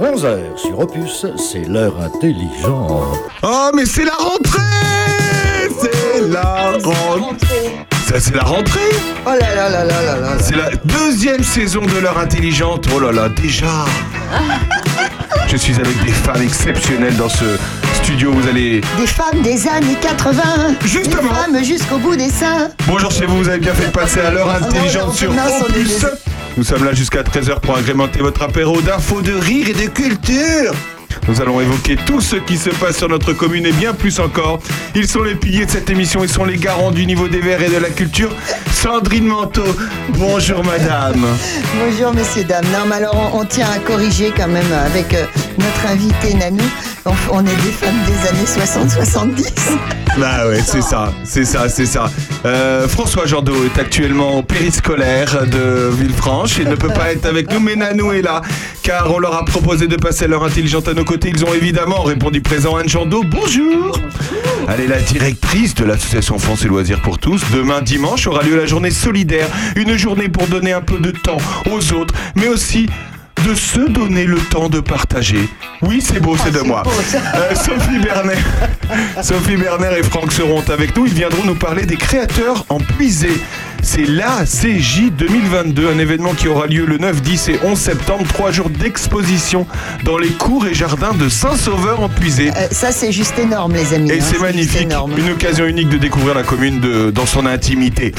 11h sur Opus, c'est l'heure intelligente. Oh, mais c'est la rentrée C'est la rentrée Ça, c'est la rentrée? Oh là là là là là là. C'est la deuxième saison de l'heure intelligente. Oh là là, déjà Je suis avec des femmes exceptionnelles dans ce studio. Vous allez... Des femmes des années 80. Justement. Des femmes jusqu'au bout des seins. Bonjour chez vous, vous avez bien fait de passer à l'heure intelligente non, sur Opus. Nous sommes là jusqu'à 13h pour agrémenter votre apéro d'infos, de rire et de culture. Nous allons évoquer tout ce qui se passe sur notre commune et bien plus encore. Ils sont les piliers de cette émission, ils sont les garants du niveau des verts et de la culture. Sandrine Manteau, bonjour madame. Bonjour messieurs, dames. Non, mais alors on, on tient à corriger quand même avec euh, notre invité Nanou. On, est des femmes des années 60-70. Bah ouais, c'est ça, c'est ça, c'est ça. Euh, François Jandot est actuellement périscolaire de Villefranche. Il ne peut pas être avec nous, mais Nanou est là, car on leur a proposé de passer leur intelligente à nos côtés. Ils ont évidemment répondu présent. Anne Jandot, bonjour Elle est la directrice de l'association France et Loisirs pour tous. Demain, dimanche, aura lieu la journée solidaire. Une journée pour donner un peu de temps aux autres, mais aussi de se donner le temps de partager. Oui, c'est beau, c'est de c'est moi. Euh, Sophie Berner et Franck seront avec nous. Ils viendront nous parler des créateurs en puisée. C'est l'ACJ 2022, un événement qui aura lieu le 9, 10 et 11 septembre. Trois jours d'exposition dans les cours et jardins de Saint-Sauveur en puisée. Euh, ça, c'est juste énorme, les amis. Et hein, c'est magnifique, une occasion unique de découvrir la commune de- dans son intimité.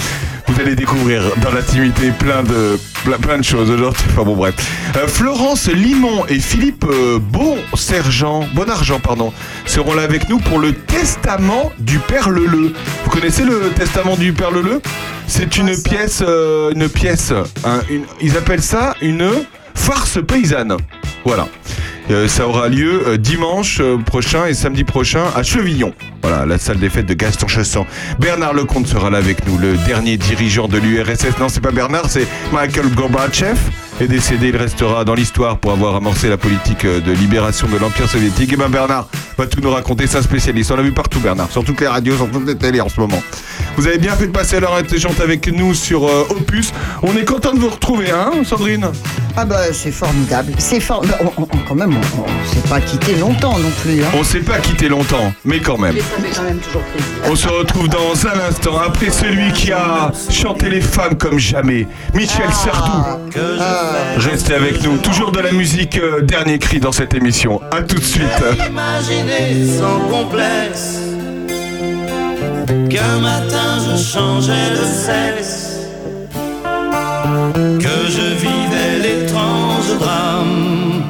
Vous allez découvrir dans l'intimité plein de, plein, plein de choses. Genre, enfin bon bref. Euh, Florence Limon et Philippe euh, Bon-Sergent, Bonargent pardon, seront là avec nous pour le testament du Père Leleu. Vous connaissez le testament du Père Leleu? C'est une ça pièce, euh, une pièce, une- ils appellent ça une farce paysanne. Voilà. Euh, ça aura lieu euh, dimanche prochain et samedi prochain à Chevillon. Voilà, la salle des fêtes de Gaston Chesson. Bernard Lecomte sera là avec nous, le dernier dirigeant de l'URSS. Non, c'est pas Bernard, c'est Michael Gorbatchev. Est décédé, il restera dans l'histoire pour avoir amorcé la politique euh, de libération de l'Empire soviétique. Et ben Bernard va tout nous raconter, c'est un spécialiste. On l'a vu partout Bernard, sur toutes les radios, sur toutes les télés en ce moment. Vous avez bien fait de passer l'heure intelligente avec nous sur euh, Opus. On est content de vous retrouver, hein, Sandrine? Ah bah, c'est formidable. C'est for- bah, on- on- quand même, on, on s'est pas quitté longtemps non plus. Hein. On s'est pas quitté longtemps, mais quand même. Mais ça fait quand même toujours plaisir. On se retrouve dans un instant après celui qui a chanté les femmes comme jamais, Michel Sardou. Restez avec nous, toujours de la musique euh, dernier cri dans cette émission. À tout de suite. Imaginez sans complexe qu'un matin je changeais de sexe, que je vivais l'étrange drame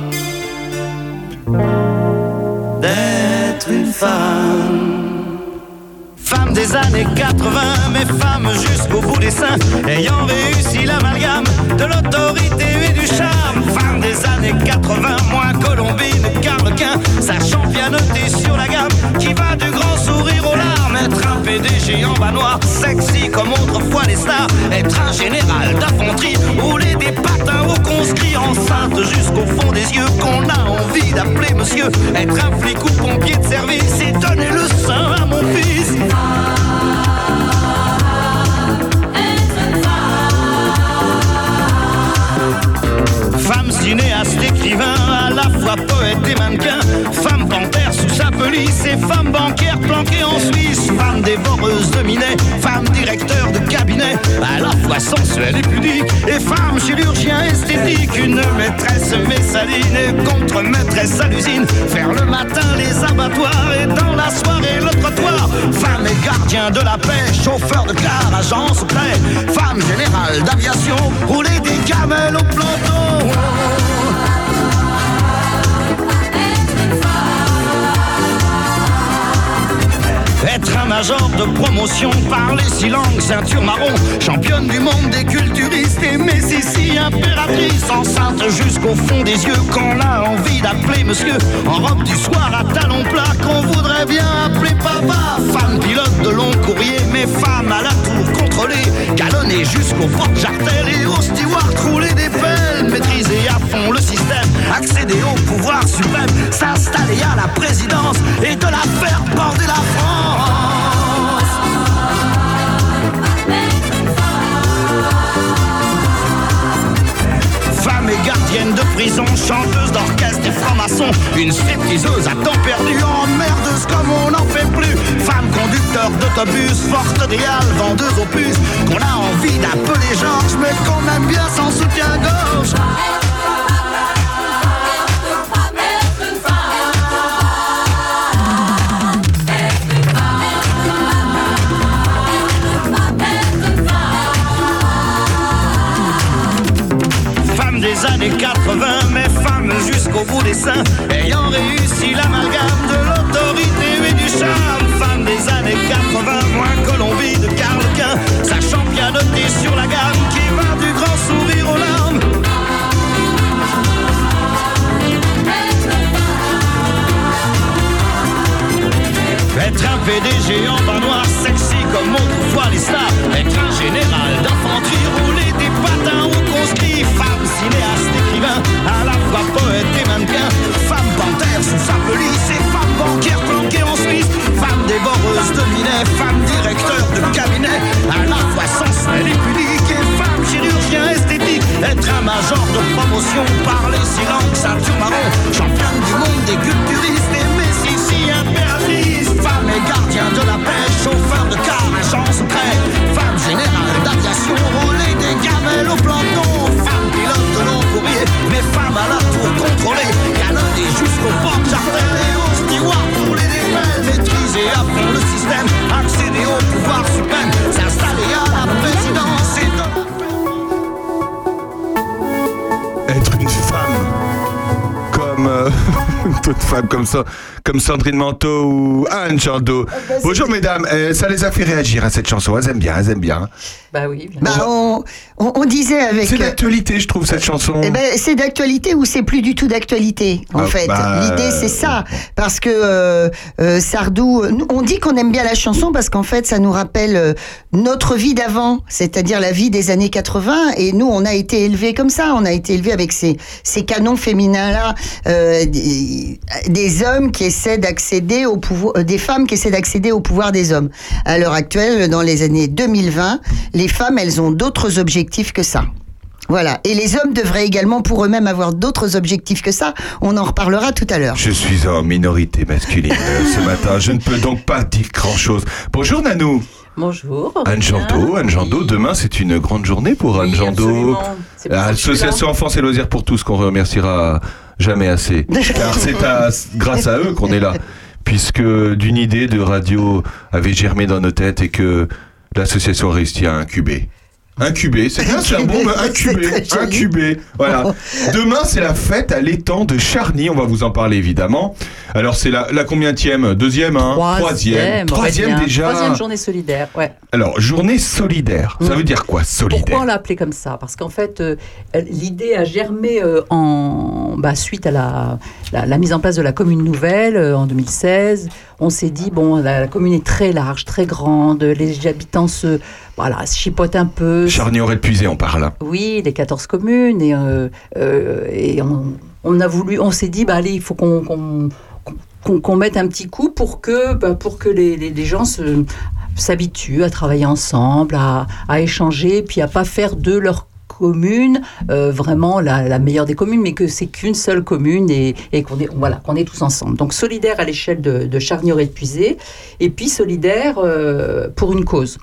d'être une femme. Femme des années 80, mais femme jusqu'au bout des seins, ayant réussi l'amalgame de l'autorité et du charme. Des 80, moins Colombine, Carlequin, sachant pianoter sur la gamme, qui va du grand sourire aux larmes. Être un PDG en bas noir, sexy comme autrefois les stars. Être un général d'infanterie, rouler des patins au conscrit, enceinte jusqu'au fond des yeux, qu'on a envie d'appeler monsieur. Être un flic ou pompier de service et donner le sein à mon fils. Sensuelle et pudique. Et femme chirurgien esthétique, une maîtresse messaline et contre-maîtresse à l'usine. Faire le matin les abattoirs et dans la soirée le trottoir. Femme et gardien de la paix, chauffeur de car, agent secret. Femme générale d'aviation, rouler des camels au planton. Être un major de promotion, parler six langues, ceinture marron, championne du monde des culturistes et Messissi, impératrice, enceinte jusqu'au fond des yeux, qu'on a envie d'appeler monsieur, en robe du soir à talons plats, qu'on voudrait bien appeler papa, femme pilote de long courrier, mais femme à la tour contrôlée, galonnée jusqu'au porte-jartel et au steward rouler des maîtriser à fond le système, accéder au pouvoir suprême, s'installer à la présidence et de la faire border la France. Gardienne de prison, chanteuse d'orchestre et franc-maçon, une stripteaseuse à temps perdu, emmerdeuse comme on n'en fait plus. Femme conducteur d'autobus, forte des vendeuse aux puces, qu'on a envie d'appeler Georges, mais qu'on aime bien sans soutien-gorge. Jusqu'au bout des seins, ayant réussi l'amalgame de l'autorité et du charme. Femme des années 80, moins Colombie de Carl Quint, sachant pianoter sur la gamme qui va du grand sourire aux larmes. Être un PDG en bas noir, sexy comme autrefois les stars. Être un général d'infanterie, ou conscrits. Femme cinéaste, écrivain, à la fois poète et mannequin. Femme panthère sous sa pelisse et femme banquière planquée en Suisse. Femme dévoreuse de minet, femme directeur de cabinet. À la fois sensuelle et pudique et femme chirurgien esthétique. Être un major de promotion, parler si langue, ceinture marron. Championne du monde des culturistes et Messi impérialiste. Femme et gardien de la paix, chauffeur de car, agent secret. Femme générale d'aviation, rouler des gamelles au planton. Femme pilote de long courrier, mais femme à la tour contrôlée. Canonner jusqu'au port charter et au steward pour les démêles. Maîtriser à fond le système, accéder au pouvoir suprême. S'installer à la présidence et de... Être une femme comme euh, toute femme comme ça, comme Sandrine Manteau ou Anne Chandot. Bonjour mesdames, Euh, ça les a fait réagir à cette chanson. Elles aiment bien, elles aiment bien. Bah oui. bien Bah, sûr. on, on- on disait avec. C'est d'actualité, je trouve cette chanson. Eh ben, c'est d'actualité ou c'est plus du tout d'actualité en Ah, fait? bah, L'idée c'est ça parce que euh, euh, Sardou, on dit qu'on aime bien la chanson parce qu'en fait ça nous rappelle euh, notre vie d'avant, c'est-à-dire la vie des années 80 et nous on a été élevés comme ça, on a été élevés avec ces, ces canons féminins là, des, des hommes qui essaient d'accéder au pouvoir, euh, des femmes qui essaient d'accéder au pouvoir des hommes. À l'heure actuelle, dans les années 2020, les femmes elles ont d'autres objectifs que ça. Voilà. Et les hommes devraient également pour eux-mêmes avoir d'autres objectifs que ça. On en reparlera tout à l'heure. Je suis en minorité masculine euh, ce matin. Je ne peux donc pas dire grand-chose. Bonjour Nanou. Bonjour. Anne. Jandot. Anne Jandot, Oui. demain c'est une grande journée pour Anne Oui, Jandot. Association Enfance et Loisirs pour tous qu'on remerciera jamais assez. Car c'est à- grâce à eux qu'on est là. Puisque d'une idée de radio avait germé dans nos têtes et que l'association a réussi à incuber. Incuber, c'est bien, c'est un bon très joli. incuber. Voilà. Demain, c'est la fête à l'étang de Charny. On va vous en parler évidemment. Alors, c'est la, la combienième Deuxième, hein? Troisième. Troisième Aurélien. déjà. Troisième journée solidaire, ouais. Alors, journée solidaire. Ça Mm. veut dire quoi, solidaire? Pourquoi on l'a appelé comme ça? Parce qu'en fait, euh, l'idée a germé euh, en, bah, suite à la, la, la mise en place de la commune nouvelle euh, en 2016. On s'est dit, bon, la, la commune est très large, très grande, les habitants se, voilà, se chipotent un peu. Charny aurait puisé, on parle. Oui, les 14 communes. Et, euh, euh, et on, on a voulu, on s'est dit, bah, allez, il faut qu'on mette un petit coup pour que, bah, pour que les, les- les gens se- s'habituent à travailler ensemble, à, à échanger, puis à pas faire de leur commune euh, vraiment la, la meilleure des communes, mais que c'est qu'une seule commune et, et qu'on est, voilà, qu'on est tous ensemble. Donc solidaire à l'échelle de, de Charnier et de Puisé, et puis solidaire euh, pour une cause.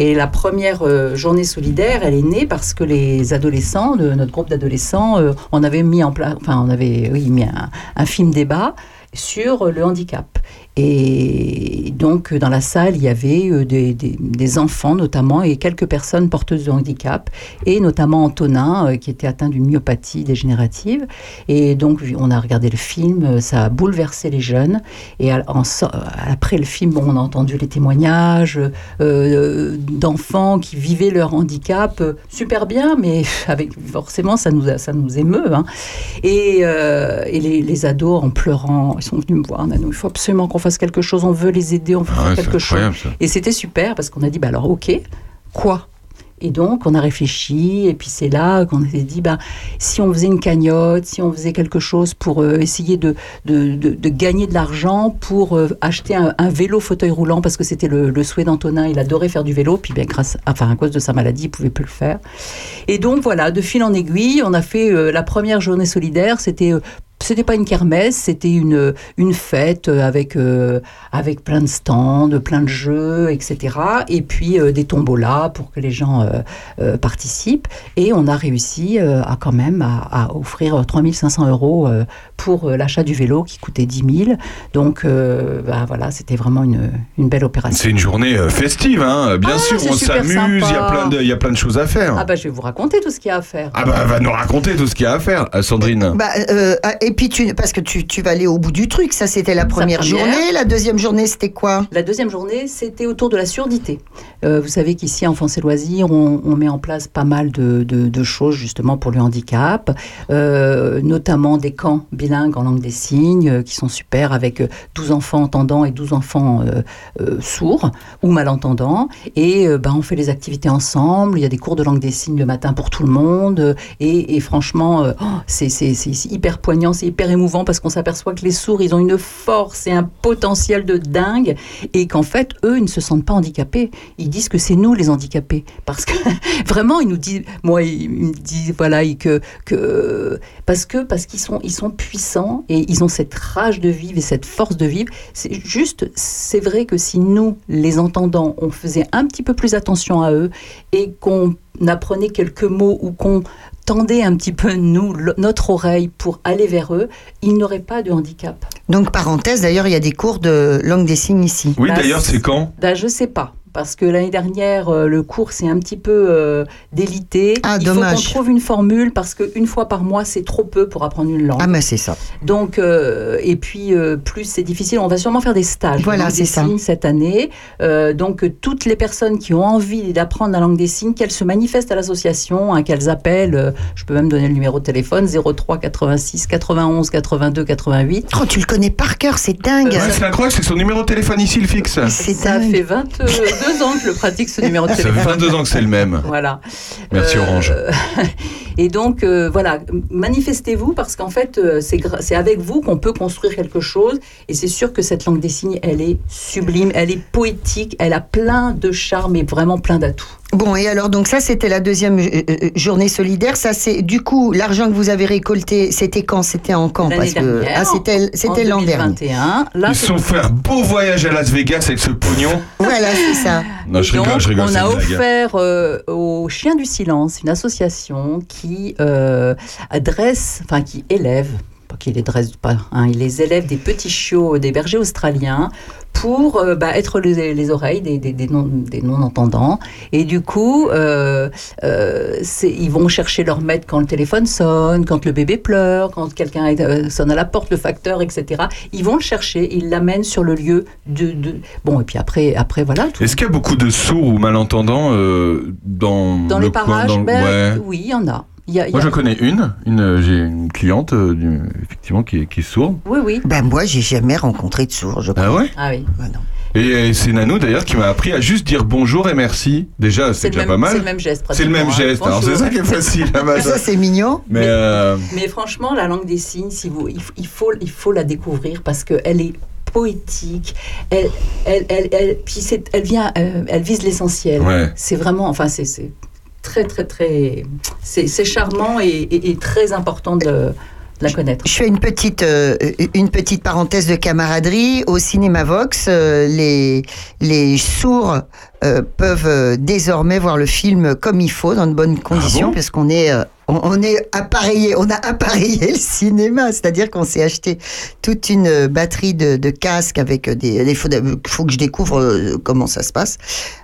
Et la première euh, journée solidaire, elle est née parce que les adolescents, de notre groupe d'adolescents, euh, on avait mis en place, enfin, on avait oui, mis un, un film débat sur le handicap. Et donc, dans la salle, il y avait euh, des, enfants notamment et quelques personnes porteuses de handicap, et notamment Antonin, euh, qui était atteint d'une myopathie dégénérative. Et donc, on a regardé le film, euh, ça a bouleversé les jeunes. Et après le film, on a entendu les témoignages d'enfants qui vivaient leur handicap super bien, mais avec forcément, ça nous, ça nous émeut. hein. Et, les, ados, en pleurant, ils sont venus me voir, il faut absolument qu'on fasse quelque chose, on veut les aider, on veut Ah faire ouais, quelque chose. ça. Et c'était super parce qu'on a dit, bah alors ok, quoi? Et donc, on a réfléchi, et puis c'est là qu'on s'est dit, ben, si on faisait une cagnotte, si on faisait quelque chose pour euh, essayer de, de, de- de gagner de l'argent pour euh, acheter un, un vélo fauteuil roulant, parce que c'était le, le souhait d'Antonin, il adorait faire du vélo, puis bien, grâce, enfin, à cause de sa maladie, il pouvait plus le faire. Et donc, voilà, de fil en aiguille, on a fait euh, la première journée solidaire, c'était... c'était pas une kermesse, c'était une, une fête euh, avec, euh, avec plein de stands, plein de jeux, etc. Et puis euh, des tombolas pour que les gens euh, euh, participent. Et on a réussi euh, à quand même à, à offrir 3500 euros euh, pour l'achat du vélo qui coûtait 10 000. Donc euh, bah, voilà, c'était vraiment une, une belle opération. C'est une journée festive, hein. bien Ah, sûr, on s'amuse, il y, a plein de- il y a plein de choses à faire. Ah bah je vais vous raconter tout ce qu'il y a à faire. Ah bah, va nous raconter tout ce qu'il y a à faire, Sandrine. Bah, euh, et puis tu, parce que tu, tu vas aller au bout du truc. Ça, c'était la première, première. journée. La deuxième journée, c'était quoi? La deuxième journée, c'était autour de la surdité. Euh, vous savez qu'ici, à Enfance et Loisirs, on, on met en place pas mal de, de- de choses justement pour le handicap, euh, notamment des camps bilingues en langue des signes euh, qui sont super avec euh, 12 enfants entendants et 12 enfants sourds ou malentendants. Et ben, on fait les activités ensemble. Il y a des cours de langue des signes le matin pour tout le monde. Et, et franchement, oh, c'est c'est- c'est- c'est hyper poignant, c'est hyper émouvant parce qu'on s'aperçoit que les sourds, ils ont une force et un potentiel de dingue et qu'en fait, eux, ils ne se sentent pas handicapés. Ils disent que c'est nous les handicapés. Parce que vraiment, ils nous disent, moi, ils me disent, voilà, que, que parce que parce qu'ils sont, ils sont puissants et ils ont cette rage de vivre et cette force de vivre. C'est juste, c'est vrai que si nous, les entendants, on faisait un petit peu plus attention à eux et qu'on apprenait quelques mots ou qu'on tendait un petit peu nous le- notre oreille pour aller vers eux, ils n'auraient pas de handicap. Donc, parenthèse, d'ailleurs, il y a des cours de langue des signes ici. Oui, bah, d'ailleurs, c'est- quand? Ben, je sais pas. Parce que l'année dernière, euh, le cours s'est un petit peu euh, délité. Ah, Il dommage. faut qu'on trouve une formule parce qu'une fois par mois, c'est trop peu pour apprendre une langue. Ah, mais c'est ça. Donc, euh, et puis, euh, plus c'est difficile, on va sûrement faire des stages. Voilà, de langue des c'est ça. signes cette année. Euh, donc, toutes les personnes qui ont envie d'apprendre la langue des signes, qu'elles se manifestent à l'association, hein, qu'elles appellent, euh, je peux même donner le numéro de téléphone, 03 86 91 82 88. Oh, tu le connais par cœur, c'est dingue. Ouais, C'est incroyable, c'est son numéro de téléphone ici, le fixe. c'est Ça dingue. fait 22 ans que je pratique ce numéro de Ça fait téléphone. 22 ans que c'est le même. Voilà. Merci, Euh, Orange. Et donc, euh, voilà, manifestez-vous parce qu'en fait, euh, c'est avec vous qu'on peut construire quelque chose. Et c'est sûr que cette langue des signes, elle est sublime, elle est poétique, elle a plein de charme et vraiment plein d'atouts. Bon, et alors, donc ça, c'était la deuxième euh, euh, journée solidaire. Ça, c'est du coup, l'argent que vous avez récolté, c'était quand? C'était en quand? L'année Parce que dernière, ah, c'était c'était en l'an dernier. 2021. Là, Ils sont fait un beau voyage à Las Vegas avec ce pognon. Voilà, c'est ça. Non, je Et rigole, donc, je rigole, On a offert euh, aux Chiens du Silence, une association qui euh, adresse, enfin qui élève, pas qui les dresse pas, hein, il les élève des petits chiots, des bergers australiens pour euh, bah, être les, les oreilles des, des, des non- des non-entendants. Et du coup, euh, euh, ils vont chercher leur maître quand le téléphone sonne, quand le bébé pleure, quand quelqu'un sonne à la porte, le facteur, etc. Ils vont le chercher, ils l'amènent sur le lieu de, de- Bon, et puis après, après voilà. Est-ce qu'il y a beaucoup de sourds ou malentendants dans, Dans le les coin, parages, dans le- ben, ouais. oui, il y en a. Y a- Moi, a- je connais une. une euh, J'ai une cliente, euh, effectivement, qui est, qui est sourde. Oui, oui. Ben, moi, j'ai jamais rencontré de sourd, je crois. Ah ouais? Ah oui. Ah non. Et c'est Nanou, d'ailleurs, qui m'a appris à juste dire bonjour et merci. Déjà, c'est déjà même- pas mal. c'est le même geste. C'est le même hein. geste. Alors, c'est ça qui est facile. à base. Ça, c'est mignon. Mais Mais- euh, Mais franchement, la langue des signes, si vous, il, faut, il faut la découvrir parce qu'elle est poétique. Elle, elle, elle, elle- puis elle vient, euh, elle vise l'essentiel. ouais. C'est vraiment, enfin, c'est très, très, très, c'est charmant et, et- et très important de, de la connaître. Je fais une petite, euh, une petite parenthèse de camaraderie. Au Cinéma Vox, euh, les, les sourds euh, peuvent euh, désormais voir le film comme il faut, dans de bonnes conditions, bon parce qu'on est, euh, on, est appareillé, on a appareillé le cinéma, c'est-à-dire qu'on s'est acheté toute une euh, batterie de, de casques avec des. Il faut, faut que je découvre comment ça se passe.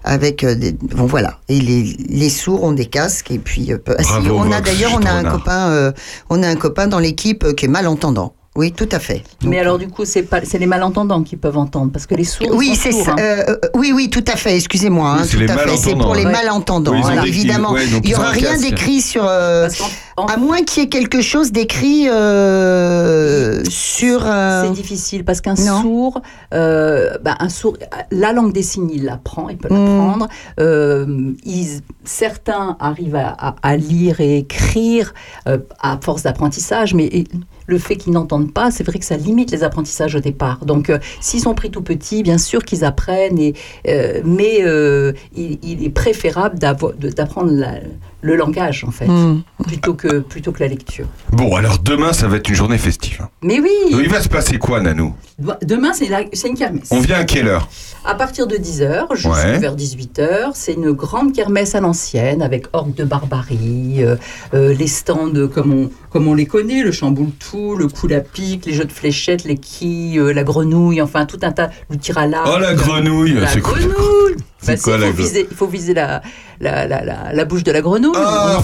Avec des, bon voilà, et les, les sourds ont des casques et puis euh, Bravo, on a d'ailleurs on a un copain, euh, on a un copain dans l'équipe qui est malentendant. Oui, tout à fait. Mais alors du coup, c'est pas, c'est les malentendants qui peuvent entendre, parce que les sourds. Oui, sont c'est sourds, ça. hein. Euh, euh, oui, oui, tout à fait. Excusez-moi. Hein, c'est tout les à fait. C'est pour les malentendants. Oui, hein, évidemment, ouais, donc il y ils ont aura rien casque. d'écrit sur. euh, en- à moins qu'il y ait quelque chose d'écrit euh, sur. euh, C'est difficile parce qu'un Non. sourd, euh, bah, un sourd, la langue des signes, il l'apprend, il peut Mm. l'apprendre. Euh, ils- certains arrivent à, à- à lire et écrire euh, à force d'apprentissage, mais et- le fait qu'ils n'entendent pas, c'est vrai que ça limite les apprentissages au départ. Donc, euh, s'ils sont pris tout petits, bien sûr qu'ils apprennent, et, euh, mais euh, il, il est préférable d'apprendre la- le langage, en fait, hmm. plutôt, que, plutôt que la lecture. Bon, alors demain, ça va être une journée festive. Mais oui, Donc, il va se passer quoi, Nanou? Demain, c'est la- c'est une kermesse. On vient à quelle heure? À partir de 10h jusqu'à Ouais. vers 18h, c'est une grande kermesse à l'ancienne avec orgue de barbarie, euh, euh, les stands comme on, comme on les connaît, le chamboule-tout, le coup à pique, les jeux de fléchettes, les quilles, euh, la grenouille, enfin tout un tas, le tir à l'arc. Oh, la grenouille La C'est quoi grenouille C'est Bah, quoi, il, faut viser, il faut viser la, la, la, la, la bouche de la grenouille. Ah,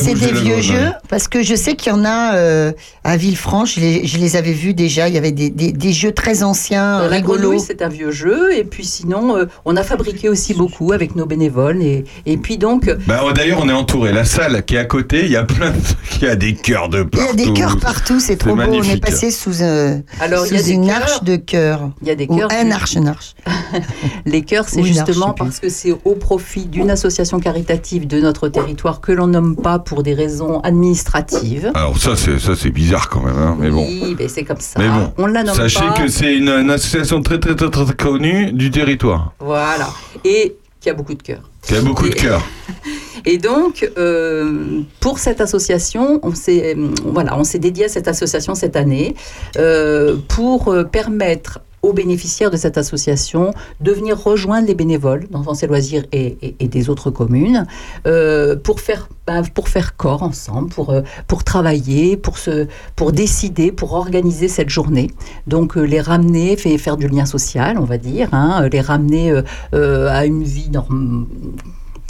C'est des de vieux grenouille. jeux, parce que je sais qu'il y en a euh, à Villefranche, je les, je les avais vus déjà, il y avait des, des- des jeux très anciens, La rigolos. grenouille, c'est un vieux jeu. Et puis sinon, euh, on a fabriqué aussi beaucoup avec nos bénévoles. Et, et puis donc, Bah, oh, D'ailleurs, on est entouré. La salle qui est à côté, il y a plein de. Il y a des cœurs de Il y partout. a des cœurs partout, c'est trop beau. On est magnifique. passé sous, euh, alors il y a sous des une cœurs. arche de cœur. Il y a des Ou cœurs. un arche, une arche. Les cœurs, c'est Ou justement. Parce que c'est au profit d'une association caritative de notre territoire que l'on nomme pas pour des raisons administratives. Alors ça, c'est ça, c'est bizarre quand même. hein, mais bon. Oui, mais c'est comme ça. Mais bon, on la nomme Sachez pas. que c'est une, une association très, très très très connue du territoire, Voilà. Et qui a beaucoup de cœurs. qui a beaucoup de cœur. Et donc, euh, pour cette association, on s'est euh, voilà, on s'est dédié à cette association cette année euh, pour permettre aux bénéficiaires de cette association de venir rejoindre les bénévoles d'Enfance et Loisirs et, et- et des autres communes euh, pour faire ben, pour faire corps ensemble, pour euh, pour travailler, pour se pour décider, pour organiser cette journée. Donc euh, les ramener, fait faire du lien social, on va dire, hein, les ramener à une vie normale.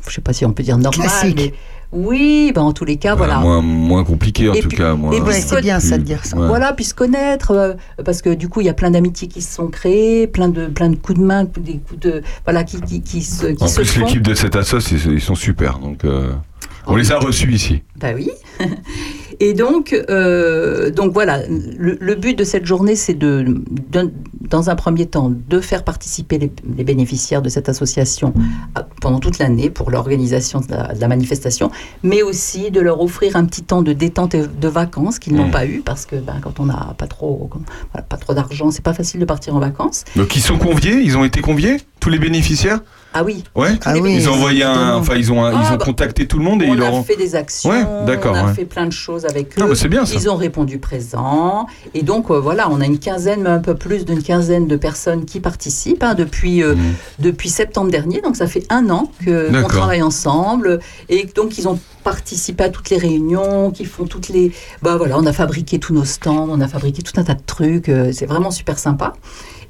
Je sais pas si on peut dire normale, Classique. mais oui, ben en tous les cas, voilà. Moins, moins compliqué en Et tout puis- cas. Moins... et puis- c'est bien ça de dire ça. Ouais. Voilà, puis se connaître, euh, parce que du coup, il y a plein d'amitiés qui se sont créées, plein de, plein de coups de main, des coups de, voilà, qui, qui, qui se, qui En se plus, font. l'équipe de cette assoce, ils, ils sont super. Donc, euh, on les a reçus ici. Bah oui. Et donc, euh, donc voilà, le, le but de cette journée, c'est de, de- dans un premier temps, de faire participer les, les bénéficiaires de cette association à- pendant toute l'année pour l'organisation de la, de la manifestation, mais aussi de leur offrir un petit temps de détente et de vacances qu'ils n'ont Mmh. pas eu parce que ben, quand on n'a pas trop, voilà, pas trop d'argent, c'est pas facile de partir en vacances. Donc, ils sont conviés Ils ont été conviés Tous les bénéficiaires? Ah oui. Ouais Ah oui, Ils ont envoyé un. Enfin, ils ont, un- ils Ah, ont bah, contacté tout le monde et on ils leur ont. fait des actions, Ouais, d'accord, on a ouais. fait plein de choses avec eux. Non, mais c'est bien ça. Ils ont répondu présent. Et donc, euh, voilà, on a une quinzaine, mais un peu plus d'une quinzaine de personnes qui participent hein, depuis, euh, Mmh. depuis septembre dernier. Donc, ça fait un an que- qu'on travaille ensemble. Et donc, ils ont participé à toutes les réunions, qui font toutes les... Bah voilà, on a fabriqué tous nos stands, on a fabriqué tout un tas de trucs. euh, c'est vraiment super sympa.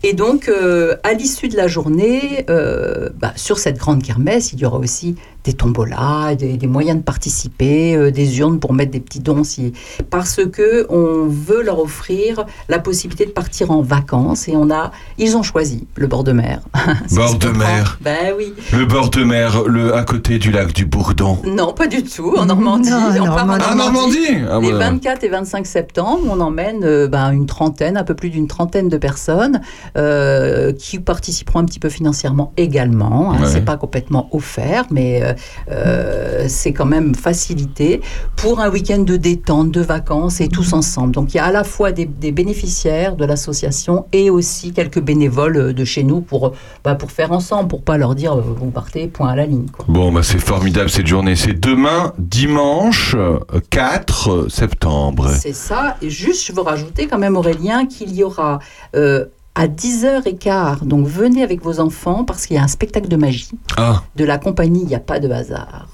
Et donc, euh, à l'issue de la journée, euh, bah, sur cette grande kermesse, il y aura aussi des tombolas, des, des moyens de participer, euh, des urnes pour mettre des petits dons, si, parce que on veut leur offrir la possibilité de partir en vacances. Et on a, ils ont choisi le bord de mer. Bord de mer. Ben oui. Le bord de mer, le, à côté du lac du Bourdon. Non, pas du tout. En Normandie, Non, on part en Normandie. Ah, Normandie Ah, les bah, 24 et 25 septembre, on emmène euh, ben, une trentaine, un peu plus d'une trentaine de personnes euh, qui participeront un petit peu financièrement également. hein. Ouais. C'est pas complètement offert, mais euh, euh, c'est quand même facilité pour un week-end de détente, de vacances et tous ensemble. Donc il y a à la fois des, des bénéficiaires de l'association et aussi quelques bénévoles euh, de chez nous pour, bah, pour faire ensemble, pour pas leur dire euh, vous partez, point à la ligne. quoi. Bon, bah c'est formidable cette journée. C'est demain, dimanche euh, 4 septembre. C'est ça. Et juste, je veux rajouter quand même, Aurélien, qu'il y aura euh, à 10h15, donc venez avec vos enfants parce qu'il y a un spectacle de magie Ah, de la compagnie Il n'y a pas de hasard.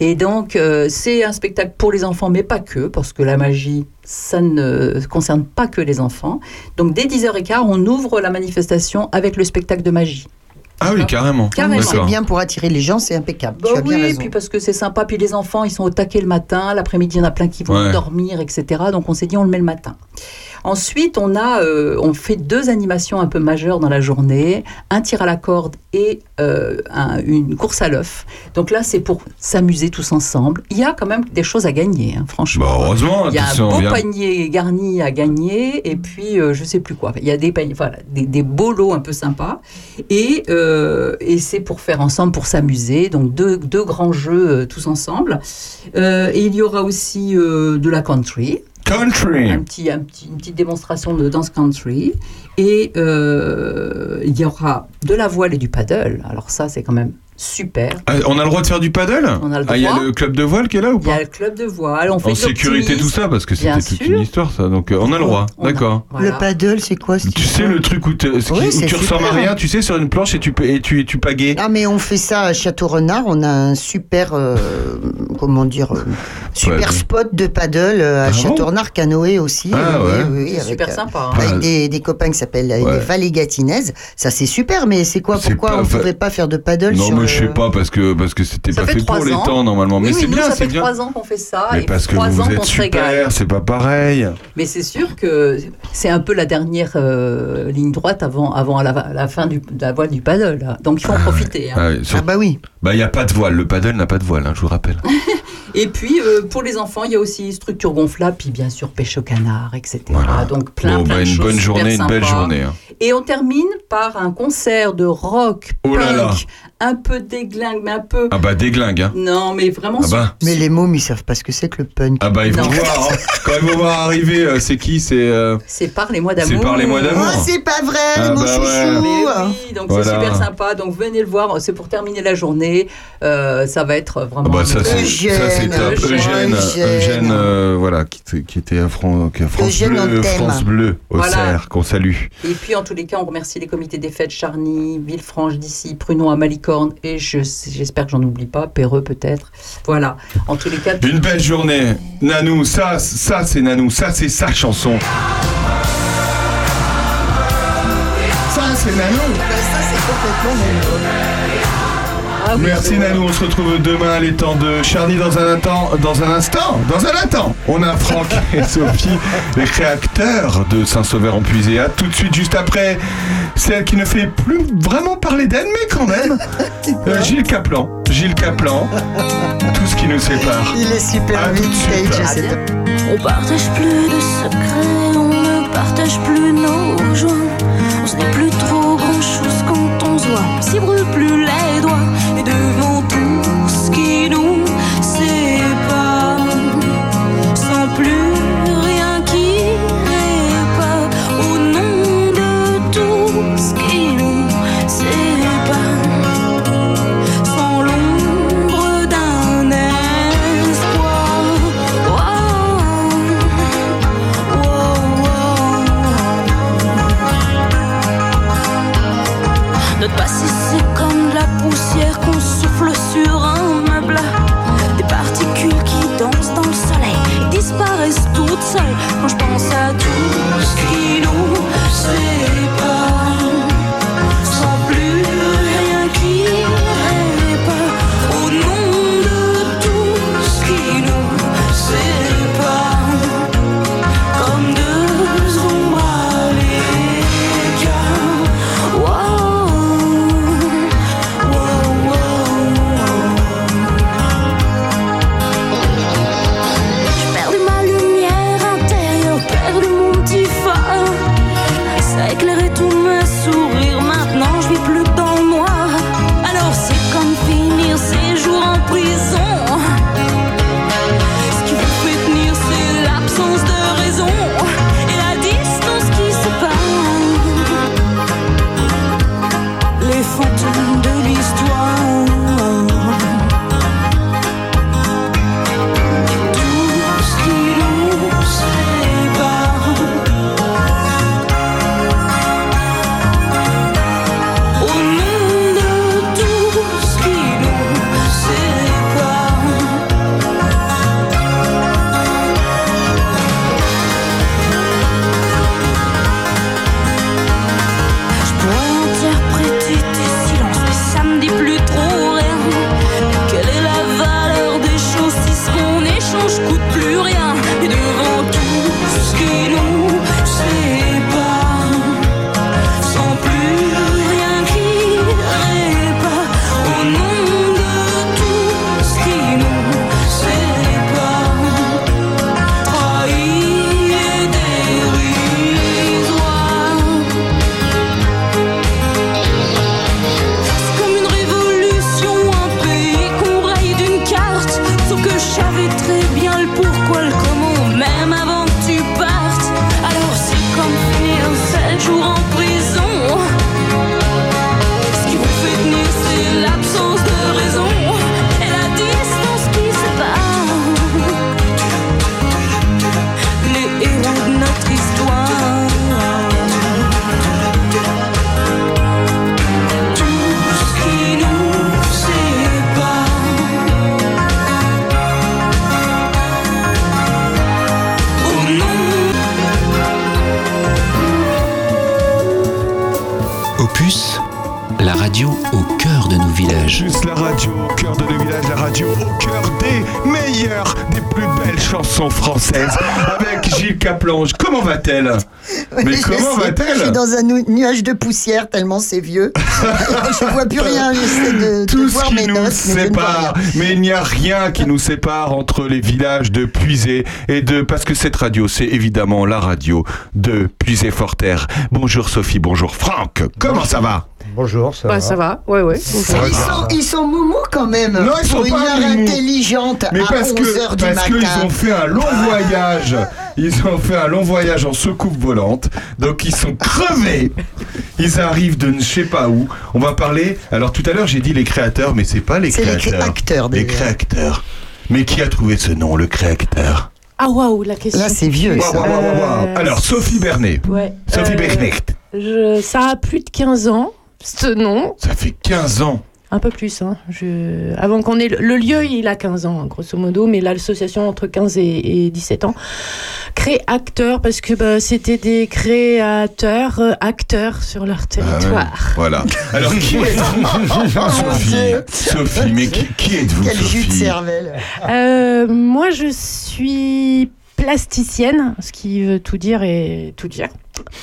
Et donc, euh, c'est un spectacle pour les enfants, mais pas que, parce que la magie, ça ne concerne pas que les enfants. Donc, dès 10h15, on ouvre la manifestation avec le spectacle de magie. ah oui, carrément. Carrément. C'est bien pour attirer les gens, c'est impeccable. Bah tu as bien oui, raison. puis parce que c'est sympa. Puis les enfants, ils sont au taquet le matin. L'après-midi, il y en a plein qui vont Ouais. dormir, etc. Donc on s'est dit, on le met le matin. Ensuite, on a, euh, on fait deux animations un peu majeures dans la journée, un tir à la corde et euh, un- une course à l'œuf. Donc là, c'est pour s'amuser tous ensemble. Il y a quand même des choses à gagner, hein, franchement. Bah, heureusement, Il y a un beau panier garni à gagner et puis euh, je sais plus quoi. Il y a des paniers, voilà, des, des beaux lots un peu sympas et, euh, et c'est pour faire ensemble, pour s'amuser. Donc deux, deux grands jeux tous ensemble. Et il y aura aussi de la country, Une petite démonstration de danse country et euh, il y aura de la voile et du paddle. Alors ça c'est quand même super. Ah, on a le droit de faire du paddle On a le Ah, il y a droit. le club de voile qui est là ou Il y a pas le club de voile, on fait En sécurité, tout ça, parce que c'était toute sûr. une histoire, ça. Donc, euh, on a le droit. D'accord. voilà. Le paddle, c'est quoi cette Tu sais le truc où, ce Oui, où tu ressembles à super. rien, tu sais, sur une planche et tu, et tu, et tu pagaies Ah mais on fait ça à Château-Renard, on a un super, euh, comment dire, euh, super Ouais. spot de paddle à Ah bon Château-Renard, canoë aussi. Ah oui, ouais. oui, oui, C'est avec, super sympa. hein. Avec des, des copains qui s'appellent Ouais. les Vallées Gatinaises. Ça c'est super, mais c'est quoi Pourquoi pas- on ne pourrait pas faire de paddle sur je sais pas, parce que parce que c'était pas fait fait pour les temps, normalement. Oui, Mais oui, c'est nous, bien, ça c'est fait bien. trois ans qu'on fait ça. Mais et parce que trois vous ans êtes qu'on se régale. super, c'est pas pareil. Mais c'est sûr que c'est un peu la dernière euh, ligne droite avant, avant la, la fin du, de la voile du paddle. là. Donc il faut en profiter. hein. Ah, sur- Ah bah oui. Bah, il n'y a pas de voile. Le paddle n'a pas de voile, hein, je vous rappelle. Et puis euh, pour les enfants, il y a aussi structure gonflable, puis bien sûr pêche au canard, etc. Voilà. Donc plein, Bon, plein bah, de une choses bonne journée, une belle journée. hein. Et on termine par un concert de rock, Oh là là. Un peu déglingue, mais un peu. Ah, bah, déglingue, hein. Non, mais vraiment. Ah, bah. Mais les mômes, ils savent pas ce que c'est que le punk. Ah, bah, ils vont Non. voir. hein. Quand ils vont voir arriver, euh, c'est qui C'est. euh, C'est Parlez-moi C'est d'amour. Parlez-moi d'amour. Oh, c'est pas vrai, Ah mon bah ouais. chouchou Mais oui, donc Voilà. c'est super sympa. Donc venez le voir. C'est pour terminer la journée. Euh, ça va être vraiment. Ah bah ça c'est Eugène, ça c'est top. Eugène. Eugène, Eugène. Eugène, euh, voilà qui, qui était à Fran- qui à France Bleu. France Bleu au Voilà. Cerf qu'on salue. Et puis en tous les cas, on remercie les comités des fêtes Charny, Villefranche d'ici, Prunon à Et je- j'espère que j'en oublie pas, Perreux peut-être. Voilà. En tous les cas, Une belle journée. Nanou, ça ça c'est Nanou, ça c'est sa chanson. Ça c'est Nanou. Ça, c'est complètement Ah oui, Merci Nanou, on se retrouve demain les temps de Charny dans un instant, dans un instant, dans un instant. On a Franck et Sophie, les créateurs de Saint-Sauveur en puisé. À tout de suite, juste après, celle qui ne fait plus vraiment parler d'elle, mais quand même, euh, Gilles Caplan. Gilles Caplan, tout ce qui nous sépare. Il est super À homme. On partage plus de secrets, on ne partage plus nos joies. On se dit plus trop grand chose quand on se voit. On s'y brûle plus nuage de poussière tellement c'est vieux. je vois plus rien, j'essaie de, de Tout ce voir qui mes nous notes. sépare, mais il n'y a rien qui nous sépare entre les villages de Puisé et de parce que cette radio, c'est évidemment la radio de Puisé-Forterre. Bonjour Sophie, bonjour Franck. Comment ça va? Bonjour, ça Bah, va ça va, ouais, ouais. bonjour. Ils sont, ils sont moumous quand même. Non, ils pour sont une pas heure moumous. intelligente Mais à parce 11 que du parce qu'ils ont fait un long voyage. Ils ont fait un long voyage en soucoupe volante. Donc ils sont crevés. Ils arrivent de ne sais pas où. On va parler. Alors tout à l'heure j'ai dit les créateurs, mais c'est pas les C'est les créateurs. créateurs, Les créateurs. Mais qui a trouvé ce nom, le créateur? Ah, waouh, la question. Là, c'est vieux. Waouh, waouh, waouh. Euh, Alors Sophie Bernet. Ouais. Sophie Euh, Bernecht. je- ça a plus de 15 ans, ce nom. Ça fait 15 ans. Un peu plus. Hein. Je... Avant qu'on ait. Le, lieu, il a 15 ans, grosso modo, mais l'association entre 15 et, et 17 ans. Crée acteurs, parce que bah, c'était des créateurs, euh, acteurs sur leur Ah ouais, territoire. Voilà. Alors qui êtes-vous? Sophie. Sophie, mais qui, qui êtes-vous Quel jus de cervelle. Euh, moi, je suis plasticienne, ce qui veut tout dire et tout dire.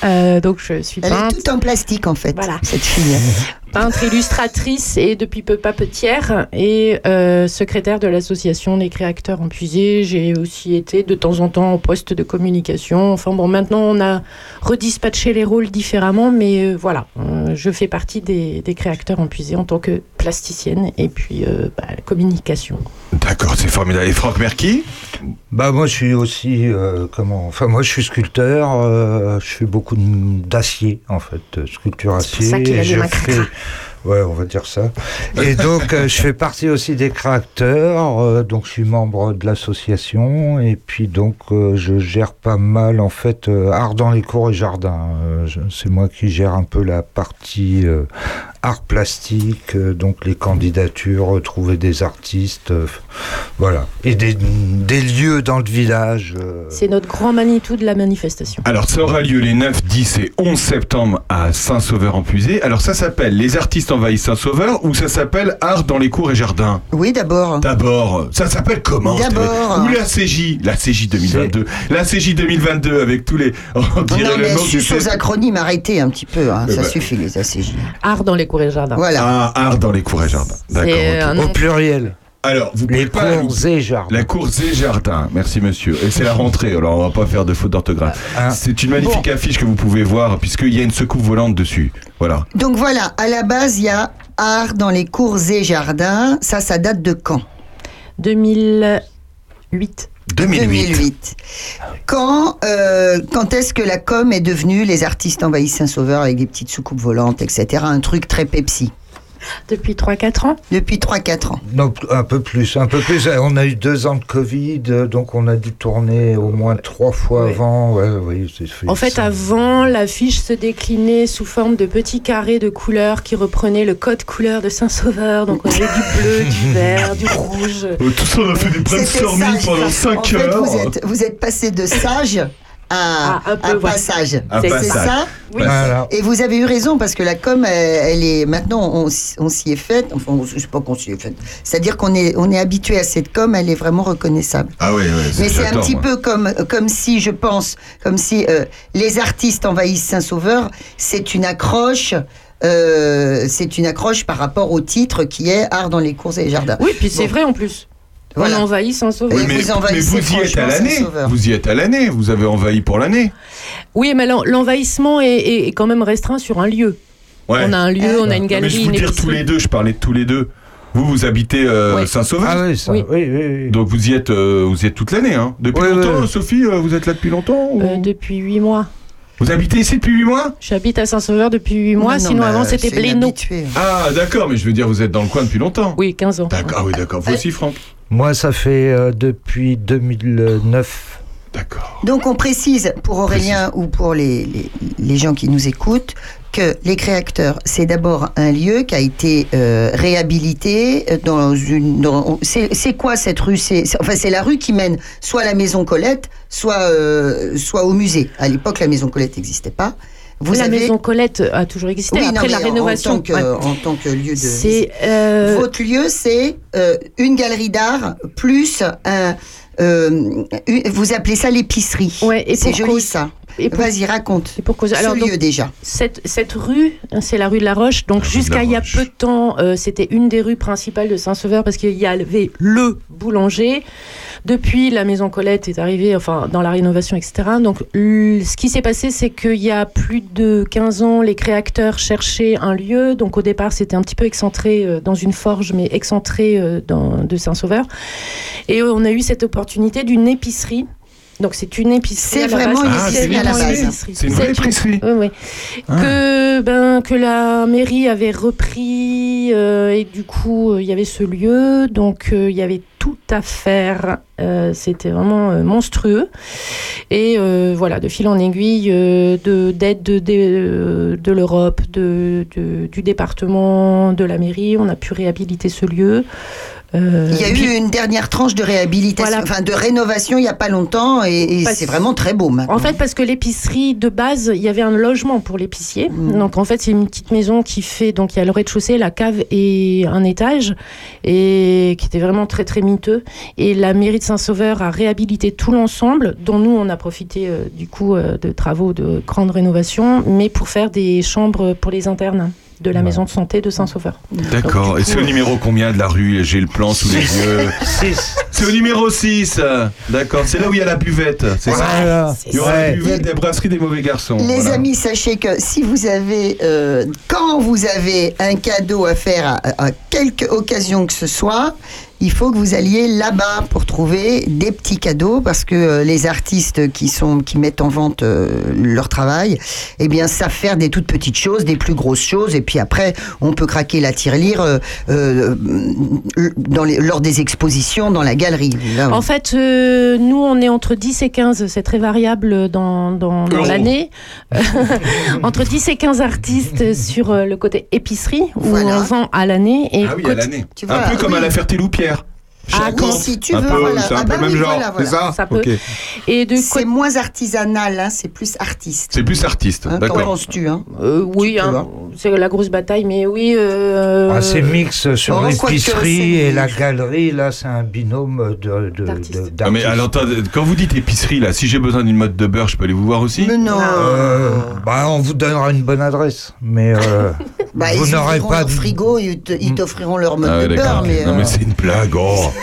Euh, donc, je suis Elle est toute en plastique en fait, Voilà. cette fille. peintre illustratrice et depuis peu papetière et euh, secrétaire de l'association des créateurs en Puisé. J'ai aussi été de temps en temps au poste de communication. Enfin bon, maintenant on a redispatché les rôles différemment, mais euh, voilà, je fais partie des, des créateurs en Puisé en tant que plasticienne et puis bah, communication. D'accord, c'est formidable. Et Franck Merki Bah moi je suis aussi euh, comment enfin moi je suis sculpteur, euh, je fais beaucoup d'acier en fait, euh, sculpture acier ça qu'il a et des je fais. Ouais, on va dire ça. Et donc, euh, je fais partie aussi des créateurs, euh, donc je suis membre de l'association, et puis donc euh, je gère pas mal, en fait, euh, art dans les cours et jardins. Euh, C'est moi qui gère un peu la partie euh, art plastique, euh, donc les candidatures, trouver des artistes, euh, voilà. Et des, des lieux dans le village. euh, C'est notre grand Manitou de la manifestation. Alors, ça aura lieu les 9, 10 et 11 septembre à Saint-Sauveur-en-Puisé. Alors, ça s'appelle Les artistes envahissent Saint-Sauveur ou ça s'appelle Art dans les cours et jardins? Oui, d'abord. D'abord, ça s'appelle comment D'abord. Ou la CJ La CJ 2022. La CJ 2022 avec tous les. On Non, dirait non, le mais nom du acronymes, arrêtez un petit peu. hein, Eh ça ben. suffit, les ACJ. Art dans les cours et jardins. Voilà. Ah, Art dans les cours et jardins. D'accord. Ok. un au pluriel. Alors, vous pouvez Les pas. cours et jardins. La cour et jardins, merci monsieur. Et c'est la rentrée, alors on va pas faire de faute d'orthographe. Ah. C'est une magnifique affiche que vous pouvez voir, puisqu'il y a une secoupe volante dessus. Voilà. Donc voilà, à la base, il y a art dans les cours et jardins. Ça, ça date de quand? 2008. 2008. Quand, euh, quand est-ce que la com est devenue les artistes envahissent Saint-Sauveur avec des petites soucoupes volantes, etc. Un truc très Pepsi? Depuis 3-4 ans Depuis 3-4 ans. Non, un peu plus, un peu plus. On a eu deux ans de Covid, donc on a dû tourner au moins trois fois Oui. avant. Ouais, oui, fait En fait, ça. avant, l'affiche se déclinait sous forme de petits carrés de couleurs qui reprenaient le code couleur de Saint-Sauveur. Donc, on avait du bleu, du vert, du rouge. Euh, tout ça, on a fait C'était brainstorming pendant En 5 fait, heures. vous êtes, vous êtes passé de sage à Ah, un peu, un passage. Un C'est ça Oui. Voilà. Et vous avez eu raison parce que la com, elle, est maintenant on, s'y est fait. Enfin, on- je sais pas qu'on s'y est fait. C'est-à-dire qu'on est on est habitué à cette com, elle est vraiment reconnaissable. Ah oui, oui. Mais c'est un petit moi. peu comme comme si je pense comme si euh, les artistes envahissent Saint-Sauveur, c'est une accroche. euh, c'est une accroche par rapport au titre qui est Art dans les cours et les jardins. Oui, puis c'est Bon. vrai en plus. Voilà. On envahit Saint-Sauveur. Oui, Et mais, vous envahissez mais vous y êtes à l'année. Vous y êtes à l'année. Vous avez envahi pour l'année. Oui, mais l'en- l'envahissement est, est- est quand même restreint sur un lieu. Ouais. On a un lieu, on a une Non, mais galerie, je vous une dire tous les deux. Je parlais de tous les deux. Vous, vous habitez euh, Oui. Saint-Sauveur. Ah oui, ça, oui, Oui. oui, oui. Donc vous y êtes, euh, vous y êtes toute l'année, hein Depuis longtemps, oui. Sophie, euh, vous êtes là depuis longtemps ou- Euh, depuis 8 mois. Vous habitez ici depuis 8 mois? J'habite à Saint-Sauveur depuis 8 mois, Non, non, sinon avant c'était Blénaud. Ah, d'accord, mais je veux dire, vous êtes dans le coin depuis longtemps. Oui, 15 ans. D'accord, ah oui, d'accord. Vous aussi, Franck Moi, ça fait euh, depuis 2009. D'accord. Donc on précise pour Aurélien ou pour les, les, les gens qui nous écoutent que les créateurs, c'est d'abord un lieu qui a été euh, réhabilité dans une. dans- c'est c'est quoi cette rue? C'est c'est- enfin c'est la rue qui mène soit à la maison Colette, soit euh, soit au musée. À l'époque, la maison Colette n'existait pas. Vous la avez- maison Colette a toujours existé. Oui, Après la rénovation, En tant que, ouais. en tant que lieu de. c'est euh, Votre lieu, c'est euh, une galerie d'art plus un. euh, vous appelez ça l'épicerie. Ouais, et c'est joli cause- ça. et pour- Vas-y, raconte. et pour cause. Ce Alors donc, lieu déjà. cette, cette rue, c'est la rue de la Roche. Donc jusqu'à il y a peu de temps, euh, c'était une des rues principales de Saint-Sauveur parce qu'il y avait le boulanger. Depuis, la maison Colette est arrivée, enfin dans la rénovation, etc. Donc ce qui s'est passé, c'est qu'il y a plus de 15 ans, les créateurs cherchaient un lieu. Donc au départ, c'était un petit peu excentré euh, dans une forge, mais excentré euh, dans, de Saint-Sauveur. Et euh, on a eu cette opportunité d'une épicerie. Donc c'est une épicerie. C'est à la vraiment une Ah, épicerie c'est à la une base. épicerie. C'est une vraie épicerie. Oui, oui. Ah. Que, ben, que la mairie avait repris euh, et du coup euh, il y avait ce lieu, donc euh, il y avait tout à faire. Euh, C'était vraiment euh, monstrueux. Et euh, voilà, de fil en aiguille, de d'aide de, de, de l'Europe, de- du département, de la mairie, on a pu réhabiliter ce lieu. Euh, Il y a eu une dernière tranche de réhabilitation, Voilà. enfin de rénovation il n'y a pas longtemps et, c'est vraiment très beau maintenant. En fait, parce que l'épicerie de base, il y avait un logement pour l'épicier. Mm. Donc en fait, c'est une petite maison qui fait donc il y a le rez-de-chaussée, la cave et un étage, et qui était vraiment très très miteux. Et la mairie de Saint-Sauveur a réhabilité tout l'ensemble, dont nous on a profité euh, du coup euh, de travaux de grande rénovation, mais pour faire des chambres pour les internes de la Ouais. maison de santé de Saint-Sauveur. D'accord. Et c'est au numéro combien de la rue J'ai le plan sous les yeux. Six. C'est au numéro 6. D'accord. C'est là où il y a la buvette. C'est ça. Il y aura la buvette des brasseries des mauvais garçons. Les Voilà. amis, sachez que si vous avez, euh, quand vous avez un cadeau à faire à, à quelque occasion que ce soit, il faut que vous alliez là-bas pour trouver des petits cadeaux parce que euh, les artistes qui sont qui mettent en vente euh, leur travail, eh bien savent faire des toutes petites choses, des plus grosses choses et puis après on peut craquer la tirelire euh, euh, dans les, lors des expositions dans la galerie. Là, En fait, euh, nous, on est entre 10 et 15, c'est très variable dans, dans, dans Euros. l'année. entre 10 et 15 artistes sur le côté épicerie, où Voilà. on vend à l'année. Et Ah oui, à l'année. Tu Un peu comme oui. à la Ferté-Loupière. Ah, oui, si tu Un veux, peu, voilà. C'est un Ah peu bah le même genre, c'est ça. Et C'est moins artisanal, hein, c'est plus artiste. C'est plus artiste. Hein, D'accord. penses-tu hein Euh, oui, c'est la grosse bataille, mais oui. euh, Ah, c'est mix sur Oh, l'épicerie et la galerie. Là, c'est un binôme de, de, Ah, mais alors, quand vous dites épicerie, là, si j'ai besoin d'une mode de beurre, je peux aller vous voir aussi Mais non. Euh, bah, on vous donnera une bonne adresse, mais Bah, vous ils n'aurez pas de frigo, ils ils t'offriront leur mode Ah de beurre. Mais, Non, euh, mais c'est une blague. oh.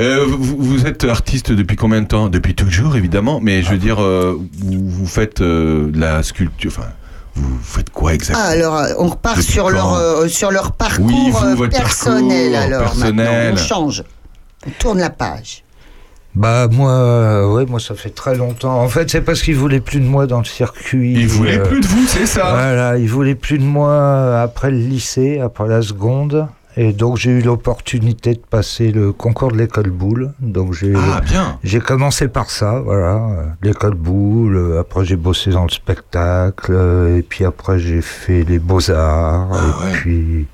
Euh, vous, vous êtes artiste depuis combien de temps? Depuis toujours, évidemment. Mais je veux dire, euh, vous, vous faites euh, de la sculpture. Enfin, vous faites quoi Ah, exactement alors, euh, on repart Depuis sur leur, euh, sur leur parcours Oui, vous, votre personnel. parcours alors, personnel. maintenant, on change. On tourne la page. bah moi, euh, ouais, moi ça fait très longtemps. En fait, c'est parce qu'ils voulaient plus de moi dans le circuit. Il voulait euh, plus de vous, c'est ça? Voilà, ils voulaient plus de moi après le lycée, après la seconde. Et donc j'ai eu l'opportunité de passer le concours de l'école boule. Donc j'ai Ah, j'ai commencé par ça, voilà, l'école boule. euh, Après j'ai bossé dans le spectacle. euh, Et puis après j'ai fait les beaux arts. Ah, et ouais. puis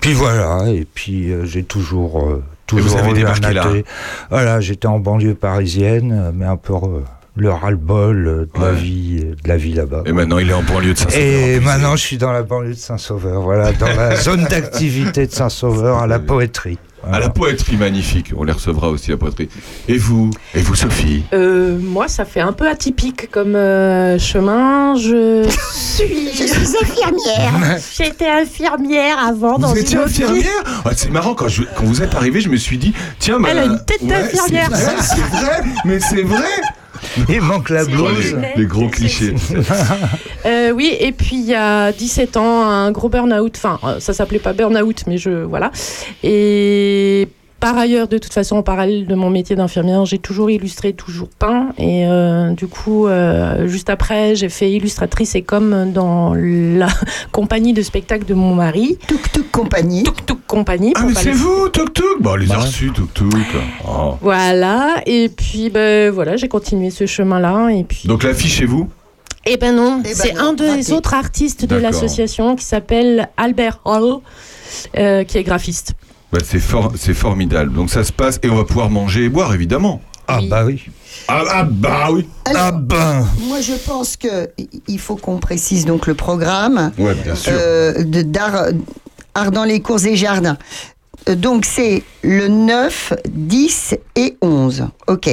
puis voilà. Et puis euh, j'ai toujours euh, toujours débarqué là. atelier. Voilà, j'étais en banlieue parisienne, mais un peu euh, le ras-le-bol euh, de la vie, euh, de la vie là-bas. Et maintenant, il est en banlieue de Saint-Sauveur. Et maintenant, je suis dans la banlieue de Saint-Sauveur, voilà, dans la zone d'activité de Saint-Sauveur, à la poétrie. À la poétrie magnifique, on les recevra aussi à poétrie. Et vous Et vous, Sophie euh, moi, ça fait un peu atypique comme euh, chemin. Je suis. Je suis infirmière. J'étais infirmière avant dans Vous une infirmière Ah, C'est marrant, quand, je- quand vous êtes arrivé, je me suis dit, tiens, bah, Elle a une tête ouais, d'infirmière. C'est vrai, c'est vrai, mais c'est vrai Il manque la blouse. les gros clichés. Euh, oui, et puis il y a 17 ans, un gros burn-out. Enfin, euh, ça s'appelait pas burn-out, mais je. Voilà. Et. Par ailleurs, de toute façon, en parallèle de mon métier d'infirmière, j'ai toujours illustré, toujours peint. Et euh, du coup, euh, juste après, j'ai fait illustratrice et comme dans la compagnie de spectacle de mon mari, Tuk Tuk Compagnie. Tuk Tuk Compagnie. Ah, mais c'est vous, Tuk Tuk? Bon, on les Bah. reçus, Tuk Tuk. Oh. Voilà, et puis ben, voilà, j'ai continué ce chemin-là. Et puis. Donc, l'affiche chez vous? Eh ben non, Eh ben c'est un des raté. autres artistes de l'association qui s'appelle Albert Hall, euh, qui est graphiste. Bah, C'est for- c'est formidable. Donc, ça se passe et on va pouvoir manger et boire, évidemment. Ah Oui. bah oui. Ah, ah, bah oui. Alors, Ah ben. moi je pense que il faut qu'on précise donc le programme Ouais, bien sûr. euh, de d'art art dans les cours et jardins. Euh, Donc c'est le 9, 10 et 11. OK.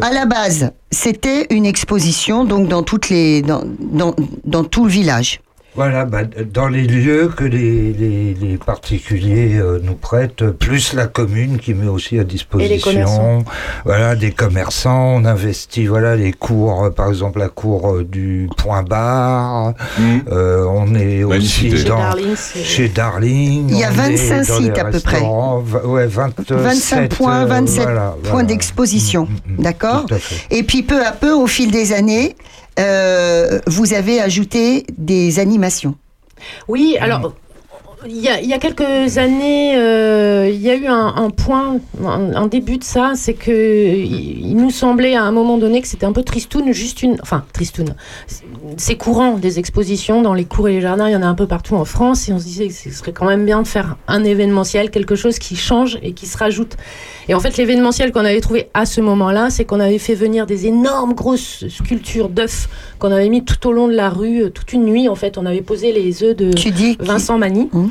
À À la base, c'était une exposition donc dans toutes les dans, dans, dans tout le village. Voilà, bah, dans les lieux que les, les, les particuliers euh, nous prêtent, plus la commune qui met aussi à disposition voilà, des commerçants. On investit voilà, les cours, euh, par exemple la cour euh, du Point Bar. Mmh. Euh, on est Magnifique. aussi Chez dans, Darling, chez Darling. Il y a on 25 est dans sites à peu près. Ouais, 27, 25 points, euh, 27 voilà, points voilà. d'exposition. Mm, mm, mm, D'accord. Et puis peu à peu, au fil des années, euh, vous avez ajouté des animations. Oui, alors. Il y, a, il y a quelques années, euh, il y a eu un, un point, un, un début de ça, c'est que il, il nous semblait à un moment donné que c'était un peu tristoun, juste une, enfin tristoun. C'est courant des expositions dans les cours et les jardins, il y en a un peu partout en France, et on se disait que ce serait quand même bien de faire un événementiel, quelque chose qui change et qui se rajoute. Et en fait, l'événementiel qu'on avait trouvé à ce moment-là, c'est qu'on avait fait venir des énormes grosses sculptures d'œufs qu'on avait mis tout au long de la rue, toute une nuit. En fait, on avait posé les œufs de Tu dis qui- Vincent Magny. Mhm.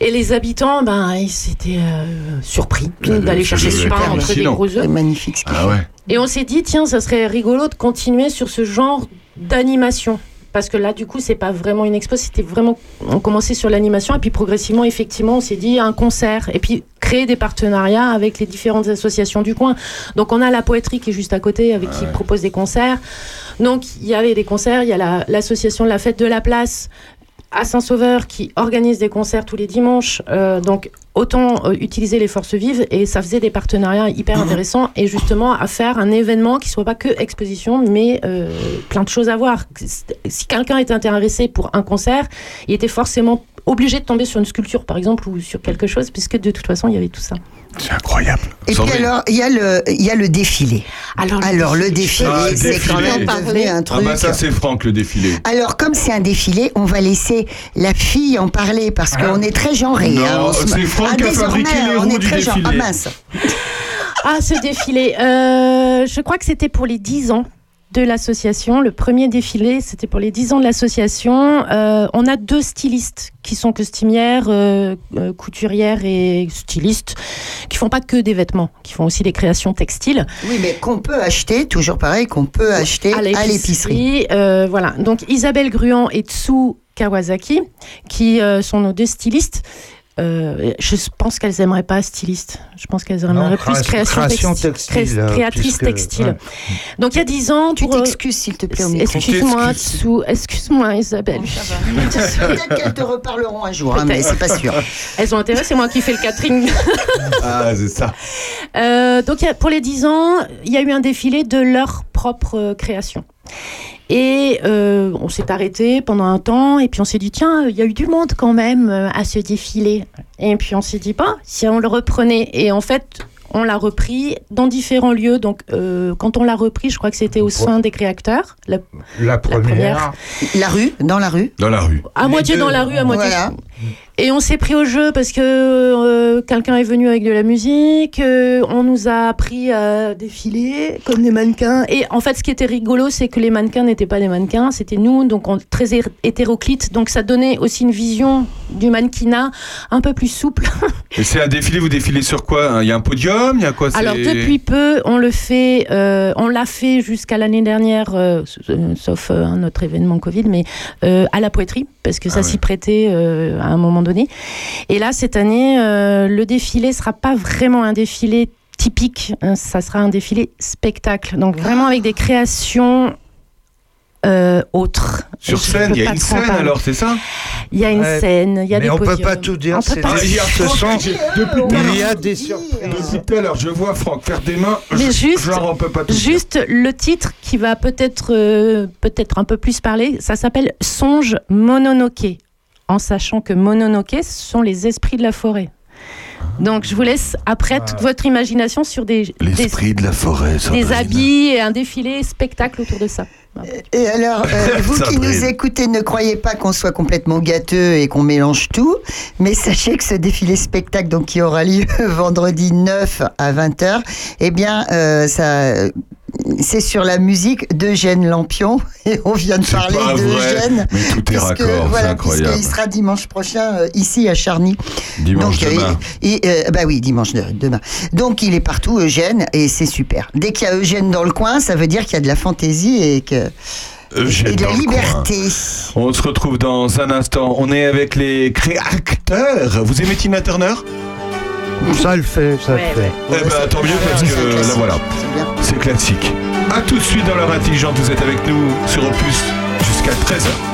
Et les habitants, ben, ils s'étaient euh, surpris Ah, d'aller chercher ce pain entre des gros C'est œufs. magnifique ce qu'il Ah fait. ouais. Et on s'est dit, tiens, ça serait rigolo de continuer sur ce genre d'animation. Parce que là, du coup, c'est pas vraiment une expo, c'était vraiment. On commençait sur l'animation, et puis progressivement, effectivement, on s'est dit un concert, et puis créer des partenariats avec les différentes associations du coin. Donc, on a la poétrie qui est juste à côté, avec qui propose des concerts. Donc, il y avait des concerts, il y a la- l'association de la fête de la place à Saint-Sauveur qui organise des concerts tous les dimanches. Euh, donc, autant euh, utiliser les forces vives et ça faisait des partenariats hyper intéressants et justement à faire un événement qui soit pas que exposition mais euh, plein de choses à voir. Si quelqu'un était intéressé pour un concert, il était forcément obligé de tomber sur une sculpture par exemple ou sur quelque chose puisque de toute façon il y avait tout ça. C'est incroyable. Et puis alors, il y, a le- il y a le défilé. Alors, Alors le défilé, Ah, c'est quand même devenu un Ah truc. bah ça c'est Franck le défilé. Alors, comme c'est un défilé, on va laisser la fille en parler parce qu'on est très genré. Non, hein, c'est Franck Ah, qui a désormais, fabriqué les on roues est du défilé. Ah mince. Ah, ce défilé. Euh, je crois que c'était pour les 10 ans de l'association. Le premier défilé, c'était pour les 10 ans de l'association. Euh, on a deux stylistes qui sont costumières, euh, euh, couturières et stylistes, qui font pas que des vêtements, qui font aussi des créations textiles. Oui, mais qu'on peut acheter, toujours pareil, qu'on peut acheter à l'épicerie. Euh, voilà. Donc Isabelle Gruan et Tsu Kawasaki, qui sont nos deux stylistes. Euh, je pense qu'elles aimeraient pas styliste. Je pense qu'elles aimeraient Non, plus créa- création, création textile, textile, cré- euh, créatrice puisque- textile. ouais. Donc il y a 10 ans, Tu pour, euh, t'excuses, s'il te plaît. Excuse-moi. Excuse-moi, Isabelle. Peut-être qu'elles te reparleront un jour, hein, mais c'est pas sûr. Elles ont intérêt, c'est moi qui fais le catering. Ah c'est ça. Euh, donc il y a- pour les 10 ans, il y a eu un défilé de leur propre création. Et euh, on s'est arrêté pendant un temps, et puis on s'est dit, tiens, il y a eu du monde quand même euh, à ce défilé. Et puis on s'est dit, pas, si on le reprenait. Et en fait, on l'a repris dans différents lieux. Donc euh, quand on l'a repris, je crois que c'était au sein des créateurs, la- La première. première. La rue, dans la rue. Dans la rue. à Les moitié deux. dans la rue, à moitié Voilà. Et on s'est pris au jeu parce que euh, quelqu'un est venu avec de la musique, euh, on nous a appris à défiler comme des mannequins. Et en fait, ce qui était rigolo, c'est que les mannequins n'étaient pas des mannequins, c'était nous, donc on, très hé- hétéroclites. Donc ça donnait aussi une vision du mannequinat un peu plus souple. Et c'est un défilé, vous défilez sur quoi hein? Il y a un podium, il y a quoi? Alors depuis peu, on le fait, euh, on l'a fait jusqu'à l'année dernière, sauf un autre événement Covid, mais à la poétrie, parce que ça Ah ouais. s'y prêtait à un moment donné. Et là, cette année, euh, le défilé sera pas vraiment un défilé typique, hein, ça sera un défilé spectacle, donc vraiment avec des créations euh, autres. Sur Je scène, il y a une scène parler. alors, c'est ça? Il y a une Ouais, scène, il y a mais des on peut podiums. pas tout dire, On peut c'est a ce Franck, sont- j'ai- depuis tout à Il y l'heure- a des surprises. Depuis tout à l'heure, je vois Franck faire des mains. Mais juste- genre on peut pas tout dire. Juste le titre qui va peut-être euh, peut-être un peu plus parler, ça s'appelle Songe Mononoke, en sachant que Mononoke, ce sont les esprits de la forêt. Donc je vous laisse après toute votre imagination sur des, des, L'esprit de la forêt. des habits et un défilé spectacle autour de ça. Et alors, euh, vous qui nous écoutez, ne croyez pas qu'on soit complètement gâteux et qu'on mélange tout, mais sachez que ce défilé spectacle, donc qui aura lieu vendredi 9 à 20h, eh bien, euh, ça. C'est sur la musique d'Eugène Lampion et on vient de parler d'Eugène. mais tout est puisque, raccord, voilà, incroyable. puisqu'il sera dimanche prochain euh, ici à Charny. Dimanche Donc, euh, demain. et- et, euh, bah oui, dimanche de- demain. Donc il est partout, Eugène, et c'est super. Dès qu'il y a Eugène dans le coin, ça veut dire qu'il y a de la fantaisie et, que, et de la liberté. On se retrouve dans un instant. On est avec les créateurs. Vous aimez Tina Turner? Ça le fait, ça Ouais, le fait. Eh ben, tant mieux parce que là classique, voilà, c'est classique. A tout de suite dans l'heure intelligente. Vous êtes avec nous sur Opus jusqu'à 13h.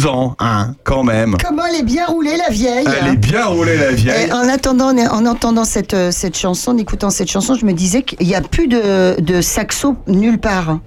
82 ans, hein, quand même. Comment elle est bien roulée, la vieille Elle est bien roulée la vieille. Et en attendant, en entendant cette, euh, cette chanson, en écoutant cette chanson, je me disais qu'il n'y a plus de, de saxo nulle part.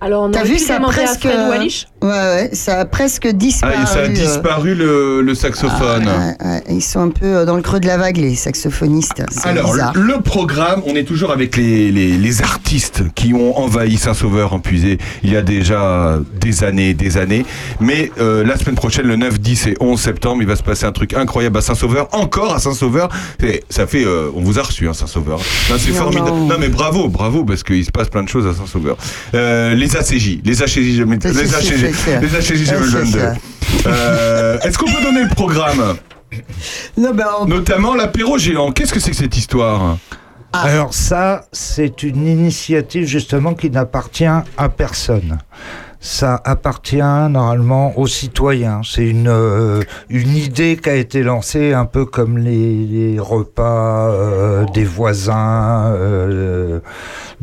Alors, on T'as aurait vu, ça a à presque. Fred Wallish. Ouais, ouais, ça a presque disparu. Ah, ça a euh. disparu le, le saxophone. Ah, ouais, ouais, ils sont un peu euh, dans le creux de la vague, les saxophonistes. Alors, bizarre. le, programme, on est toujours avec les, les, les artistes qui ont envahi Saint-Sauveur en puisé il y a déjà des années et des années. Mais euh, la semaine prochaine, le 9, 10 et 11 septembre, il va se passer un truc incroyable à Saint-Sauveur. Encore à Saint-Sauveur. Ça fait, euh, on vous a reçu, hein, Saint-Sauveur. C'est formidable. non. Non. mais bravo, bravo, parce qu'il se passe plein de choses à Saint-Sauveur. Les ACJ, les ACJ, les ACJ, donne c'est- deux. Euh, Est-ce qu'on peut donner le programme Non, ben, on- Notamment l'apéro géant. Qu'est-ce que c'est que cette histoire Alors ça, c'est une initiative justement qui n'appartient à personne. Ça appartient normalement aux citoyens. C'est une, euh, une idée qui a été lancée un peu comme les, les repas euh, des voisins. euh,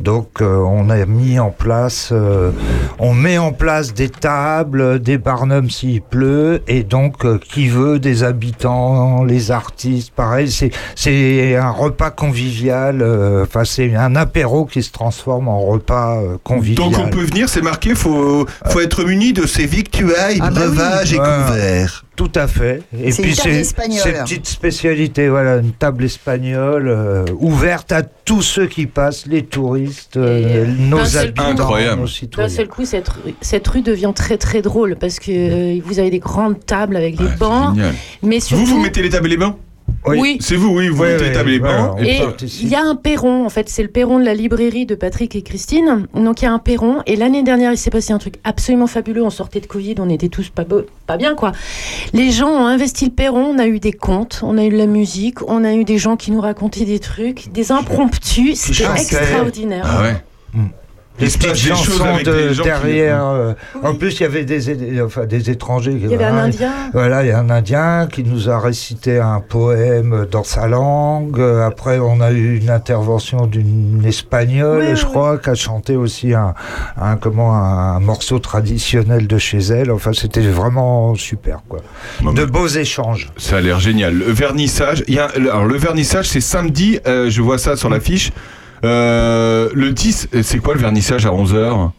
donc euh, on a mis en place, euh, on met en place des tables, des barnums s'il pleut, et donc euh, qui veut des habitants, les artistes, pareil. C'est c'est un repas convivial. euh, Enfin c'est un apéro qui se transforme en repas euh, convivial. Donc on peut venir, c'est marqué, faut, faut être muni de ces victuailles, Ah bah oui. breuvages et Ouais. couverts. Tout à fait. Et C'est puis c'est ces petites spécialités, voilà, une table espagnole euh, ouverte à tous ceux qui passent, les touristes, euh, euh, nos d'un habitants, nos D'un citoyens. seul coup, cette rue, cette rue devient très très drôle parce que euh, vous avez des grandes tables avec des Ouais, bancs, mais surtout. Vous, vous mettez les tables et les bancs? Oui. C'est vous, oui, vous les ouais, tables et il y a un perron, en fait, c'est le perron de la librairie de Patrick et Christine. Donc il y a un perron. Et l'année dernière, il s'est passé un truc absolument fabuleux. On sortait de Covid, on était tous pas, beau- pas bien, quoi. Les gens ont investi le perron. On a eu des contes, on a eu de la musique, on a eu des gens qui nous racontaient des trucs, des impromptus. C'était extraordinaire. Ah ouais Les Petites des choses chansons avec de- les gens qui- derrière. euh, En plus, il y avait des, enfin, des étrangers. Il y avait un Indien. Voilà, il y a un Indien qui nous a récité un poème dans sa langue. Après, on a eu une intervention d'une espagnole, Ouais, je ouais. crois, qui a chanté aussi un, un, comment, un morceau traditionnel de chez elle. Enfin, c'était vraiment super, quoi. Bon, De beaux échanges. Ça a l'air génial. Le vernissage, il y a, alors le vernissage, c'est samedi, euh, je vois ça sur l'affiche. Euh, le 10, c'est quoi le vernissage à 11h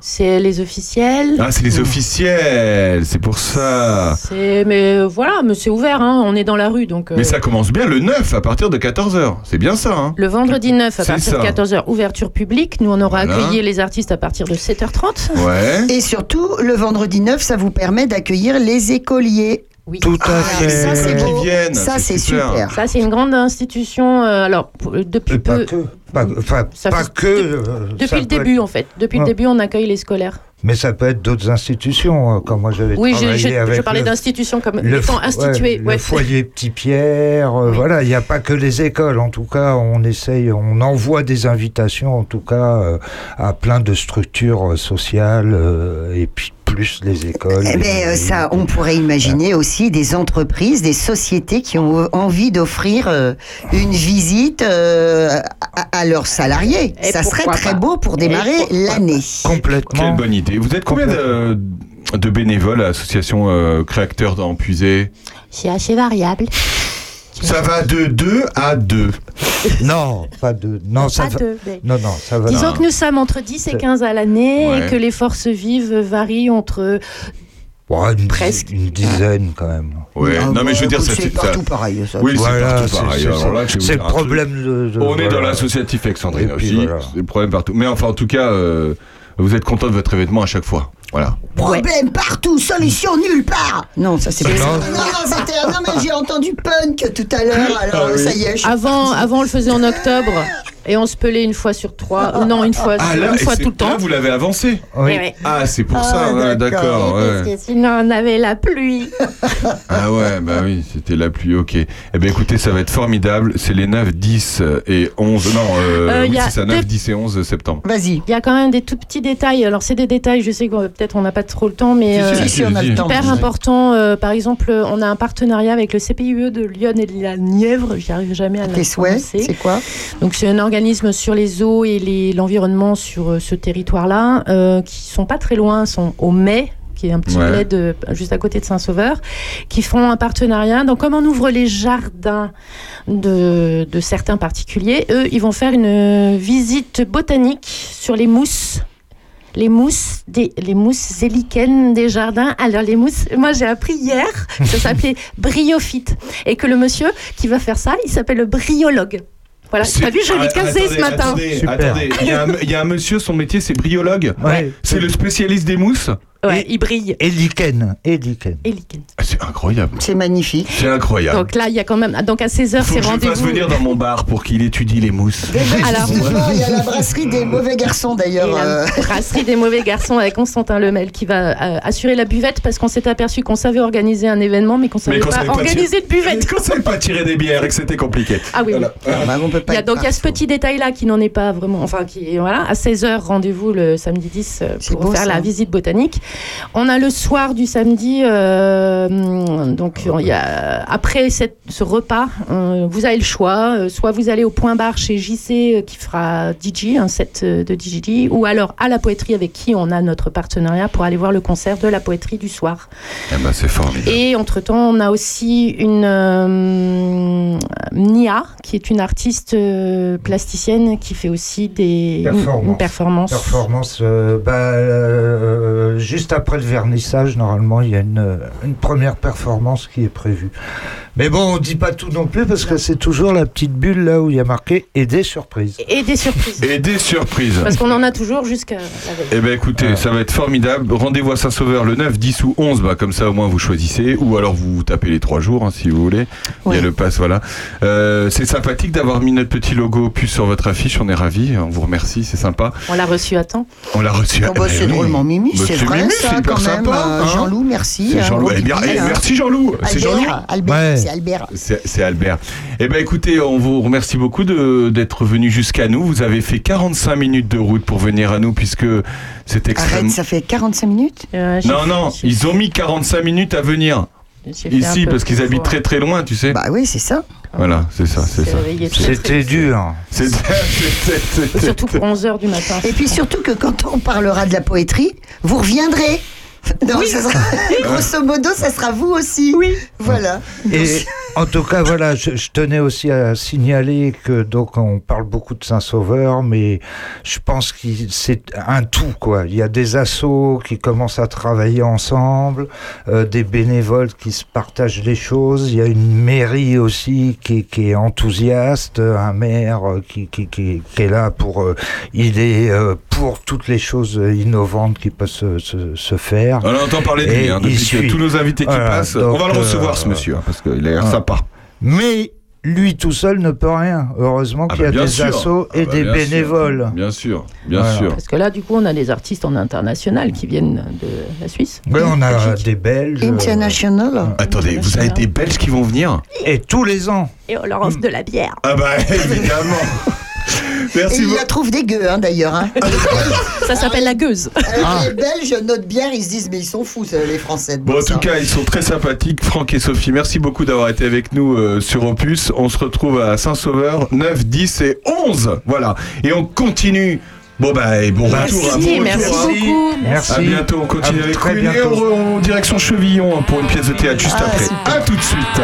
C'est les officiels. Ah, c'est les officiels, c'est pour ça. C'est mais euh, voilà, mais c'est ouvert. Hein, on est dans la rue, donc. euh, Mais ça commence bien le 9 à partir de 14h. C'est bien ça, hein Le vendredi 9 à partir de ça. 14h, ouverture publique. Nous, on aura Voilà. accueilli les artistes à partir de 7h30. Ouais. Et surtout, le vendredi 9, ça vous permet d'accueillir les écoliers. Oui. Tout à Ah, fait. ça, c'est beau. viennent, Ça, c'est super. super. Ça, c'est une grande institution. euh, alors, pour- depuis Et pas peu. que. Pas, enfin, Ça pas fait- que. euh, ça Depuis le début, être- en fait. Depuis le Ouais. début, on accueille les scolaires. mais ça peut être d'autres institutions. euh, Comme moi, j'avais Oui, je, travaillé je, je avec parlais le- d'institutions comme le, étant instituées. ouais, ouais. le foyer Petit Pierre, euh, Oui. voilà, il n'y a pas que les écoles. En tout cas, on essaye, on envoie des invitations, en tout cas, euh, à plein de structures euh, sociales euh, et puis plus les écoles. Eh ben, euh, ça, on pourrait imaginer aussi des entreprises, des sociétés qui ont envie d'offrir euh, une visite euh, à, à leurs salariés. Et ça serait très pas beau pour démarrer l'année. complètement. Quelle bonne idée. Vous êtes combien de, de bénévoles à l'association euh, Créateurs dans Puisé C'est assez variable. Ça va de 2 à 2. Non, pas de. Non, ça Pas va. de- mais- Non, non, ça va. Disons Non. que nous sommes entre 10 et 15 à l'année Ouais. et que les forces vives varient entre. Ouais, une, dizaine- Presque. une dizaine quand même. Ouais. Ah, non, mais je veux dire, c'est partout pareil. Ça. Oui, c'est Voilà, partout c'est- pareil. c'est- le problème de. de- On est dans voilà. l'associatif Alexandrine aussi. voilà. C'est le problème partout. Mais enfin, en tout cas, euh, vous êtes content de votre événement à chaque fois. Voilà. Problème partout, solution nulle part. Non, ça c'est pas Non. ça. Non, non, c'était. Non, mais j'ai entendu punk tout à l'heure. Alors Ah oui. ça y est. je suis Avant, avant, on le faisait en octobre et on se pelait une fois sur trois. Non, une fois, Ah là, une fois tout le temps. là, vous l'avez avancé? Oui. Ouais. Ah, c'est pour Ah, ça, ouais, d'accord. ouais. Parce que sinon, on avait la pluie. Ah ouais, bah oui, c'était la pluie, ok. Eh bien écoutez, ça va être formidable. C'est les 9, 10 et 11. Non, euh, Euh, oui, c'est ça, 9, deux- 10 et 11 septembre. Vas-y. Il y a quand même des tout petits détails. Alors, c'est des détails, je sais que euh, peut-être on n'a pas trop le temps, mais Si, euh, si, Si, si, on a le si. temps. hyper important. euh, par exemple, on a un partenariat avec le CPUE de Lyon et de la Nièvre. J'y arrive jamais à Tes souhaits, prononcer. c'est quoi? Donc c'est un organisme sur les eaux et l'environnement sur euh, ce territoire-là, euh, qui sont pas très loin, sont au Mai qui est un petit Ouais. bled euh, juste à côté de Saint-Sauveur, qui font un partenariat. Donc comme on ouvre les jardins de, de certains particuliers, eux, ils vont faire une visite botanique sur les mousses les mousses, des, les mousses zélicaines des jardins. Alors les mousses, moi j'ai appris hier que ça s'appelait bryophyte et que le monsieur qui va faire ça, il s'appelle le bryologue. Voilà, tu as vu, je l'ai Ah, casé attendez, ce matin. Attendez. Il y, a un, il y a un monsieur, son métier c'est bryologue. Ouais. C'est le spécialiste des mousses. Ouais, il brille. Et lichen. Et lichen. Et lichen. Ah, C'est incroyable. C'est magnifique. C'est incroyable. Donc là, il y a quand même. Donc à 16h, Faut c'est que je rendez-vous. venir dans mon bar pour qu'il étudie les mousses. Alors, il y a la brasserie des mauvais garçons d'ailleurs. la euh, brasserie des mauvais garçons avec Constantin Lemel qui va euh, assurer la buvette parce qu'on s'est aperçu qu'on savait organiser un événement mais qu'on savait pas savait pas organiser de buvette. Qu'on savait pas tirer des bières et que c'était compliqué. Ah oui, oui. Voilà. bah, on peut pas Il y a, donc il y a ce petit détail là qui n'en est pas vraiment. Enfin, qui voilà, à 16h, rendez-vous le samedi 10 euh, pour beau, faire ça. la visite botanique. On a le soir du samedi, euh, donc il y a, après cette, ce repas, euh, vous avez le choix. euh, soit vous allez au point bar chez JC euh, qui fera DJ, un set de DJ, ou alors à la poétrie avec qui on a notre partenariat pour aller voir le concert de la poétrie du soir. Eh ben, c'est formidable. Et entre-temps, on a aussi une euh, Nia, qui est une artiste euh, plasticienne qui fait aussi des Performance. une performance. Performance, euh, bah, euh, juste après le vernissage, normalement, il y a une, euh, une première performance qui est prévue. Mais bon, on dit pas tout non plus parce que c'est toujours la petite bulle là où il y a marqué et des surprises. Et des surprises. Et des surprises. Parce qu'on en a toujours jusqu'à la veille. Eh ben écoutez, Ah. ça va être formidable. Rendez-vous à Saint-Sauveur le 9, 10 ou 11, bah, comme ça au moins vous choisissez. Ou alors vous vous tapez les trois jours hein, si vous voulez. Il y a le pass, voilà. Euh, c'est sympathique d'avoir mis notre petit logo plus sur votre affiche, on est ravis. On vous remercie, c'est sympa. On l'a reçu à temps. On l'a reçu. Oh, bah, Eh c'est drôlement mimi, Bah, c'est vrai mimi, ça quand même. sympa, euh, hein. Jean-Loup, merci. C'est hein, Jean-Loup. Eh bien, eh, hein. merci Jean-Loup. C'est Jean-Loup. Albert, Albert, Ouais. c'est Albert. C'est Albert. Eh ben écoutez, on vous remercie beaucoup de- d'être venu jusqu'à nous. Vous avez fait 45 minutes de route pour venir à nous puisque c'est extrêmement... Arrête, ça fait 45 minutes? Euh, Non, fait- non, ils ont mis 45 minutes à venir ici parce qu'ils habitent très très loin, tu sais. Bah oui, c'est ça. Voilà, c'est ça, c'est ça. C'était dur. C'est- Surtout pour 11h du matin. Et puis surtout que quand on parlera de la poétrie, vous reviendrez. Non, ça sera- grosso modo, ça sera vous aussi. Oui. Voilà. Et en tout cas, voilà, je, je tenais aussi à signaler que donc on parle beaucoup de Saint-Sauveur, mais je pense que c'est un tout quoi. Il y a des assos qui commencent à travailler ensemble, euh, des bénévoles qui se partagent les choses. Il y a une mairie aussi qui, est- qui est enthousiaste, un maire euh, qui, qui, qui, qui est là pour euh, il est euh, pour toutes les choses innovantes qui peuvent se, se, se faire. On entend parler de lui, hein, depuis que suit. tous nos invités qui Voilà, passent. donc, on va le recevoir euh, ce monsieur, hein, parce qu'il a l'air sympa. Mais lui tout seul ne peut rien. Heureusement Ah qu'il y bah a des sûr. assos Ah et bah des bien sûr. bénévoles. Bien sûr, bien Voilà. sûr. Parce que là, du coup, on a des artistes en international qui viennent de la Suisse. Mais on a Belgique. des Belges. euh, International. Attendez, vous avez des Belges qui vont venir? Et tous les ans. Et on leur offre de la bière. Ah bah évidemment. Et Merci il beaucoup. la trouve des gueux, hein, d'ailleurs. hein. Ça s'appelle la gueuse. Alors, Les Belges, notre bière, ils se disent, mais ils sont fous, les Français. Bon, en tout ça. cas, ils sont très sympathiques. Franck et Sophie, merci beaucoup d'avoir été avec nous euh, sur Opus. On se retrouve à Saint-Sauveur, 9, 10 et 11. Voilà. Et on continue. Bon, bah, et bon Merci, retour. hein, bon retour, merci hein. beaucoup. Merci. À bientôt, on continue À avec très Rudy et bientôt. on- en direction Chevillon hein, pour une pièce de théâtre juste Ah, après. super. À tout de suite.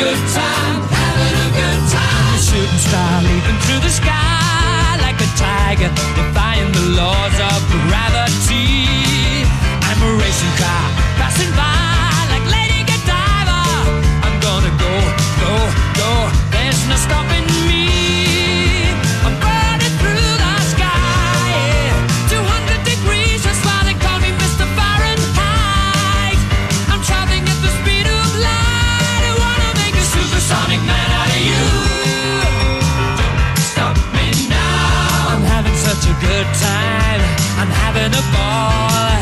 Good time, having a good time. Shooting star leaping through the sky like a tiger, defying the laws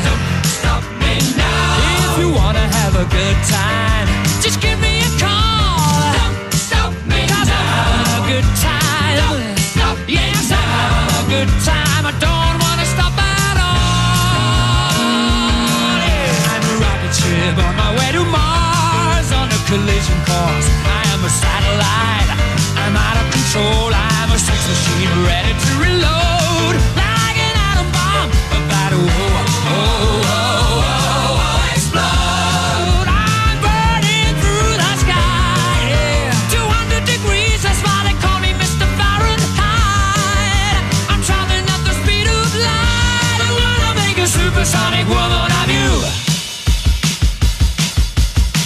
Don't stop me now. If you wanna have a good time, just give me a call. Don't stop me Cause I'm having a good time. Don't stop yes, I'm having a good time. I don't wanna stop at all. Yeah. I'm a rocket ship on my way to Mars on a collision course. I am a a satellite. I'm out of control. I'm a sex machine ready to reload.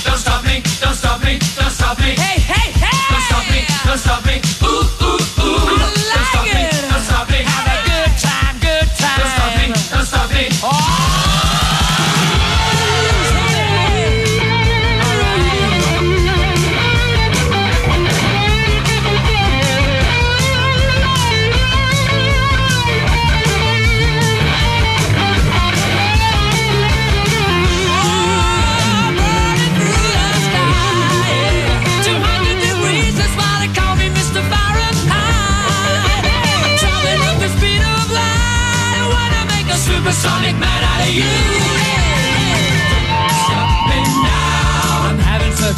Don't stop me, don't stop me, don't stop me. Hey, hey, hey! Don't stop me, don't stop me. Me. Supersonic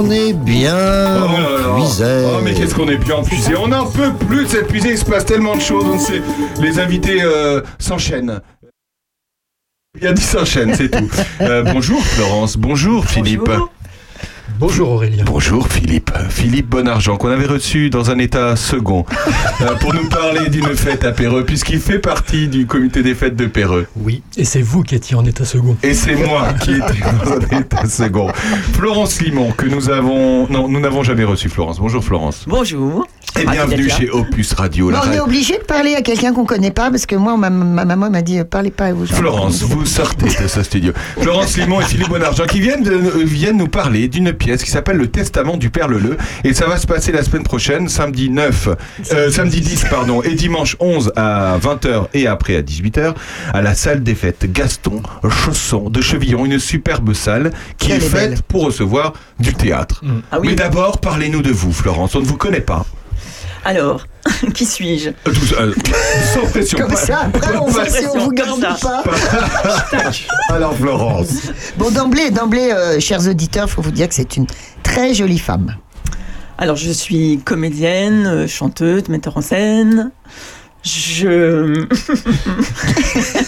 On est bien Oh puisé. Oh, mais qu'est-ce qu'on est bien puisé. On n'en peut plus de cette puisée. Il se passe tellement de choses. On sait, les invités euh, s'enchaînent. Il y a dit s'enchaînent, c'est tout. Euh, bonjour Florence. Bonjour Philippe. Bonjour Aurélien. Bonjour Philippe. Philippe Bonargent, qu'on avait reçu dans un état second euh, pour nous parler d'une fête à Péreux, puisqu'il fait partie du comité des fêtes de Péreux. Oui, et c'est vous qui étiez en état second. Et c'est moi qui étais en état second. Florence Limon, que nous avons. Non, nous n'avons jamais reçu Florence. Bonjour Florence. Bonjour. Et Ravi bienvenue chez Opus Radio. On est obligé de parler à quelqu'un qu'on connaît pas parce que moi, ma, ma maman m'a dit euh, parlez pas aux gens. Florence, vous sortez de ce studio. Florence Limon et Philippe Bonargent qui viennent, de, euh, viennent nous parler d'une pièce qui s'appelle Le Testament du Père Leleu. Et ça va se passer la semaine prochaine, samedi 9, euh, samedi 10, pardon, et dimanche 11 à 20h et après à 18h, à la salle des fêtes Gaston Chausson de Chevillon, une superbe salle qui Quelle est est faite pour recevoir du théâtre. Ah oui. Mais d'abord, parlez-nous de vous, Florence. On ne vous connaît pas. Alors, qui suis-je Euh, euh, sans pression. Comme pas- ça, après on voit si on vous garde pas. Alors Florence. Bon, d'emblée, d'emblée, euh, chers auditeurs, faut vous dire que c'est une très jolie femme. Alors, je suis comédienne, euh, chanteuse, metteur en scène. Je.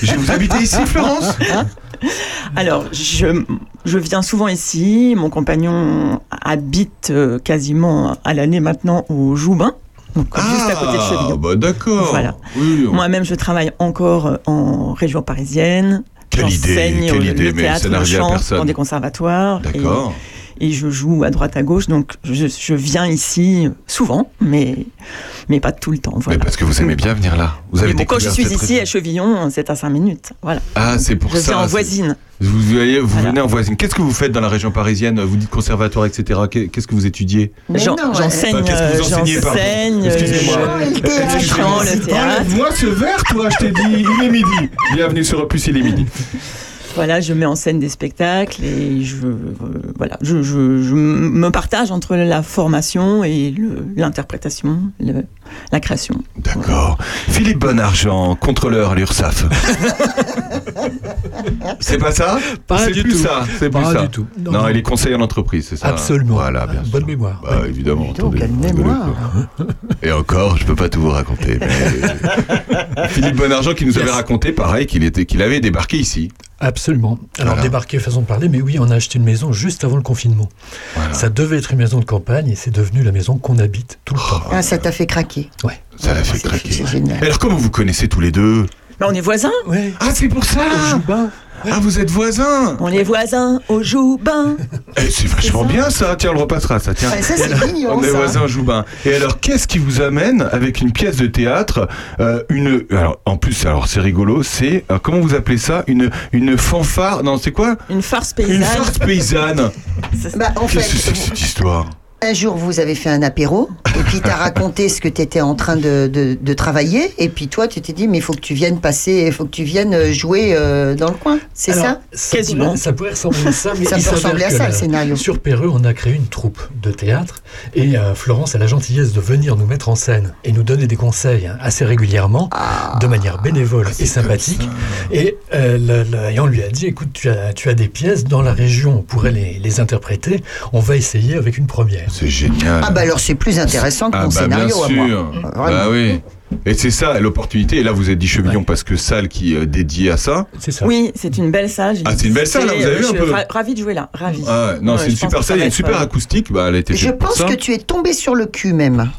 Je vous habitez ici, Florence Alors, je, je viens souvent ici. Mon compagnon habite quasiment à l'année maintenant au Joubin, donc juste à côté de Chevillon. bah d'accord. Voilà. Oui, on- Moi-même, je travaille encore euh, en région parisienne. Quelle idée, quelle le idée, mais théâtre, ça le chant dans des conservatoires. D'accord. Et, je joue à droite à gauche, donc je, je viens ici souvent, mais, mais pas tout le temps. Mais Voilà. parce que vous aimez bien venir là. Vous avez Mais bon, quand je suis cette ici à. Chevillon, c'est à 5 minutes. Voilà. Ah, c'est pour je ça. viens en voisine. Vous, voyez, vous Voilà. venez en voisine. Qu'est-ce que vous faites dans la région parisienne? Vous dites conservatoire, etc. Qu'est- Qu'est-ce que vous étudiez? Mais J'enseigne, Enfin, qu'est-ce que vous euh, enseignez, Excusez-moi. je- le théâtre. Moi, ce verre, toi, je t'ai dit, il est midi. Bienvenue sur Opus, il est midi. Voilà, je mets en scène des spectacles et je, euh, voilà, je, je, je me partage entre la formation et l'interprétation, la création. D'accord. Philippe Bonargent, contrôleur à l'URSSAF. c'est pas ça? Pas du plus tout. ça. C'est plus Pas ça. du tout. Non, Non, non. il est conseiller en entreprise, c'est ça Absolument. Voilà, bien sûr. Bonne mémoire. Bah, évidemment. Donc, attendez, quelle rigolez mémoire. pas. Et encore, je peux pas tout vous raconter. mais- Philippe Bonargent qui nous avait raconté, pareil, qu'il était, qu'il avait débarqué ici. Absolument. Alors Voilà. débarquer, façon de parler, mais oui, on a acheté une maison juste avant le confinement. Voilà. Ça devait être une maison de campagne et c'est devenu la maison qu'on habite tout le temps. Ah, ça t'a fait craquer. Ouais. Ça l'a fait craquer. C'est génial. Alors, comment vous connaissez tous les deux? Mais on est voisins Ouais. Ah, c'est pour ça. Ah, vous êtes voisins On est voisins au Joubin. Eh, C'est vachement bien ça, tiens, on le repassera ça, tiens. Ouais, ça, c'est mignon, On est ça. voisins au Joubin. Et alors, qu'est-ce qui vous amène avec une pièce de théâtre, euh, une, alors, en plus, alors c'est rigolo, c'est, euh, comment vous appelez ça, une, une fanfare, non, c'est quoi? Une farce Une paysanne. farce paysanne. Bah, en Qu'est-ce que c'est que cette histoire? Un jour, vous avez fait un apéro, et puis t'as raconté ce que t'étais en train de, de, de travailler, et puis toi, tu t'es dit, mais il faut que tu viennes passer, il faut que tu viennes euh, jouer euh, dans le coin. C'est ça? ça Quasiment. ça pourrait ressembler à ça, mais Ça il peut ressembler à ça, le scénario. Sur Perreux, on a créé une troupe de théâtre et euh, Florence a la gentillesse de venir nous mettre en scène et nous donner des conseils hein, assez régulièrement, Ah. de manière bénévole et sympathique. Et, euh, le- le- et on lui a dit, écoute, tu as, tu as des pièces dans la région, on pourrait les, les interpréter, on va essayer avec une première. C'est génial. Ah bah alors c'est plus intéressant que Ah mon bah scénario bien à sûr. moi. Bah oui. Et c'est ça l'opportunité. Et là, vous êtes dit Chevillon parce que salle qui est dédiée à ça. C'est ça. Oui, c'est une belle salle. Ah, c'est une belle salle, hein, vous avez euh, vu un peu ra- Ravie de jouer là, ravie. Ah ouais, non, Ouais, c'est une super salle, il y a une super euh, acoustique. Bah, elle a été Je pense que tu es tombé sur le cul même.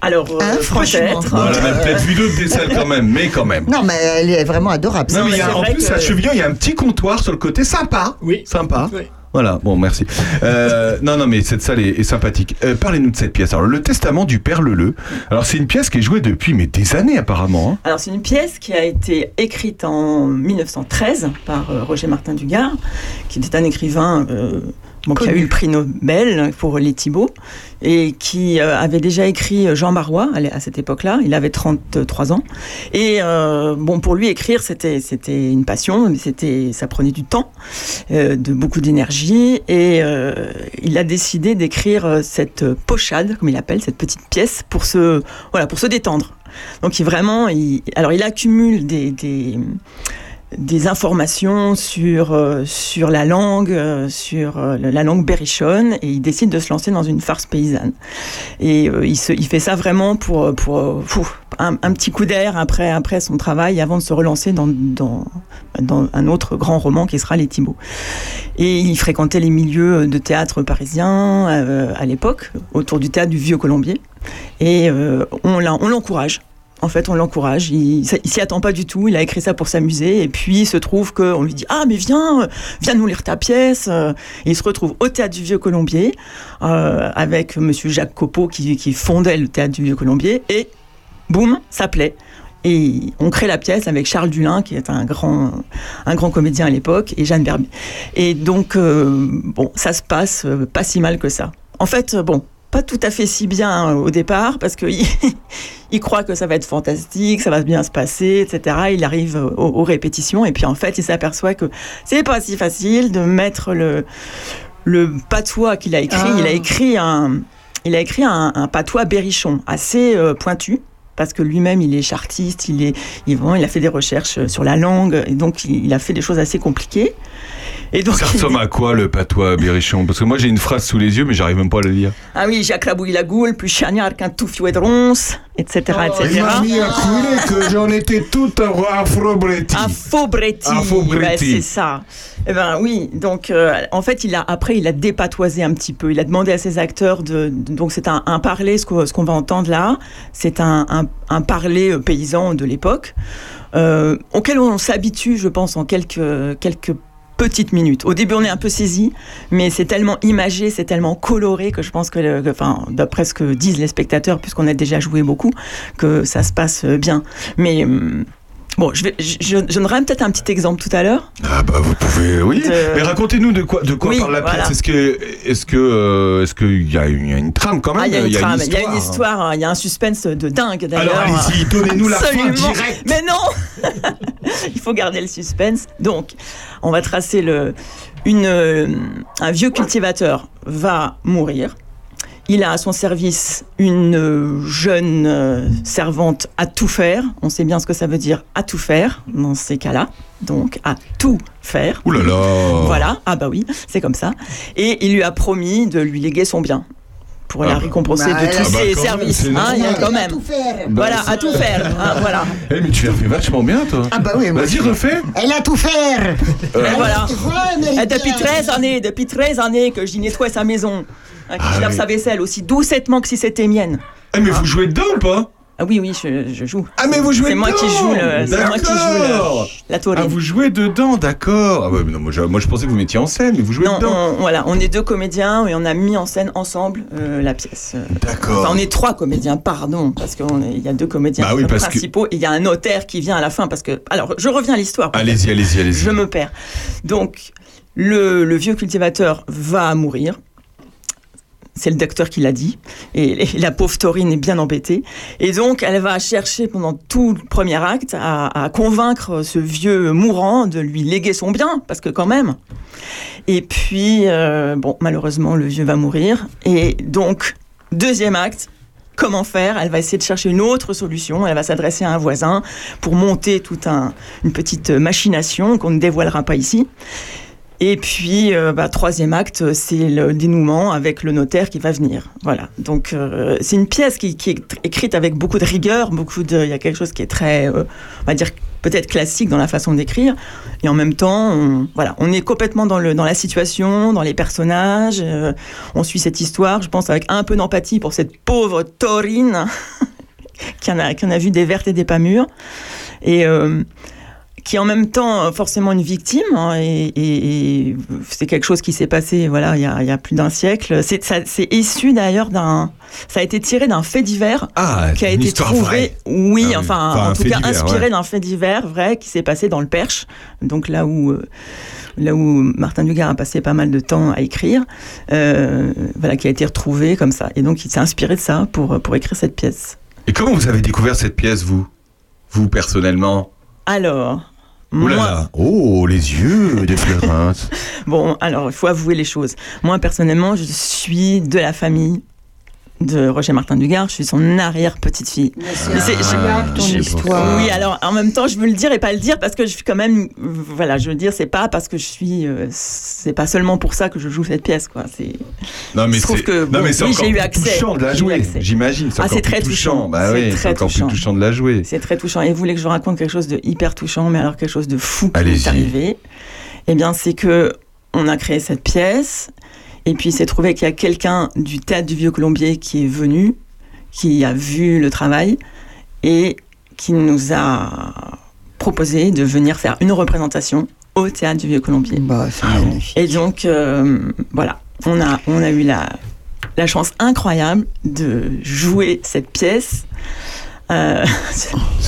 Alors, euh, Hein, franchement. peut-être. Vu d'autres des salles quand même, mais quand même. Non, mais elle est vraiment adorable. Non, mais il y a- en plus, que- à Chevillon, il y a un petit comptoir sur le côté sympa. Oui. Sympa. Oui. Voilà, bon, merci. Euh, non, non, mais cette salle est, sympathique. Euh, Parlez-nous de cette pièce. Alors, le Testament du Père Leleu. Alors, c'est une pièce qui est jouée depuis mais des années, apparemment. hein. Alors, c'est une pièce qui a été écrite en 1913 par euh, Roger Martin Dugard, qui était un écrivain qui a eu le prix Nobel pour les Thibauts, et qui euh, avait déjà écrit Jean Marois à cette époque-là. Il avait 33 ans. Et euh, bon, pour lui, écrire, c'était c'était une passion, mais c'était ça prenait du temps, euh, de beaucoup d'énergie. Et il a décidé d'écrire cette pochade, comme il appelle, cette petite pièce, pour se, voilà, pour se détendre. Donc il vraiment, il, alors il accumule des, des, des informations sur, euh, sur la langue, euh, sur euh, la langue berrichonne, et il décide de se lancer dans une farce paysanne. Et il, fait ça vraiment pour, pour un, petit coup d'air après, après son travail, avant de se relancer dans, dans, un autre grand roman qui sera Les Thibauts. Et il fréquentait les milieux de théâtre parisiens euh, à l'époque, autour du théâtre du Vieux Colombier. Et on l'encourage. En fait, on l'encourage. Il, il s'y attend pas du tout. Il a écrit ça pour s'amuser. Et puis, il se trouve qu'on lui dit Ah, mais viens, euh, viens nous lire ta pièce. Euh, Et il se retrouve au théâtre du Vieux Colombier euh, avec monsieur Jacques Copeau qui, qui fondait le théâtre du Vieux Colombier. Et boum, ça plaît. Et on crée la pièce avec Charles Dulin, qui est un grand, un grand comédien à l'époque, et Jeanne Berbier. Et donc, euh, bon, ça se passe euh, pas si mal que ça. En fait, euh, bon, pas tout à fait si bien euh, au départ, parce qu'il il croit que ça va être fantastique, ça va bien se passer, etc. Il arrive aux, aux répétitions, et puis en fait, il s'aperçoit que c'est pas si facile de mettre le, le patois qu'il a écrit. Ah. Il a écrit un, il a écrit un, un patois berrichon, assez euh, pointu. Parce que lui-même, il est chartiste, il, est, il, il a fait des recherches sur la langue, et donc il, il a fait des choses assez compliquées. Et donc, Ça il- ressemble à quoi le patois berrichon? Parce que moi j'ai une phrase sous les yeux, mais j'arrive même pas à la lire. Ah oui, Jacques Labouille la goule, plus chagnard qu'un tout fiouet de ronce, etc. etc. à couler que j'en étais tout un afro-bretti. Un faux bretti. Un faux bretti. Ouais, c'est ça. Eh ben oui, donc euh, en fait, il a après il a dépatoisé un petit peu. Il a demandé à ses acteurs de, de- donc c'est un, un parler ce qu'on ce qu'on va entendre là, c'est un, un, un parler euh, paysan de l'époque euh, auquel on s'habitue, je pense, en quelques quelques petites minutes. Au début, on est un peu saisi, mais c'est tellement imagé, c'est tellement coloré que je pense que- enfin, d'après ce que disent les spectateurs, puisqu'on a déjà joué beaucoup, que ça se passe bien. Mais hum, bon, je, vais, je, donnerai peut-être un petit exemple tout à l'heure. Ah bah vous pouvez, oui. De- Mais racontez-nous de quoi, de quoi Oui, parle la pièce. voilà. Est-ce que, est-ce que, euh, est-ce qu'il y a une, il y a une trame quand même? Ah, il y a une trame, il y a une histoire, hein, il y a un suspense de dingue d'ailleurs. Alors allez-y, donnez-nous la fin directe. Mais non Il faut garder le suspense. Donc, on va tracer le. Une, euh, un vieux cultivateur va mourir. Il a à son service une euh, jeune euh, servante à tout faire. On sait bien ce que ça veut dire à tout faire dans ces cas-là. Donc, à tout faire. Ouh là là. Voilà, ah bah oui, c'est comme ça. Et il lui a promis de lui léguer son bien pour Ah la bah. récompenser Bah, de ah tous bah, ses même, services. hein, il y a quand même. tout faire. Bah, Voilà, à tout faire. hein, voilà. Eh mais tu l'as fait vachement bien toi. Ah bah oui, Vas-y refais. Elle a tout faire. Euh, Et voilà. Depuis 13 années, depuis 13 années que j'y nettoie sa maison, hein, que Ah lave oui. sa vaisselle aussi doucettement que si c'était mienne. Eh mais vous jouez dedans ou pas? Ah oui, oui, je, je joue. Ah mais vous jouez C'est moi qui dedans joue le, c'est moi qui joue le- la taurine. Ah vous jouez dedans, d'accord. Ah ouais, non, moi, je, moi, je pensais que vous mettiez en scène, mais vous jouez Non, dedans. on, voilà, on est deux comédiens et on a mis en scène ensemble euh, la pièce. D'accord. Enfin, on est trois comédiens, pardon, parce qu'il y a deux comédiens Bah oui, parce que- principaux et il y a un notaire qui vient à la fin parce que. Alors, je reviens à l'histoire. Allez-y, allez-y, allez-y. Je me perds. Donc, le, le vieux cultivateur va mourir. C'est le docteur qui l'a dit. Et, la pauvre Taurine est bien embêtée. Et donc, elle va chercher pendant tout le premier acte à, à convaincre ce vieux mourant de lui léguer son bien, parce que quand même. Et puis, euh, bon, malheureusement, le vieux va mourir. Et donc, deuxième acte, comment faire? Elle va essayer de chercher une autre solution. Elle va s'adresser à un voisin pour monter toute un, une petite machination qu'on ne dévoilera pas ici. Et puis, euh, bah, troisième acte, c'est le dénouement avec le notaire qui va venir. Voilà. Donc, euh, c'est une pièce qui, est écrite avec beaucoup de rigueur, beaucoup de. Il y a quelque chose qui est très, euh, on va dire, peut-être classique dans la façon d'écrire. Et en même temps, on, voilà, on est complètement dans, le, dans la situation, dans les personnages. on suit cette histoire, je pense, avec un peu d'empathie pour cette pauvre Taurine qui en a, qui en a vu des vertes et des pas mûres. Et. Qui est en même temps euh, forcément une victime, hein, et, et- et c'est quelque chose qui s'est passé voilà, il, y a, il y a plus d'un siècle. C'est ça- c'est issu d'ailleurs d'un. Ça a été tiré d'un fait divers Ah, qui a été trouvé, vraie. oui, Ah enfin, enfin, en tout cas divers, inspiré ouais. d'un fait divers vrai qui s'est passé dans le Perche, donc là où. euh, Là où Martin Dugard a passé pas mal de temps à écrire, euh, voilà, qui a été retrouvé comme ça. Et donc il s'est inspiré de ça pour, pour écrire cette pièce. Et comment vous avez découvert cette pièce, vous? Vous, personnellement? Alors, moi, Oh, les yeux de Florence Bon, alors, il faut avouer les choses. Moi, personnellement, je suis de la famille de Roger Martin Dugard. Je suis son arrière-petite-fille. Oui, alors, en même temps, je veux le dire et pas le dire parce que je suis quand même... Voilà, je veux dire, c'est pas parce que je suis... euh, c'est pas seulement pour ça que je joue cette pièce, quoi. C'est... Non, mais Je trouve c'est que, non, bon, mais c'est oui, encore j'ai eu plus accès. touchant de la jouer, j'imagine. C'est Ah, c'est très touchant. Bah C'est oui, c'est très encore touchant. plus touchant de la jouer. C'est très touchant. Et vous voulez que je vous raconte quelque chose de hyper touchant, mais alors quelque chose de fou qui est arrivé? Eh bien, c'est que on a créé cette pièce, et puis il s'est trouvé qu'il y a quelqu'un du théâtre du Vieux Colombier qui est venu, qui a vu le travail et qui nous a proposé de venir faire une représentation au théâtre du Vieux Colombier. Bah, c'est magnifique. Et donc, euh, voilà, on a, on a eu la, la chance incroyable de jouer cette pièce. euh,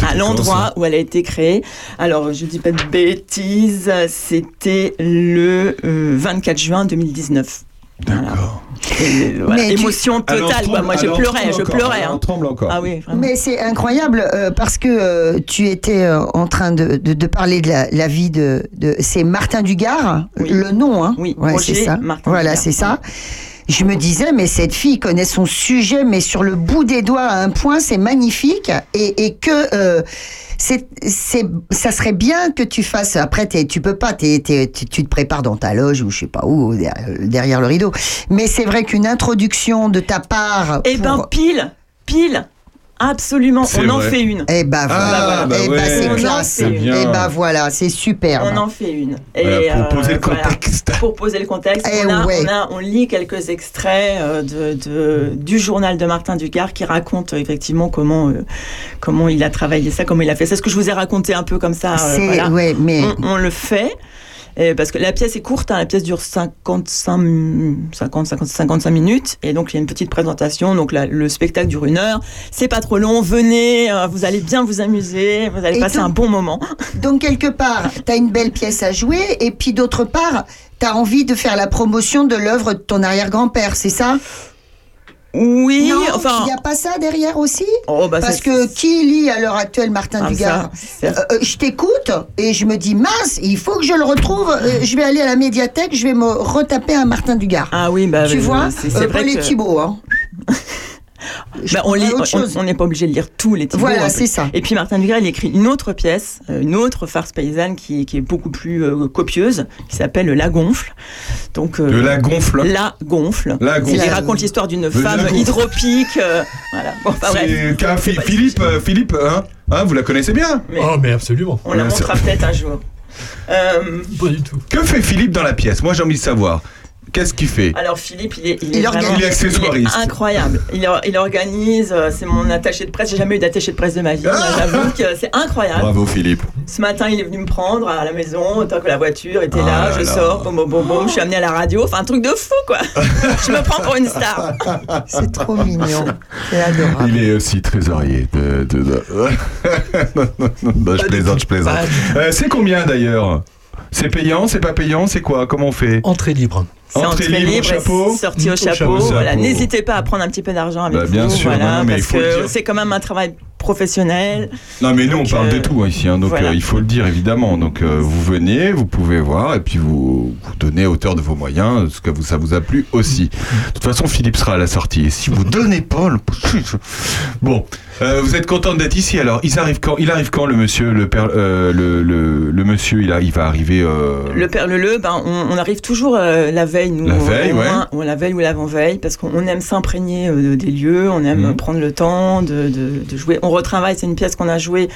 à l'endroit où elle a été créée. Alors, je dis pas de bêtises, c'était le euh, 24 juin 2019. D'accord. Et, voilà, Mais tu- émotion Alors, totale, quoi. tremble- Moi, je pleurais, je encore, pleurais. hein. tremble encore. Ah oui. Mais c'est incroyable euh, parce que euh, tu étais euh, en train de, de- de parler de la, la vie de, de c'est Martin Dugard, Oui. le nom, hein Oui, Ouais, c'est ça. Martin voilà, c'est ça. Je me disais, mais cette fille connaît son sujet, mais sur le bout des doigts à un point, c'est magnifique. Et, et que euh, c'est, c'est, ça serait bien que tu fasses. Après, t'es- tu peux pas, t'es- t'es- tu te prépares dans ta loge ou je sais pas où, derrière, derrière le rideau. Mais c'est vrai qu'une introduction de ta part. Eh ben, pour- pile, pile, absolument, C'est on en vrai. fait une. Eh ben voilà, Ah, bah eh ben ouais. c'est On en classe. fait une. Eh ben voilà, c'est superbe. On en fait une. Voilà, pour euh, poser le voilà. contexte. Pour poser le contexte, Eh on, a- ouais. on, a- on lit quelques extraits euh, de, de- du journal de Martin Ducard qui raconte euh, effectivement comment, euh, comment il a travaillé ça, comment il a fait ça. Ce que je vous ai raconté un peu comme ça. euh, C'est voilà. ouais, mais on, on le fait. Euh, parce que la pièce est courte, hein, la pièce dure 55, mi- 50, 50, 55 minutes, et donc il y a une petite présentation, donc la- le spectacle dure une heure, c'est pas trop long, venez, euh, vous allez bien vous amuser, vous allez Et passer donc- un bon moment. donc quelque part, t'as une belle pièce à jouer, et puis d'autre part, t'as envie de faire la promotion de l'œuvre de ton arrière-grand-père, c'est ça? Oui, Non, enfin... il n'y a pas ça derrière aussi Oh, bah, Parce que qui lit à l'heure actuelle Martin Ah, Dugard Euh, euh, je t'écoute et je me dis mince, il faut que je le retrouve. euh, je vais aller à la médiathèque, je vais me retaper un Martin Dugard. Ah oui, bah, tu vois, c'est Euh, vrai les que- Thibault. Hein. Bah, on autre on- on n'est pas obligé de lire tous les Thibault. Voilà, c'est ça. Et puis Martin Dugard, il écrit une autre pièce, euh, une autre farce paysanne qui, qui est beaucoup plus euh, copieuse, qui s'appelle La Gonfle. Donc, euh, De la gonfle. La Gonfle. La Il gonfle. raconte l'histoire d'une La femme hydropique. euh, voilà. Bon, enfin, bref. Philippe, euh, Philippe, hein, hein, vous la connaissez bien. Mais Oh, mais absolument. on la montrera peut-être un jour. Euh, Pas du tout. Que fait Philippe dans la pièce? Moi, j'ai envie de savoir. Qu'est-ce qu'il fait? Alors Philippe, il est, il Il est, organise. vraiment- Il est accessoiriste. il est incroyable. Il, or- il organise, euh, c'est mon attaché de presse. J'ai jamais eu d'attaché de presse de ma vie. J'avoue que c'est incroyable. Bravo Philippe. Ce matin, il est venu me prendre à la maison, tant que la voiture était Ah là, là je là. sors, boum, boum, boum, je suis amené à la radio. Enfin, un truc de fou, quoi. je me prends pour une star. C'est trop mignon. C'est adorable. Il est aussi trésorier de. de- de- non, non, non, non, je plaisante, je plaisante. Euh, c'est combien d'ailleurs? C'est payant, c'est pas payant, c'est quoi? Comment on fait? Entrée libre. C'est Entrée entrée libre, libre, chapeau sortie au Au chapeau. chapeau. Voilà, n'hésitez pas à prendre un petit peu d'argent avec Bah, vous. bien sûr, voilà, non, parce que dire. c'est quand même un travail professionnel. Non mais nous on parle de euh, tout hein, ici, hein, donc voilà. euh, il faut le dire évidemment. Donc euh, vous venez, vous pouvez voir et puis vous, vous donnez à hauteur de vos moyens ce que vous, ça vous a plu aussi. De toute façon Philippe sera à la sortie et si vous donnez pas le... Bon, euh, vous êtes content d'être ici alors. Il arrive quand Il arrive quand le monsieur, le père, euh, le, le, le monsieur, il, a- il va arriver. euh, Le perle-le, ben, on, on arrive toujours euh, la veille, nous. La veille, ouais. moins, ou la veille ou l'avant-veille, parce qu'on aime s'imprégner euh, des lieux, on aime Mhm. prendre le temps de, de- de jouer. On retravaille, c'est une pièce qu'on a jouée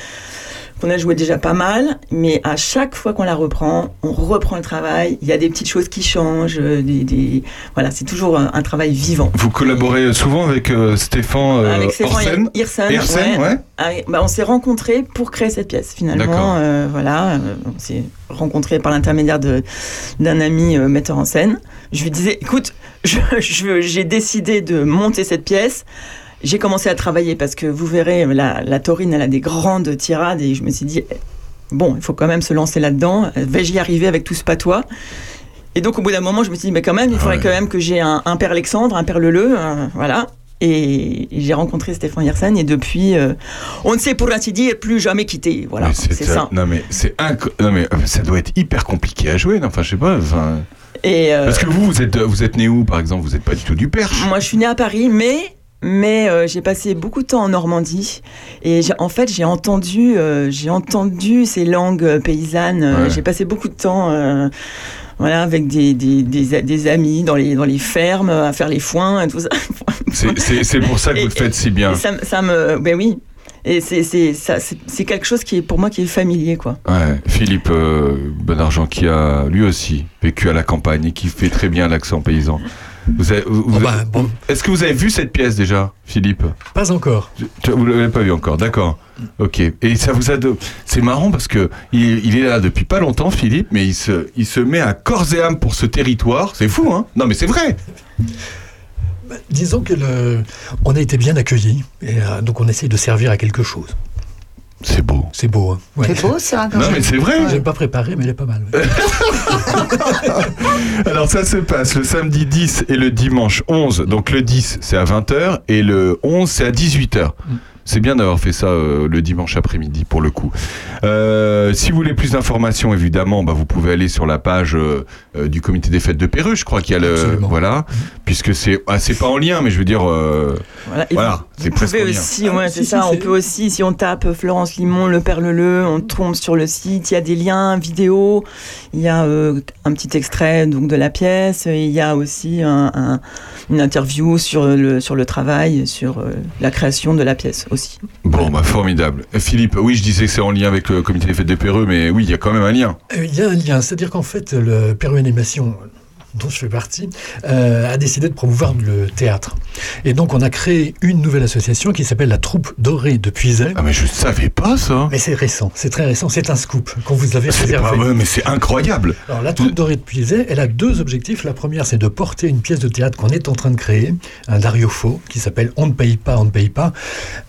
qu'on a joué déjà pas mal, mais à chaque fois qu'on la reprend, on reprend le travail. Il y a des petites choses qui changent, euh, des, des- voilà, c'est toujours un, un travail vivant. Vous collaborez souvent avec euh, Stéphane euh, Avec Stéphane Hirsen, ouais. Ah, bah, on s'est rencontrés pour créer cette pièce finalement. euh, voilà, euh, on s'est rencontrés par l'intermédiaire d'un ami euh, metteur en scène. Je lui disais, écoute, j'ai décidé de monter cette pièce. J'ai commencé à travailler parce que vous verrez, la, la taurine, elle a des grandes tirades et je me suis dit, eh, bon, il faut quand même se lancer là-dedans. Vais-je y arriver avec tout ce patois? Et donc au bout d'un moment, je me suis dit, mais quand même, il faudrait Ouais. quand même que j'ai un, un père Alexandre, un père Leleu, euh, voilà. Et j'ai rencontré Stéphane Yersen et depuis, euh, on ne s'est pour ainsi dire plus jamais quitté. Voilà, c'est ça. Non mais non mais euh, ça doit être hyper compliqué à jouer. non Enfin je sais pas. Enfin. Et euh, Parce que vous, vous êtes, vous êtes né où, par exemple? Vous n'êtes pas du tout du Perche. moi, je suis née à Paris, mais mais euh, j'ai passé beaucoup de temps en Normandie et en fait j'ai entendu euh, j'ai entendu ces langues paysannes. Euh, Ouais. J'ai passé beaucoup de temps. voilà, avec des, des, des, des amis dans les, dans les fermes, à faire les foins et tout ça. C'est- pour ça que vous le faites si bien. Et ça, me- ça me. Ben oui. Et c'est quelque chose qui est pour moi qui est familier, quoi. Ouais, Philippe Bonargent qui a lui aussi vécu à la campagne et qui fait très bien l'accent paysan. Vous avez- vous- vous- Oh bah, bon. Est-ce que vous avez vu cette pièce déjà, Philippe? Pas encore. Vous l'avez pas vu encore, d'accord. Ok. Et ça vous a. de- C'est marrant parce que il, il est là depuis pas longtemps, Philippe, mais il se, il se met à corps et âme pour ce territoire. C'est fou, hein? Non, mais c'est vrai. Bah, disons que le, on a été bien accueillis, et euh, donc on essaye de servir à quelque chose. C'est beau. C'est beau. Hein Ouais. C'est beau ça quand Non, mais c'est vrai. J'ai pas préparé, mais elle est pas mal. ouais. Alors ça se passe le samedi 10 et le dimanche 11. Donc le 10 c'est à 20h et le 11 c'est à 18h. C'est bien d'avoir fait ça euh, le dimanche après-midi pour le coup. Euh, si vous voulez plus d'informations, évidemment, bah, vous pouvez aller sur la page euh, du comité des fêtes de Perru. Je crois qu'il y a le Absolument. voilà, puisque c'est ah, c'est pas en lien, mais je veux dire euh, Voilà. Voilà, vous- c'est Vous presque en pouvez lien. aussi, Ah, ouais, si, c'est ça. On peut aussi, si on tape Florence Limon, le Père Leleu, on tombe sur le site. Il y a des liens vidéo. Il y a euh, un petit extrait donc de la pièce. Il y a aussi un- un- une interview sur le sur le travail, sur euh, la création de la pièce aussi. Bon, bah formidable. Euh, Philippe, oui, je disais que c'est en lien avec le comité des fêtes de Perru, mais oui, il y a quand même un lien. Euh, Il y a un lien, c'est-à-dire qu'en fait, le Perru Animation, dont je fais partie, euh, a décidé de promouvoir le théâtre. Et donc, on a créé une nouvelle association qui s'appelle la Troupe Dorée de Puiset. Ah mais je savais pas ça. Mais c'est récent, c'est très récent, c'est un scoop qu'on vous avait C'est pas réservé. vrai, mais c'est incroyable. Alors, la troupe dorée de Puiset, elle a deux objectifs. La première, c'est de porter une pièce de théâtre qu'on est en train de créer, un Dario Fo, qui s'appelle On ne paye pas, on ne paye pas.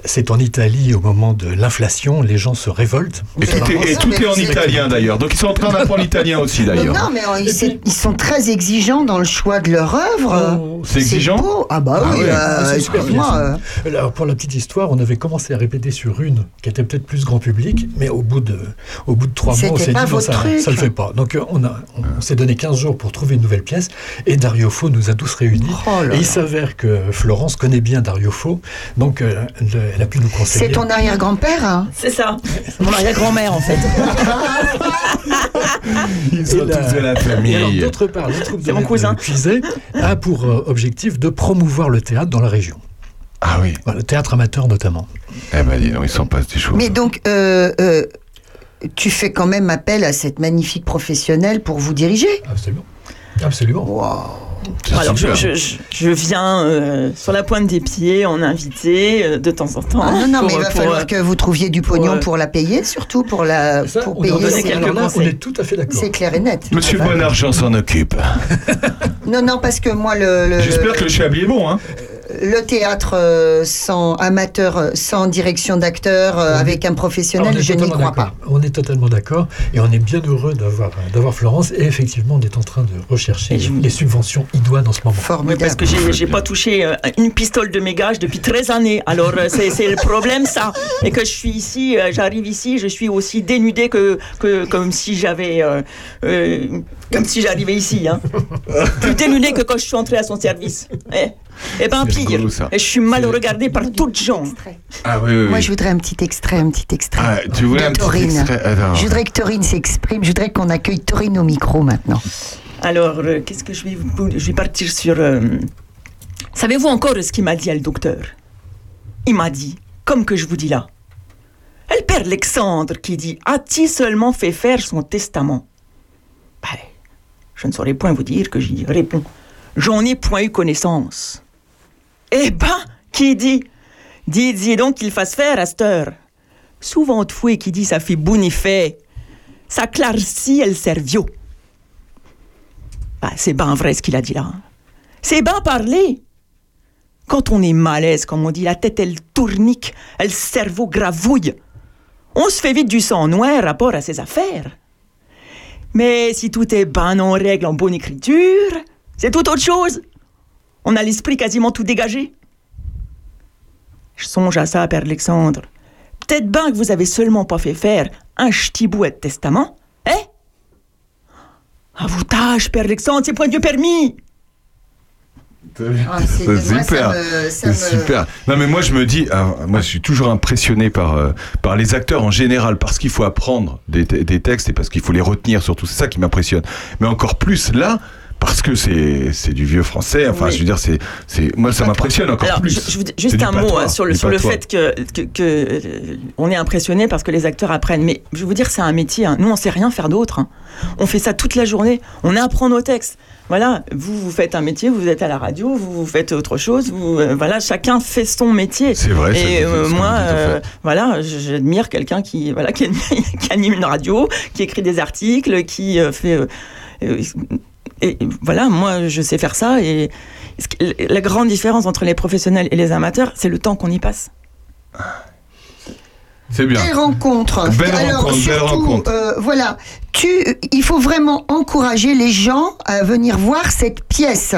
C'est en Italie au moment de l'inflation, les gens se révoltent. Et tout est, et tout est en italien d'ailleurs. Donc ils sont en train d'apprendre l'italien aussi d'ailleurs. non, mais euh, ils, ils sont très exigeants dans le choix de leur œuvre. Oh, C'est exigeant beau. Ah bah Ah oui, euh, c'est super bien, excuse-moi, ça. Alors, pour la petite histoire, on avait commencé à répéter sur une qui était peut-être plus grand public, mais au bout de, au bout de trois mois, on C'était s'est dit pas non, votre ça, truc. ça le fait pas. Donc, euh, on, a, on, s'est donné 15 jours pour trouver une nouvelle pièce, et Dario Fo nous a tous réunis. Oh là et il s'avère que Florence connaît bien Dario Fo, donc euh, elle, elle a pu nous conseiller. C'est ton arrière-grand-père hein? C'est ça. Mon arrière-grand-mère en fait. Ils sont tous de la Et alors, famille. d'autre part, la troupe C'est mon cousin. Puiset a pour euh, objectif de promouvoir le théâtre dans la région. Ah oui. Voilà, le théâtre amateur notamment. Eh ben dis donc, ils s'en passent des choses. Mais donc, euh, euh, tu fais quand même appel à cette magnifique professionnelle pour vous diriger? Absolument. Absolument. Waouh Alors, je, je- viens euh, sur la pointe des pieds en invité euh, de temps en temps. Ah non, non, pour, mais il va pour, falloir euh, que vous trouviez du pognon euh, pour la payer, surtout pour, la, pour on payer. quelques là, on c'est- est tout à fait d'accord. C'est clair et net. Monsieur Bonargent s'en occupe. Non, non, parce que moi, le, le, J'espère que le chablis est bon, hein. Le théâtre euh, sans amateur, euh, sans direction d'acteur, euh, avec un on professionnel, je n'y crois pas. On est totalement d'accord et on est bien heureux d'avoir d'avoir Florence et effectivement on est en train de rechercher je- les subventions idoines en ce moment. Oui, Formidable. parce que j'ai j'ai pas touché une pistole de mes gages depuis 13 années. Alors c'est c'est le problème ça. Et que je suis ici, j'arrive ici, je suis aussi dénudé que, que comme si j'avais euh, euh, comme si j'arrivais ici. Hein. Plus dénudé que quand je suis entré à son service. Eh, eh ben pire. rigolo, je suis mal regardé par toutes gens. Ah oui, oui, Moi, je voudrais un petit extrait, un petit extrait. Ah, tu voulais un petit Taurine. extrait Attends. Je voudrais que Taurine s'exprime. Je voudrais qu'on accueille Taurine au micro maintenant. Alors, euh, qu'est-ce que je vais vous... Je vais partir sur... euh, Savez-vous encore ce qu'il m'a dit, le docteur? Il m'a dit, comme que je vous dis là. Et le père Alexandre qui dit, a-t-il seulement fait faire son testament? Ben, je ne saurais point vous dire que j'y réponds. J'en ai point eu connaissance. Eh ben, qui dit? Dites donc qu'il fasse faire à cette heure. Souvent fouet qui dit ça fait bonifait. Ça clarcit elle servio. Ben, c'est ben vrai ce qu'il a dit là. hein. C'est ben parlé. Quand on est malaise, comme on dit, la tête elle tournique, le cerveau gravouille. On se fait vite du sang noir rapport à ses affaires. Mais si tout est ben en règle, en bonne écriture, c'est tout autre chose. On a l'esprit quasiment tout dégagé. Je songe à ça, Père Alexandre. Peut-être bien que vous avez seulement pas fait faire un ch'ti de testament, hein? À vous tâche, Père Alexandre, c'est point Dieu permis. Ah, c'est- ça super, me- c'est super. Non mais moi je me dis, alors, moi je suis toujours impressionné par euh, par les acteurs en général parce qu'il faut apprendre des, des textes et parce qu'il faut les retenir surtout. C'est ça qui m'impressionne. Mais encore plus là parce que c'est du vieux français. Enfin Oui. je veux dire c'est moi ça m'impressionne encore Alors, plus. je- je juste un mot hein, sur le, sur le fait que, que, que, euh, on est impressionné parce que les acteurs apprennent. Mais je vais vous dire, c'est un métier. hein. Nous, on sait rien faire d'autre. hein. On fait ça toute la journée. On apprend nos textes. Voilà, vous, vous faites un métier, vous êtes à la radio, vous, vous faites autre chose. Vous, euh, voilà, chacun fait son métier. C'est vrai, Et euh, moi, euh, voilà, j'admire quelqu'un qui, voilà, qui, qui anime une radio, qui écrit des articles, qui fait. Et voilà, moi, je sais faire ça. Et la grande différence entre les professionnels et les amateurs, c'est le temps qu'on y passe. C'est bien. Belle rencontre. Belle Alors, rencontre, belle surtout, rencontre. euh, voilà, tu, il faut vraiment encourager les gens à venir voir cette pièce.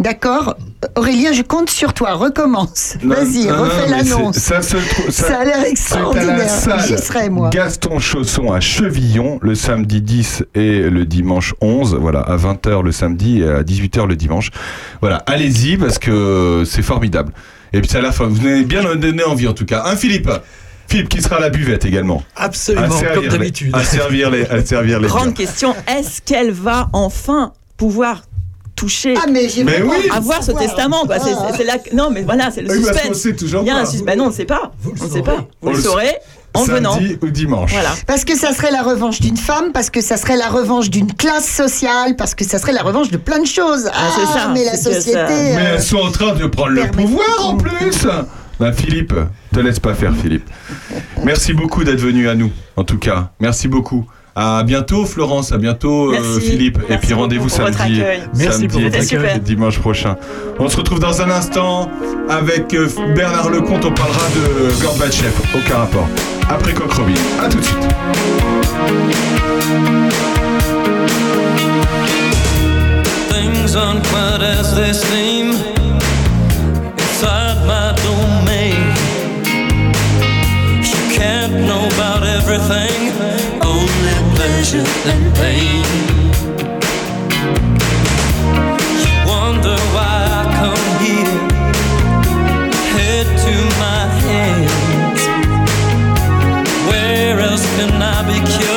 D'accord Aurélien, je compte sur toi. Recommence. Vas-y, refais l'annonce. Ça, a l'air extraordinaire. J'y serai, moi. Gaston Chausson à Chevillon le samedi 10 et le dimanche 11. Voilà, à 20h le samedi et à 18h le dimanche. Voilà, allez-y parce que c'est formidable. Et puis c'est à la fin, vous venez bien donner envie en tout cas. Hein Philippe? Philippe qui sera à la buvette également. Absolument, comme d'habitude. À servir les, à servir les Grande biens. question, est-ce qu'elle va enfin pouvoir toucher, Ah, mais Mais oui. avoir ce testament quoi. C'est- Ah. c'est la- Non, mais voilà, c'est le Oui, parce qu'on suspense. sait toujours Il y a un suspense. Ben non, on ne sait pas. Vous le on ne sait saurez. pas. Vous On le le saurez en venant. Samedi ou dimanche. Voilà. Parce que ça serait la revanche d'une femme, parce que ça serait la revanche d'une classe sociale, parce que ça serait la revanche de plein de choses. Ah, c'est ça, Mais la société. ça- Mais euh, elles sont en train de prendre le pouvoir en plus. Ben Philippe, te laisse pas faire Philippe. Merci beaucoup d'être venu à nous, en tout cas. Merci beaucoup. À bientôt Florence, à bientôt euh, Merci. Philippe. et puis rendez-vous samedi, samedi pour votre et accueil. et dimanche prochain. On se retrouve dans un instant avec euh, Bernard Lecomte. On parlera de Gorbatchev. Aucun rapport. Après Coq-Robin. À tout de suite. Things aren't quite as they seem inside my domain. You can't know about everything, only pleasure and pain. You wonder why I come here, head to my hands. Where else can I be cured?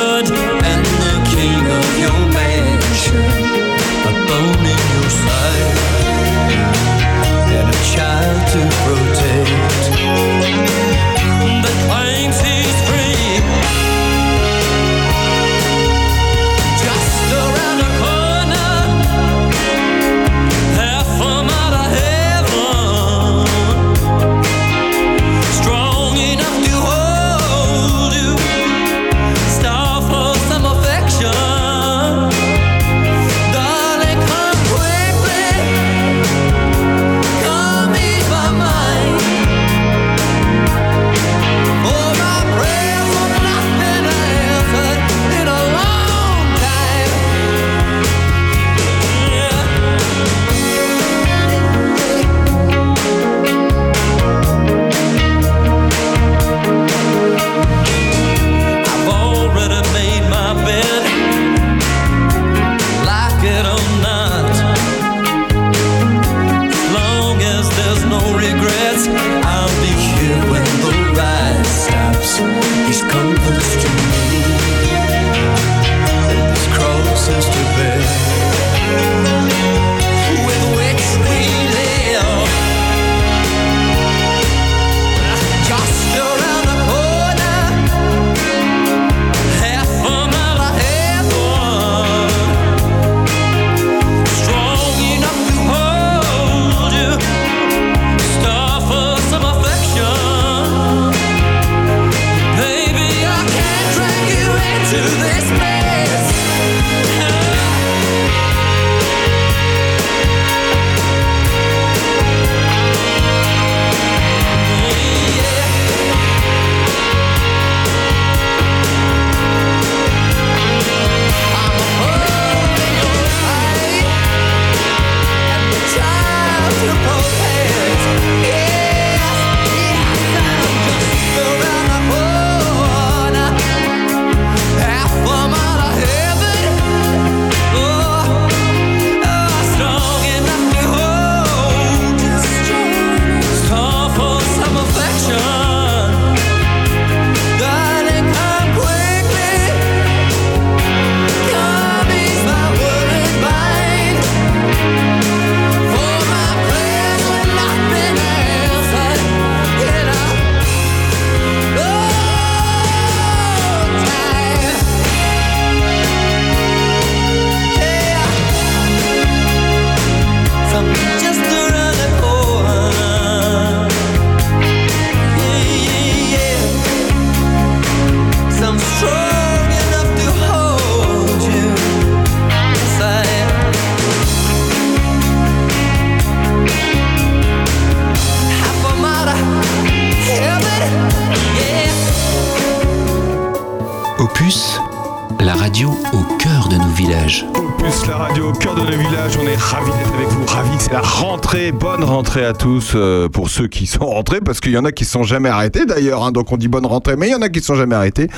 Rentrée à tous euh, pour ceux qui sont rentrés, parce qu'il y en a qui sont jamais arrêtés d'ailleurs, hein, donc on dit bonne rentrée, mais il y en a qui sont jamais arrêtés.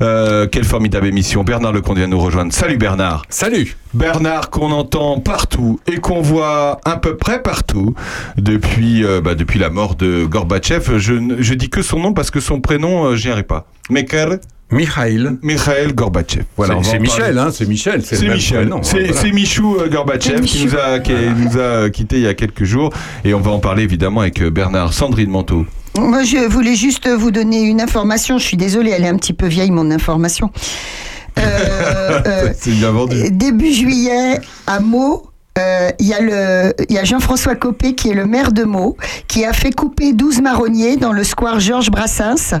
Euh, quelle formidable émission, Bernard Lecomte vient nous rejoindre. Salut Bernard. Salut. Bernard qu'on entend partout et qu'on voit à peu près partout depuis, euh, bah, depuis la mort de Gorbatchev. Je, ne- je dis que son nom parce que son prénom, j'y arrive pas. Mikhail Mikhail. Mikhail Gorbatchev. Voilà, C'est- Michel, hein, c'est Michel, c'est Michel. hein, C'est voilà. Michou euh, Gorbatchev qui nous a qui nous a quitté il y a quelques jours et on va en parler évidemment avec euh, Bernard Sandrine Manteau. Moi, je voulais juste vous donner une information. Je suis désolée, elle est un petit peu vieille, mon information. Euh, euh, C'est bien vendu. début juillet, à Meaux, euh, il y a, a Jean-François Copé, qui est le maire de Meaux, qui a fait couper 12 marronniers dans le square Georges Brassens.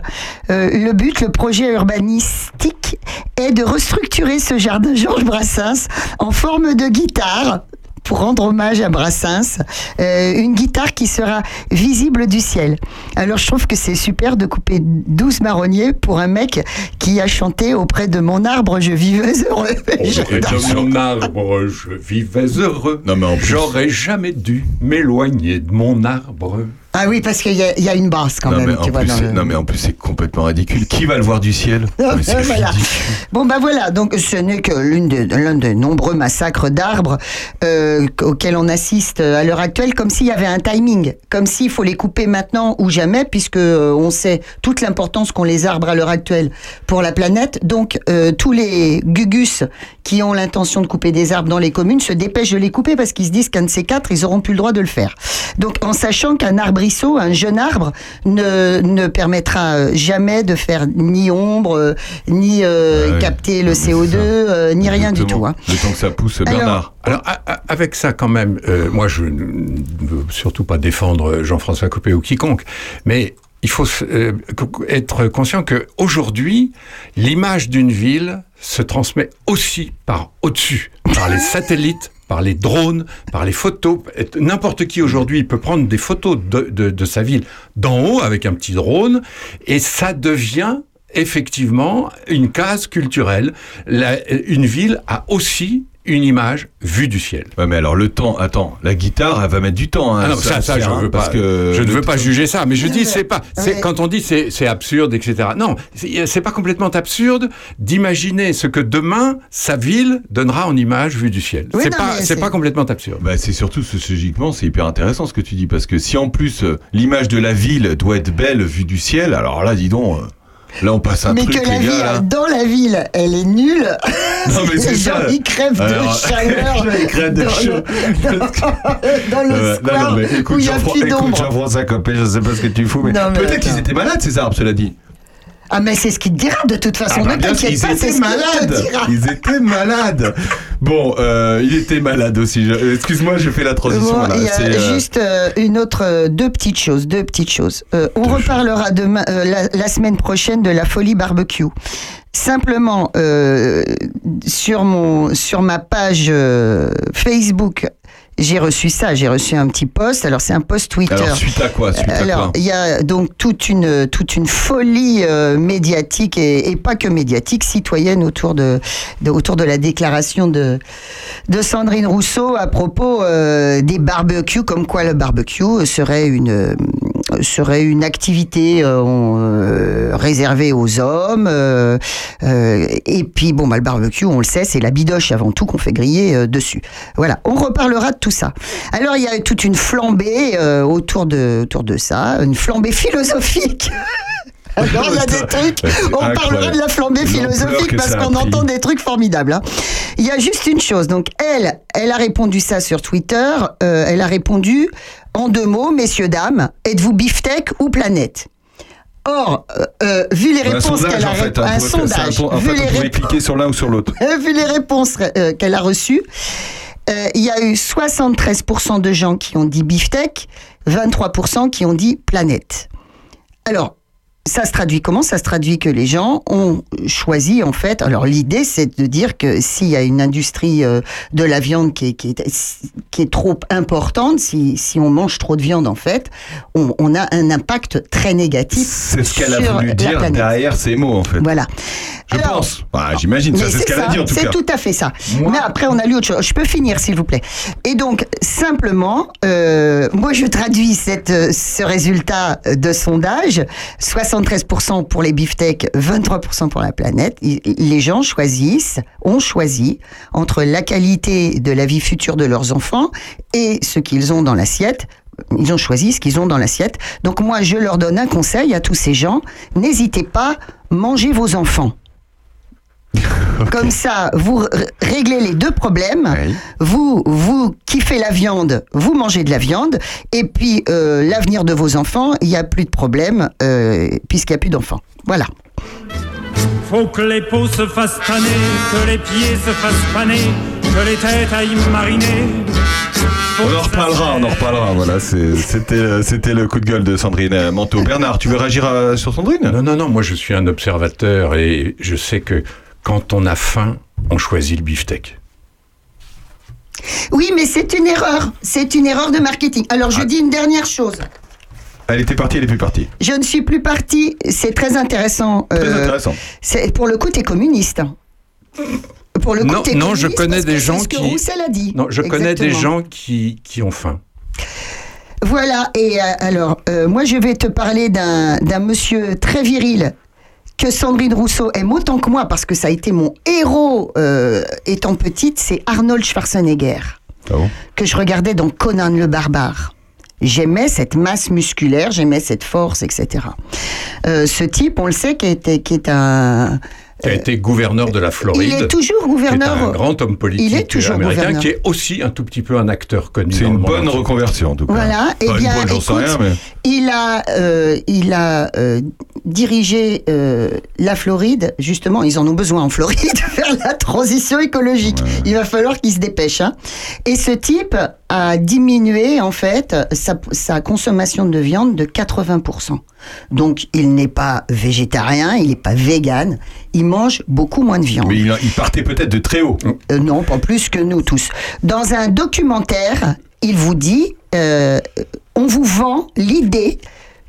Euh, le but, le projet urbanistique, est de restructurer ce jardin Georges Brassens en forme de guitare pour rendre hommage à Brassens, euh, une guitare qui sera visible du ciel. Alors je trouve que c'est super de couper 12 marronniers pour un mec qui a chanté auprès de mon arbre, je vivais heureux. Auprès de mon arbre, je vivais heureux. Non, mais en plus- J'aurais jamais dû m'éloigner de mon arbre. Ah oui, parce qu'il y, y a une basse quand Non même. mais, en tu vois, plus, dans c'est- le- non mais en plus c'est complètement ridicule. Qui va le voir du ciel? Ah, Mais voilà. Bon bah voilà, donc ce n'est que l'une de- l'un des nombreux massacres d'arbres euh, auxquels on assiste à l'heure actuelle, comme s'il y avait un timing, comme s'il faut les couper maintenant ou jamais, puisque euh, on sait toute l'importance qu'ont les arbres à l'heure actuelle pour la planète. Donc euh, tous les gugus qui ont l'intention de couper des arbres dans les communes se dépêchent de les couper parce qu'ils se disent qu'un de ces quatre, ils auront plus le droit de le faire. Donc en sachant qu'un arbrisseau, un jeune arbre, ne, ne permettra euh, jamais de faire ni ombre, euh, ni euh, ouais. capter le Non, mais CO2, c'est ça. euh, ni rien du tout. Hein. Le temps que ça pousse, Bernard. Alors, avec ça, quand même, euh, moi, je ne veux surtout pas défendre Jean-François Copé ou quiconque, mais il faut être conscient que aujourd'hui, l'image d'une ville se transmet aussi par au-dessus, par les satellites, par les drones, par les photos. N'importe qui aujourd'hui peut prendre des photos de, sa ville d'en haut avec un petit drone, et ça devient effectivement une case culturelle. Une ville a aussi une image vue du ciel. Ouais, mais alors le temps, attends, la guitare, elle va mettre du temps. Hein, Ah non, ça, ça, je hein, veux parce pas. que je ne veux pas juger ça, mais je dis c'est pas. C'est Ouais. quand on dit c'est c'est absurde, etc. Non, c'est c'est pas complètement absurde d'imaginer ce que demain sa ville donnera en image vue du ciel. Oui, c'est non, pas mais c'est c'est- pas complètement absurde. Bah, c'est surtout sociologiquement, c'est hyper intéressant ce que tu dis parce que si en plus euh, l'image de la ville doit être belle vue du ciel, alors là, dis donc, euh, là on passe un Mais truc que la les vie gars. Là. dans la ville, elle est nulle. Non, mais c'est les gens ça. ils crèvent Alors, de chaleur. ils crèvent de le- dans le Euh, square non, non, mais où écoute, il y a plus écoute, d'ombre. Jean-François Copé, je sais pas ce que tu fous, mais, peut-être qu'ils étaient malades ces arbres, cela dit. Ah mais c'est ce qu'il te dira de toute façon. Ah bah ne t'inquiète ils pas, c'est étaient ce qu'il te malades. dira. Ils étaient malades. Bon, euh, il était malade aussi. Je- Excuse-moi, je fais la transition. Bon, là. y a euh, juste euh, une autre, euh, deux petites choses, deux petites choses. Euh, on Deux reparlera demain, euh, la, la semaine prochaine de la folie barbecue. Simplement euh, sur mon, sur ma page euh, Facebook, j'ai reçu ça, j'ai reçu un petit post. Alors c'est un post Twitter. Alors suite à quoi Suite Alors, il y a donc toute une, toute une folie euh, médiatique et, et pas que médiatique, citoyenne autour de, de- autour de la déclaration de, de Sandrine Rousseau à propos euh, des barbecues, comme quoi le barbecue serait une, serait une activité euh, euh, réservée aux hommes. euh, et puis, bon, bah, le barbecue, on le sait, c'est la bidoche avant tout qu'on fait griller dessus. Voilà, on reparlera de tout ça. Alors, il y a toute une flambée autour, de, autour de ça, une flambée philosophique. Alors, il y a des trucs, on parlera de la flambée philosophique que parce qu'on entend des trucs formidables. hein. Il y a juste une chose. Donc, elle, elle a répondu ça sur Twitter. euh, elle a répondu en deux mots, messieurs, dames, êtes-vous beefsteak ou planète? Or, euh, vu les réponses qu'elle a en fait. un un En vu fait, les on pouvait rép- cliquer sur l'un ou sur l'autre. vu les réponses euh, qu'elle a reçues, euh, il y a eu 73% de gens qui ont dit beefsteak, 23% qui ont dit planète. Alors, ça se traduit comment? Ça se traduit que les gens ont choisi en fait. Alors l'idée c'est de dire que s'il y a une industrie euh, de la viande qui est, qui est, qui est trop importante, si, si on mange trop de viande en fait, on, on a un impact très négatif. C'est ce qu'elle a voulu dire planète. derrière ces mots, en fait. Voilà. Je pense. Bah, J'imagine, c'est ce qu'elle a dit, en tout C'est cas. tout à fait ça. Mais après, on a lu autre chose. Je peux finir, s'il vous plaît. Et donc, simplement, euh, moi, je traduis cette, euh, ce résultat de sondage 73% pour les beefsteaks, 23% pour la planète. Les gens choisissent, ont choisi entre la qualité de la vie future de leurs enfants et ce qu'ils ont dans l'assiette. Ils ont choisi ce qu'ils ont dans l'assiette. Donc moi, je leur donne un conseil à tous ces gens. N'hésitez pas, mangez vos enfants. Comme ça, vous réglez les deux problèmes. Vous, vous kiffez la viande, vous mangez de la viande. Et puis, euh, l'avenir de vos enfants, il n'y a plus de problème, euh, puisqu'il n'y a plus d'enfants. Voilà. Faut que les peaux se fassent paner, que les pieds se fassent paner, que les têtes aillent mariner. On en reparlera, on en reparlera. Voilà, c'était c'était le coup de gueule de Sandrine euh, Manteau. Bernard, tu veux réagir sur Sandrine? Non, non, non, moi je suis un observateur et je sais que quand on a faim, on choisit le beefsteak. Oui, mais c'est une erreur. C'est une erreur de marketing. Alors, Ah. je dis une dernière chose. Elle était partie, elle est plus partie. Je ne suis plus partie. C'est très intéressant. Très Euh, intéressant. c'est- Pour le coup, t'es communiste. Pour le coup, Non, non, je communiste connais des c'est gens ce que qui. Roussel a dit. Non, je connais des gens qui, qui ont faim. Voilà, et euh, alors, euh, moi je vais te parler d'un d'un monsieur très viril que Sandrine Rousseau aime autant que moi parce que ça a été mon héros euh, étant petite, c'est Arnold Schwarzenegger, Ah que je regardais dans Conan le barbare. J'aimais cette masse musculaire, j'aimais cette force, etc. Euh, ce type, on le sait, qui, était, qui est un... Qui a été gouverneur de la Floride. Il est toujours gouverneur. Qui est un grand homme politique Il est toujours américain, gouverneur. qui est aussi un tout petit peu un acteur connu. C'est une bonne entier. reconversion, en tout cas. Voilà, et une bien, bonne, écoute, rien, mais. il a, euh, il a euh, dirigé euh, la Floride. Justement, ils en ont besoin en Floride faire la transition écologique. Il va falloir qu'ils se dépêchent. hein. Et ce type a diminué en fait sa, sa consommation de viande de 80%. Donc, il n'est pas végétarien, il n'est pas vegan. Il mange beaucoup moins de viande. Mais il, il partait peut-être de très haut. Euh, non, pas plus que nous tous. Dans un documentaire, il vous dit, euh, on vous vend l'idée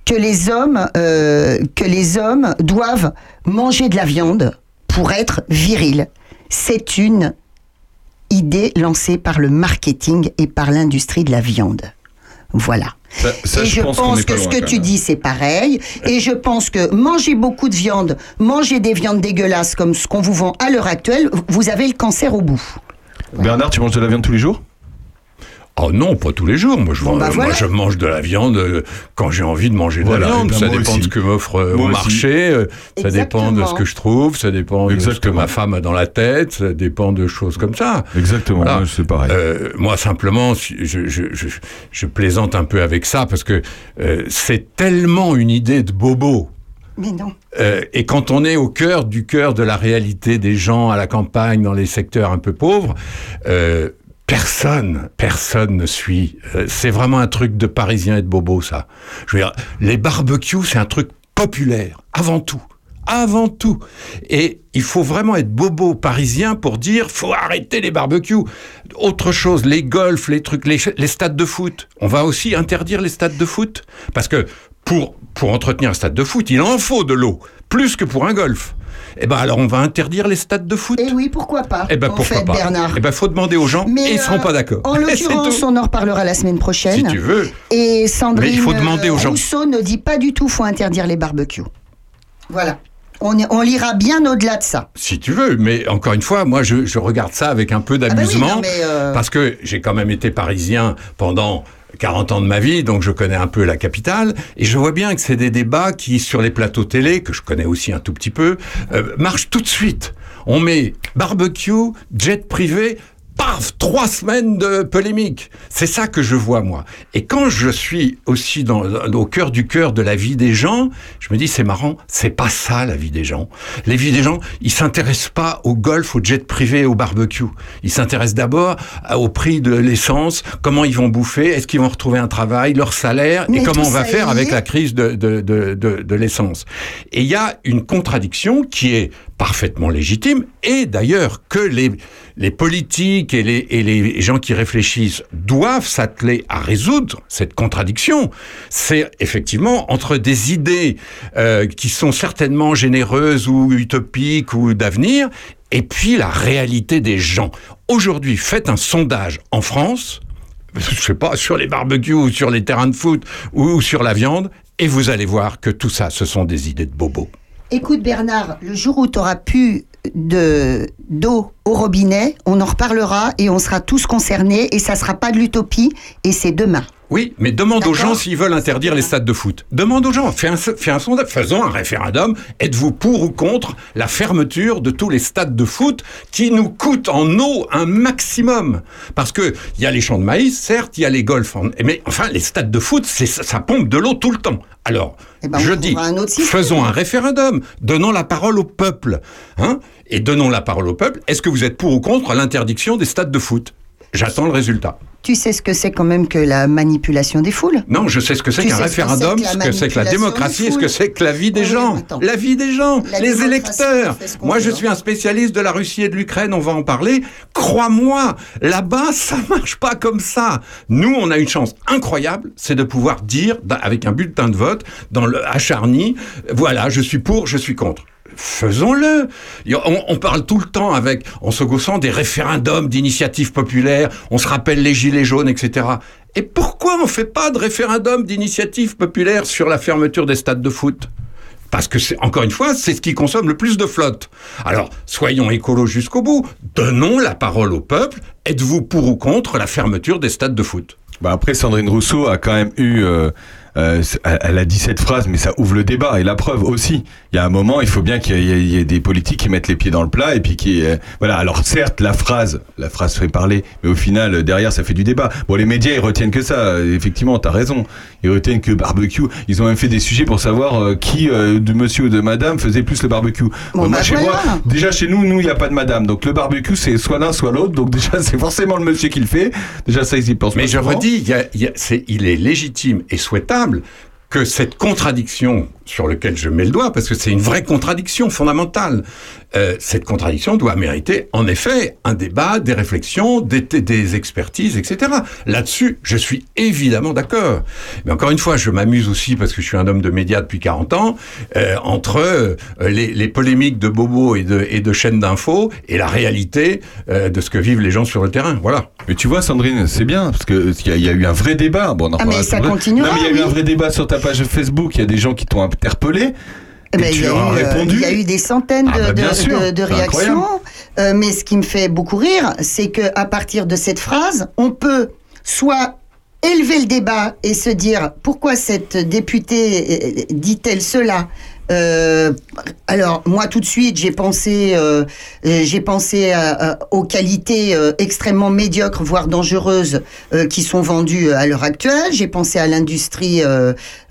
que les hommes, euh, que les hommes doivent manger de la viande pour être virils. C'est une idée lancée par le marketing et par l'industrie de la viande. Voilà. Ça, ça, et je, pense, que ce que tu dis, c'est pareil. Et je pense que manger beaucoup de viande, manger des viandes dégueulasses comme ce qu'on vous vend à l'heure actuelle, vous avez le cancer au bout. Bernard, tu manges de la viande tous les jours? Oh non, pas tous les jours. Moi, je, Bon, bah, moi, voilà. je mange de la viande euh, quand j'ai envie de manger de Voilà, la viande. ben, ça dépend aussi. de ce que m'offre au marché. euh, Ça dépend de ce que je trouve. Ça dépend de ce que ma femme a dans la tête. Ça dépend de choses comme ça. Exactement, Voilà. c'est pareil. Euh, moi, simplement, si- je, je, je, je plaisante un peu avec ça parce que euh, c'est tellement une idée de bobo. Mais non. Euh, et quand on est au cœur du cœur de la réalité des gens à la campagne, dans les secteurs un peu pauvres, euh, personne, personne ne suit. Euh, c'est vraiment un truc de Parisien et de bobo, ça. Je veux dire, les barbecues, c'est un truc populaire, avant tout. Avant tout. Et il faut vraiment être bobo parisien pour dire faut arrêter les barbecues. Autre chose, les golfs, les trucs, les, les stades de foot. On va aussi interdire les stades de foot. Parce que pour, pour entretenir un stade de foot, il en faut de l'eau. Plus que pour un golf. Eh ben alors on va interdire les stades de foot. Et oui, pourquoi pas Eh ben en pourquoi fait, pas Bernard. Eh ben faut demander aux gens Mais, et ils seront euh, pas d'accord. En l'occurrence, on en reparlera la semaine prochaine. Si tu veux. Et Sandrine Mais il faut demander aux euh, gens. Rousseau ne dit pas du tout faut interdire les barbecues. Voilà. On, est- on lira bien au-delà de ça. Si tu veux, mais encore une fois, moi je, je regarde ça avec un peu bah oui, d'amusement, euh, parce que j'ai quand même été parisien pendant 40 ans de ma vie, donc je connais un peu la capitale, et je vois bien que c'est des débats qui, sur les plateaux télé, que je connais aussi un tout petit peu, euh, marchent tout de suite. On met barbecue, jet privé, paf, trois semaines de polémique. C'est ça que je vois, moi. Et quand je suis aussi dans, au cœur du cœur de la vie des gens, je me dis, c'est marrant, c'est pas ça la vie des gens. Les vies des gens, ils s'intéressent pas au golf, au jet privé, au barbecue. Ils s'intéressent d'abord au prix de l'essence, comment ils vont bouffer, est-ce qu'ils vont retrouver un travail, leur salaire, Mais et comment on va faire avec la crise de, de, de, de, de l'essence. Et il y a une contradiction qui est parfaitement légitime, et d'ailleurs que les, les politiques et les, gens qui réfléchissent doivent s'atteler à résoudre cette contradiction. C'est effectivement entre des idées euh, qui sont certainement généreuses ou utopiques ou d'avenir, et puis la réalité des gens. Aujourd'hui, faites un sondage en France, je sais pas, sur les barbecues ou sur les terrains de foot ou sur la viande, et vous allez voir que tout ça, ce sont des idées de bobos. Écoute Bernard, le jour où tu auras plus de d'eau au robinet, on en reparlera et on sera tous concernés et ça sera pas de l'utopie et c'est demain. Oui, mais demande aux gens s'ils veulent interdire les stades de foot. Demande aux gens, fais un, fais un sondage, faisons un référendum. Êtes-vous pour ou contre la fermeture de tous les stades de foot qui nous coûtent en eau un maximum? Parce que il y a les champs de maïs, certes, il y a les golfs, en- mais enfin les stades de foot, c'est ça, ça pompe de l'eau tout le temps. Alors, Eh ben, je dis, un faisons un référendum, donnons la parole au peuple, hein, et donnons la parole au peuple. Est-ce que vous êtes pour ou contre l'interdiction des stades de foot? J'attends le résultat. Tu sais ce que c'est quand même que la manipulation des foules? Non, je sais ce que c'est qu'un sais ce que référendum, c'est que la ce que c'est que la démocratie, ce que c'est que la vie des Oui, gens. La vie des gens, La les électeurs. Moi, je hein. suis un spécialiste de la Russie et de l'Ukraine, on va en parler. Crois-moi, là-bas, ça marche pas comme ça. Nous, on a une chance incroyable, c'est de pouvoir dire, avec un bulletin de vote, dans le acharni, voilà, je suis pour, je suis contre. Faisons-le. On, parle tout le temps avec, en se gaussant des référendums d'initiatives populaires, on se rappelle les gilets jaunes, etc. Et pourquoi on fait pas de référendum d'initiative populaire sur la fermeture des stades de foot? Parce que c'est encore une fois, c'est ce qui consomme le plus de flotte. Alors, soyons écolos jusqu'au bout. Donnons la parole au peuple. Êtes-vous pour ou contre la fermeture des stades de foot? Bah après, Sandrine Rousseau a quand même eu. euh, euh, elle a dit cette phrase, mais ça ouvre le débat. Et la preuve aussi. Il y a un moment, il faut bien qu'il y ait- il y, ait des politiques qui mettent les pieds dans le plat et puis qui. euh, voilà. Alors certes, la phrase, la phrase fait parler, mais au final, euh, derrière, ça fait du débat. Bon, les médias, ils retiennent que ça. Euh, Effectivement, t'as raison. Ils retiennent que barbecue. Ils ont même fait des sujets pour savoir euh, qui euh, de monsieur ou de madame faisait plus le barbecue. Bon, moi, bah, chez moi, déjà chez nous, nous, il n'y a pas de madame. Donc le barbecue, c'est soit l'un, soit l'autre. Donc déjà, c'est forcément le monsieur qui le fait. Déjà, ça, ils y pensent Mais pas je souvent. redis, il, y a- il y a- c'est- il est légitime et souhaitable que cette contradiction sur laquelle je mets le doigt, parce que c'est une vraie contradiction fondamentale, euh, cette contradiction doit mériter en effet un débat, des réflexions, des, des expertises, etc. Là-dessus, je suis évidemment d'accord. Mais encore une fois, je m'amuse aussi, parce que je suis un homme de médias depuis 40 ans, euh, entre euh, les, les polémiques de Bobo et de, et de chaînes d'infos et la réalité euh, de ce que vivent les gens sur le terrain. Voilà. Mais tu vois, Sandrine, c'est bien, parce que il y, y a eu un vrai débat. Bon, on en Ah, mais ça continuera, Non, mais il y a eu oui. un vrai débat sur ta page Facebook. Il y a des gens qui t'ont interpellé. Eh ben, et tu as eu, euh, répondu. il y a eu des centaines de, Ah, bah, de- sûr, de- de c'est réactions. Euh, mais ce qui me fait beaucoup rire, c'est que à partir de cette phrase, on peut soit élever le débat et se dire pourquoi cette députée euh, dit-elle cela? Euh, alors moi tout de suite j'ai pensé euh, euh, j'ai pensé aux qualités extrêmement médiocres voire dangereuses qui sont vendues à l'heure actuelle. J'ai pensé à l'industrie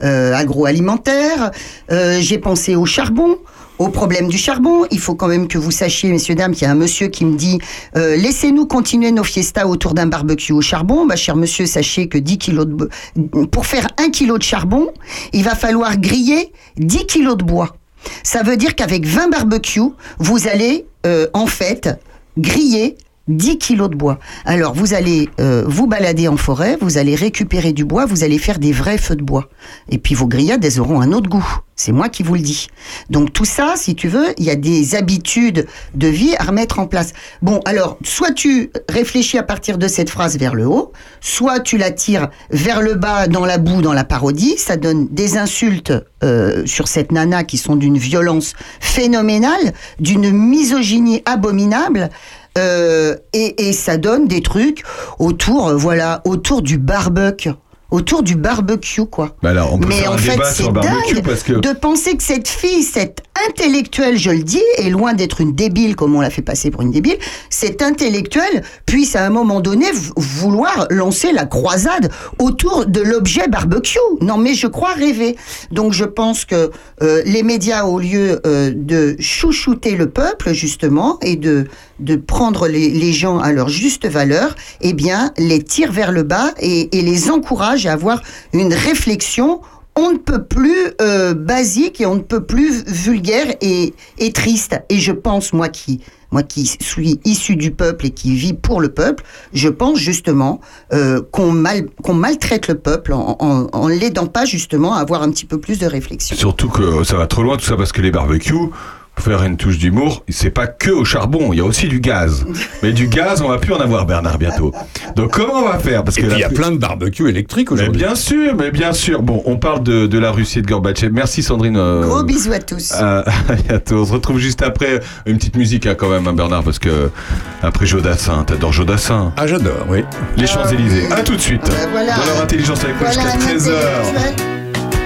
agroalimentaire. J'ai pensé au charbon au problème du charbon. Il faut quand même que vous sachiez, messieurs, dames, qu'il y a un monsieur qui me dit euh, Laissez-nous continuer nos fiestas autour d'un barbecue au charbon. Bah, cher monsieur, sachez que 10 kilos de... Pour faire 1 kilo de charbon, il va falloir griller 10 kilos de bois. Ça veut dire qu'avec 20 barbecues, vous allez, euh, en fait, griller 10 kilos de bois. Alors, vous allez euh, vous balader en forêt, vous allez récupérer du bois, vous allez faire des vrais feux de bois. Et puis, vos grillades, elles auront un autre goût. C'est moi qui vous le dis. Donc, tout ça, si tu veux, il y a des habitudes de vie à remettre en place. Bon, alors, soit tu réfléchis à partir de cette phrase vers le haut, soit tu la tires vers le bas dans la boue, dans la parodie. Ça donne des insultes euh, sur cette nana qui sont d'une violence phénoménale, d'une misogynie abominable. Euh, et, et ça donne des trucs autour, euh, voilà, autour du barbecue. autour du barbecue, quoi. Bah alors, on peut Mais faire en un fait, c'est dingue parce que. de penser que cette fille, cette intellectuelle, je le dis, est loin d'être une débile comme on l'a fait passer pour une débile, cette intellectuelle puisse à un moment donné vouloir lancer la croisade autour de l'objet barbecue. Non mais je crois rêver. Donc je pense que euh, les médias, au lieu euh, de chouchouter le peuple justement et de de prendre les, gens à leur juste valeur, eh bien les tirent vers le bas et, les encouragent à avoir une réflexion on ne peut plus euh, basique et on ne peut plus vulgaire et, triste. Et je pense, moi qui, moi qui suis issu du peuple et qui vis pour le peuple, je pense justement euh, qu'on mal, maltraite le peuple en, en, en l'aidant pas justement à avoir un petit peu plus de réflexion. Surtout que ça va trop loin tout ça parce que les barbecues, pour faire une touche d'humour, c'est pas que au charbon, il y a aussi du gaz. Mais du gaz, on va plus en avoir Bernard bientôt. Donc comment on va faire? Parce Et que il y a plus- plein de barbecues électriques Mais aujourd'hui. bien sûr, mais bien sûr. Bon, on parle de, de la Russie et de Gorbatchev. Merci Sandrine. euh, Gros bisous à tous. à, à bientôt. On se retrouve juste après une petite musique hein, quand même, hein, Bernard, parce que après Jodassin, t'adores Jodassin. Ah, j'adore, oui. Les Champs-Élysées. À tout de suite. Ben voilà. Dans leur intelligence avec moi Voilà jusqu'à un 13h.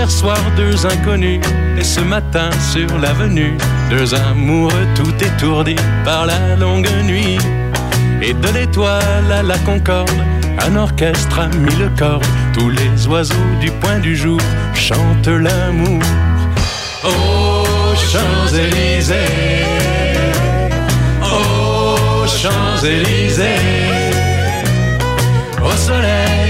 Hier soir, deux inconnus, et ce matin sur l'avenue, deux amoureux tout étourdis par la longue nuit. Et de l'étoile à la concorde, un orchestre a mis le corps. Tous les oiseaux du point du jour chantent l'amour. Aux Champs-Élysées, aux Champs-Élysées, au soleil,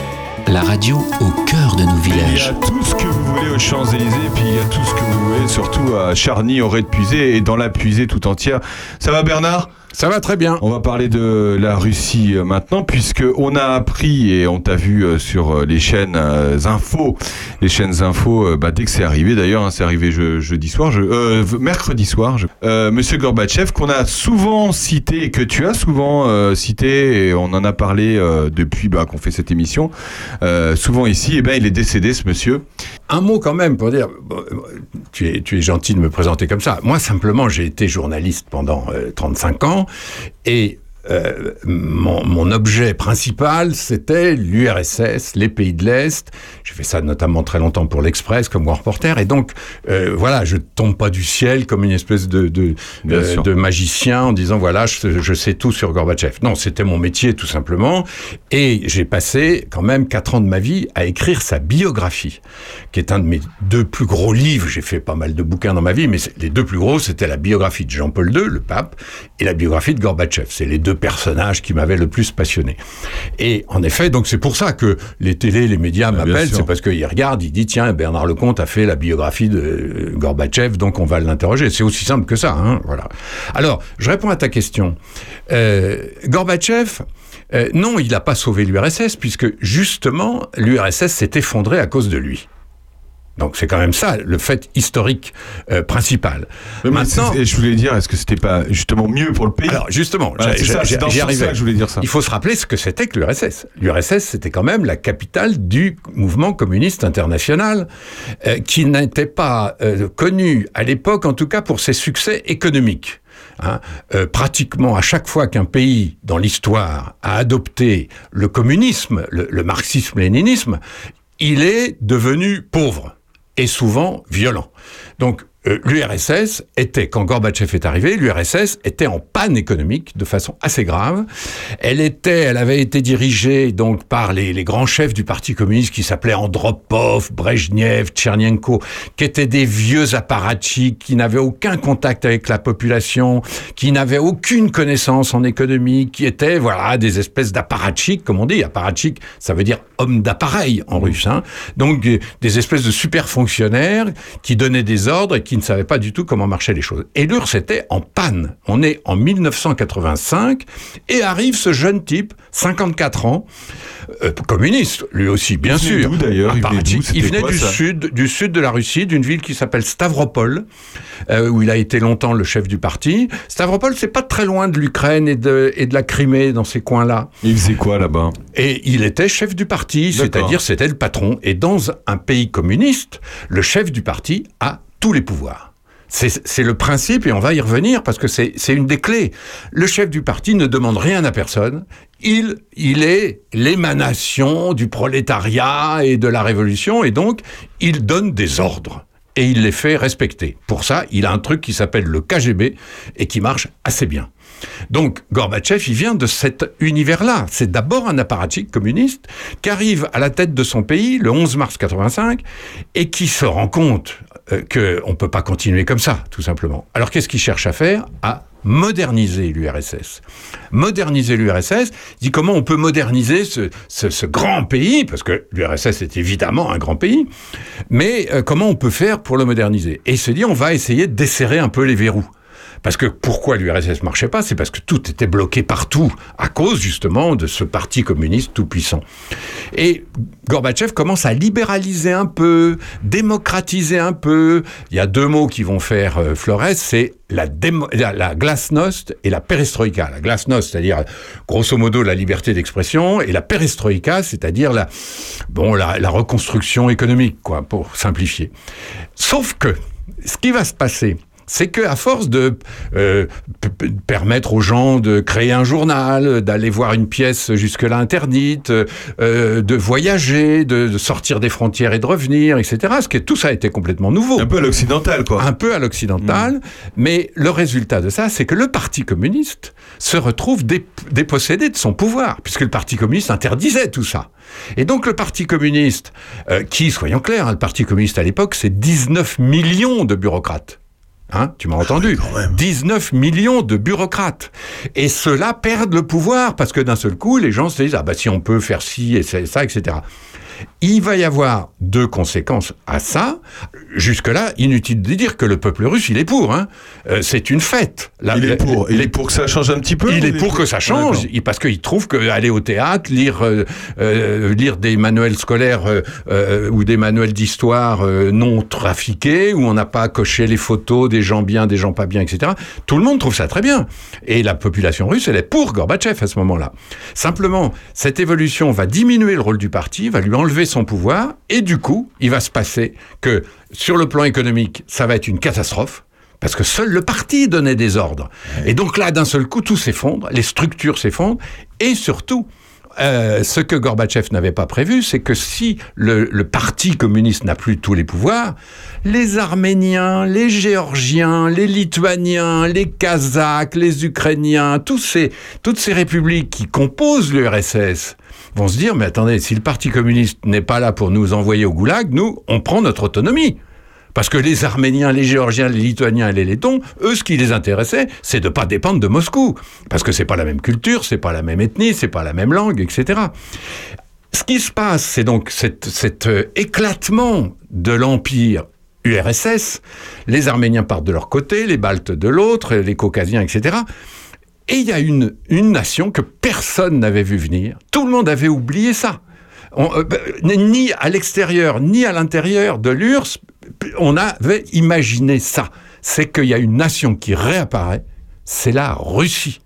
La radio au cœur de nos Il y villages. a tout ce que vous voulez aux Champs-Élysées, puis il y a tout ce que vous voulez, surtout à Charny, au Ré de Puisée et dans la Puisée tout entière. Ça va Bernard? Ça va très bien. On va parler de la Russie euh, maintenant, puisque on a appris et on t'a vu euh, sur euh, les chaînes info, les chaînes info, bah, dès que c'est arrivé d'ailleurs, hein, c'est arrivé je- jeudi soir, je- mercredi soir, je- Monsieur Gorbatchev, qu'on a souvent cité que tu as souvent cité, et on en a parlé depuis bah, qu'on fait cette émission, souvent ici, et ben il est décédé ce monsieur. Un mot quand même pour dire, euh, tu es, gentil de me présenter comme ça. Moi, simplement, j'ai été journaliste pendant euh, 35 ans et euh, mon, mon objet principal, c'était l'URSS, les pays de l'Est. J'ai fait ça notamment très longtemps pour l'Express comme grand reporter. Et donc, euh, voilà, je tombe pas du ciel comme une espèce de, de, Bien euh, de magicien en disant, voilà, je, je sais tout sur Gorbatchev. Non, c'était mon métier tout simplement. Et j'ai passé quand même quatre ans de ma vie à écrire sa biographie, qui est un de mes deux plus gros livres. J'ai fait pas mal de bouquins dans ma vie, mais les deux plus gros, c'était la biographie de Jean-Paul II, le pape, et la biographie de Gorbatchev. C'est les deux deux personnages qui m'avaient le plus passionné. Et en effet, donc c'est pour ça que les télés, les médias bien m'appellent, c'est parce qu'ils regardent, ils disent tiens Bernard Lecomte a fait la biographie de euh, Gorbatchev, donc on va l'interroger. C'est aussi simple que ça, hein, voilà. Alors, je réponds à ta question. Euh, Gorbatchev. euh, non, il n'a pas sauvé l'URSS, puisque justement, l'URSS s'est effondrée à cause de lui. Donc c'est quand même ça le fait historique euh, principal. Mais Maintenant, je voulais dire, est-ce que c'était pas justement mieux pour le pays? Alors justement, Voilà, c'est ça, j'y arrivais. que je voulais dire ça. Il faut se rappeler ce que c'était que l'URSS. L'URSS, c'était quand même la capitale du mouvement communiste international, euh, qui n'était pas euh, connu à l'époque, en tout cas pour ses succès économiques. Hein, euh, pratiquement à chaque fois qu'un pays dans l'histoire a adopté le communisme, le, le marxisme-léninisme, il est devenu pauvre et souvent violent. Euh, l'URSS était, quand Gorbatchev est arrivé, l'URSS était en panne économique de façon assez grave. Elle était, elle avait été dirigée donc par les, grands chefs du Parti communiste qui s'appelaient Andropov, Brejnev, Tchernenko, qui étaient des vieux apparatchiks qui n'avaient aucun contact avec la population, qui n'avaient aucune connaissance en économie, qui étaient voilà des espèces d'apparatchiks, comme on dit. Apparatchik, ça veut dire homme d'appareil en russe. Hein. Donc des espèces de super fonctionnaires qui donnaient des ordres et qui ne savaient pas du tout comment marchaient les choses. Et l'URSS était en panne. On est en 1985 et arrive ce jeune type, 54 ans, euh, communiste, lui aussi, bien Il venait sûr. d'ailleurs? Il venait d'où? C'était Il venait quoi, du sud, du sud de la Russie, d'une ville qui s'appelle Stavropol, euh, où il a été longtemps le chef du parti. Stavropol, c'est pas très loin de l'Ukraine et de, et de la Crimée, dans ces coins-là. Il faisait quoi là-bas? Et il était chef du parti, c'est-à-dire c'était le patron. Et dans un pays communiste, le chef du parti a tous les pouvoirs. C'est le principe, et on va y revenir, parce que c'est c'est une des clés. Le chef du parti ne demande rien à personne. Il, il est l'émanation du prolétariat et de la révolution, et donc il donne des ordres. Et il les fait respecter. Pour ça, il a un truc qui s'appelle le KGB, et qui marche assez bien. Donc Gorbatchev, il vient de cet univers-là. C'est d'abord un apparatchik communiste qui arrive à la tête de son pays le 11 mars 85 et qui se rend compte euh, qu'on ne peut pas continuer comme ça, tout simplement. Alors qu'est-ce qu'il cherche à faire? À moderniser l'URSS. Moderniser l'URSS, dit comment on peut moderniser ce grand pays, parce que l'URSS est évidemment un grand pays, mais euh, comment on peut faire pour le moderniser? Et il se dit on va essayer de desserrer un peu les verrous. Parce que pourquoi l'URSS marchait pas C'est parce que tout était bloqué partout, à cause justement de ce parti communiste tout puissant. Et Gorbatchev commence à libéraliser un peu, démocratiser un peu. Il y a deux mots qui vont faire euh, Flores, c'est la, glasnost et la perestroïka. La glasnost, c'est-à-dire grosso modo la liberté d'expression, et la perestroïka, c'est-à-dire la, bon, la reconstruction économique, quoi, pour simplifier. Sauf que, ce qui va se passer, c'est que à force de euh, permettre aux gens de créer un journal, d'aller voir une pièce jusque-là interdite, euh, de voyager, de, de sortir des frontières et de revenir, etc. Ce qui est, tout ça a été complètement nouveau. Un peu à l'occidental, quoi. Un peu à l'occidental, mais le résultat de ça, c'est que le Parti communiste se retrouve dé- dépossédé de son pouvoir, puisque le Parti communiste interdisait tout ça. Et donc le Parti communiste, euh, qui, soyons clairs, hein, le Parti communiste à l'époque, c'est 19 millions de bureaucrates. Hein, tu m'as entendu 19 millions de bureaucrates. Et ceux-là perdent le pouvoir parce que d'un seul coup, les gens se disent ah bah si on peut faire ci et ça, etc. Il va y avoir deux conséquences à ça. Jusque-là, inutile de dire que le peuple russe, il est pour. Hein. Euh, c'est une fête. Il est pour. Il est pour que ça change un petit peu il est pour que ça change, il- parce qu'il trouve qu'aller au théâtre, lire, euh, euh, lire des manuels scolaires ou des manuels d'histoire non trafiqués, où on n'a pas coché les photos des gens bien, des gens pas bien, etc. Tout le monde trouve ça très bien. Et la population russe, elle est pour Gorbatchev à ce moment-là. Simplement, cette évolution va diminuer le rôle du parti, va lui enlever son pouvoir, et du coup, il va se passer que sur le plan économique, ça va être une catastrophe. Parce que seul le parti donnait des ordres. Et donc là, d'un seul coup, tout s'effondre, les structures s'effondrent, et surtout, euh, ce que Gorbatchev n'avait pas prévu, c'est que si le, le parti communiste n'a plus tous les pouvoirs, les Arméniens, les Géorgiens, les Lituaniens, les Kazakhs, les Ukrainiens, tous ces, toutes ces républiques qui composent l'URSS vont se dire, mais attendez, si le parti communiste n'est pas là pour nous envoyer au goulag, nous, on prend notre autonomie. Parce que les Arméniens, les Géorgiens, les Lituaniens et les Lettons, eux, ce qui les intéressait, c'est de pas dépendre de Moscou. Parce que c'est pas la même culture, c'est pas la même ethnie, c'est pas la même langue, etc. Ce qui se passe, c'est donc cet, cet, euh, éclatement de l'empire URSS. Les Arméniens partent de leur côté, les Baltes de l'autre, les Caucasiens, etc. Et il y a une, une nation que personne n'avait vu venir. Tout le monde avait oublié ça. Euh, bah, ni à l'extérieur, ni à l'intérieur de l'URSS, on avait imaginé ça. C'est qu'il y a une nation qui réapparaît, c'est la Russie.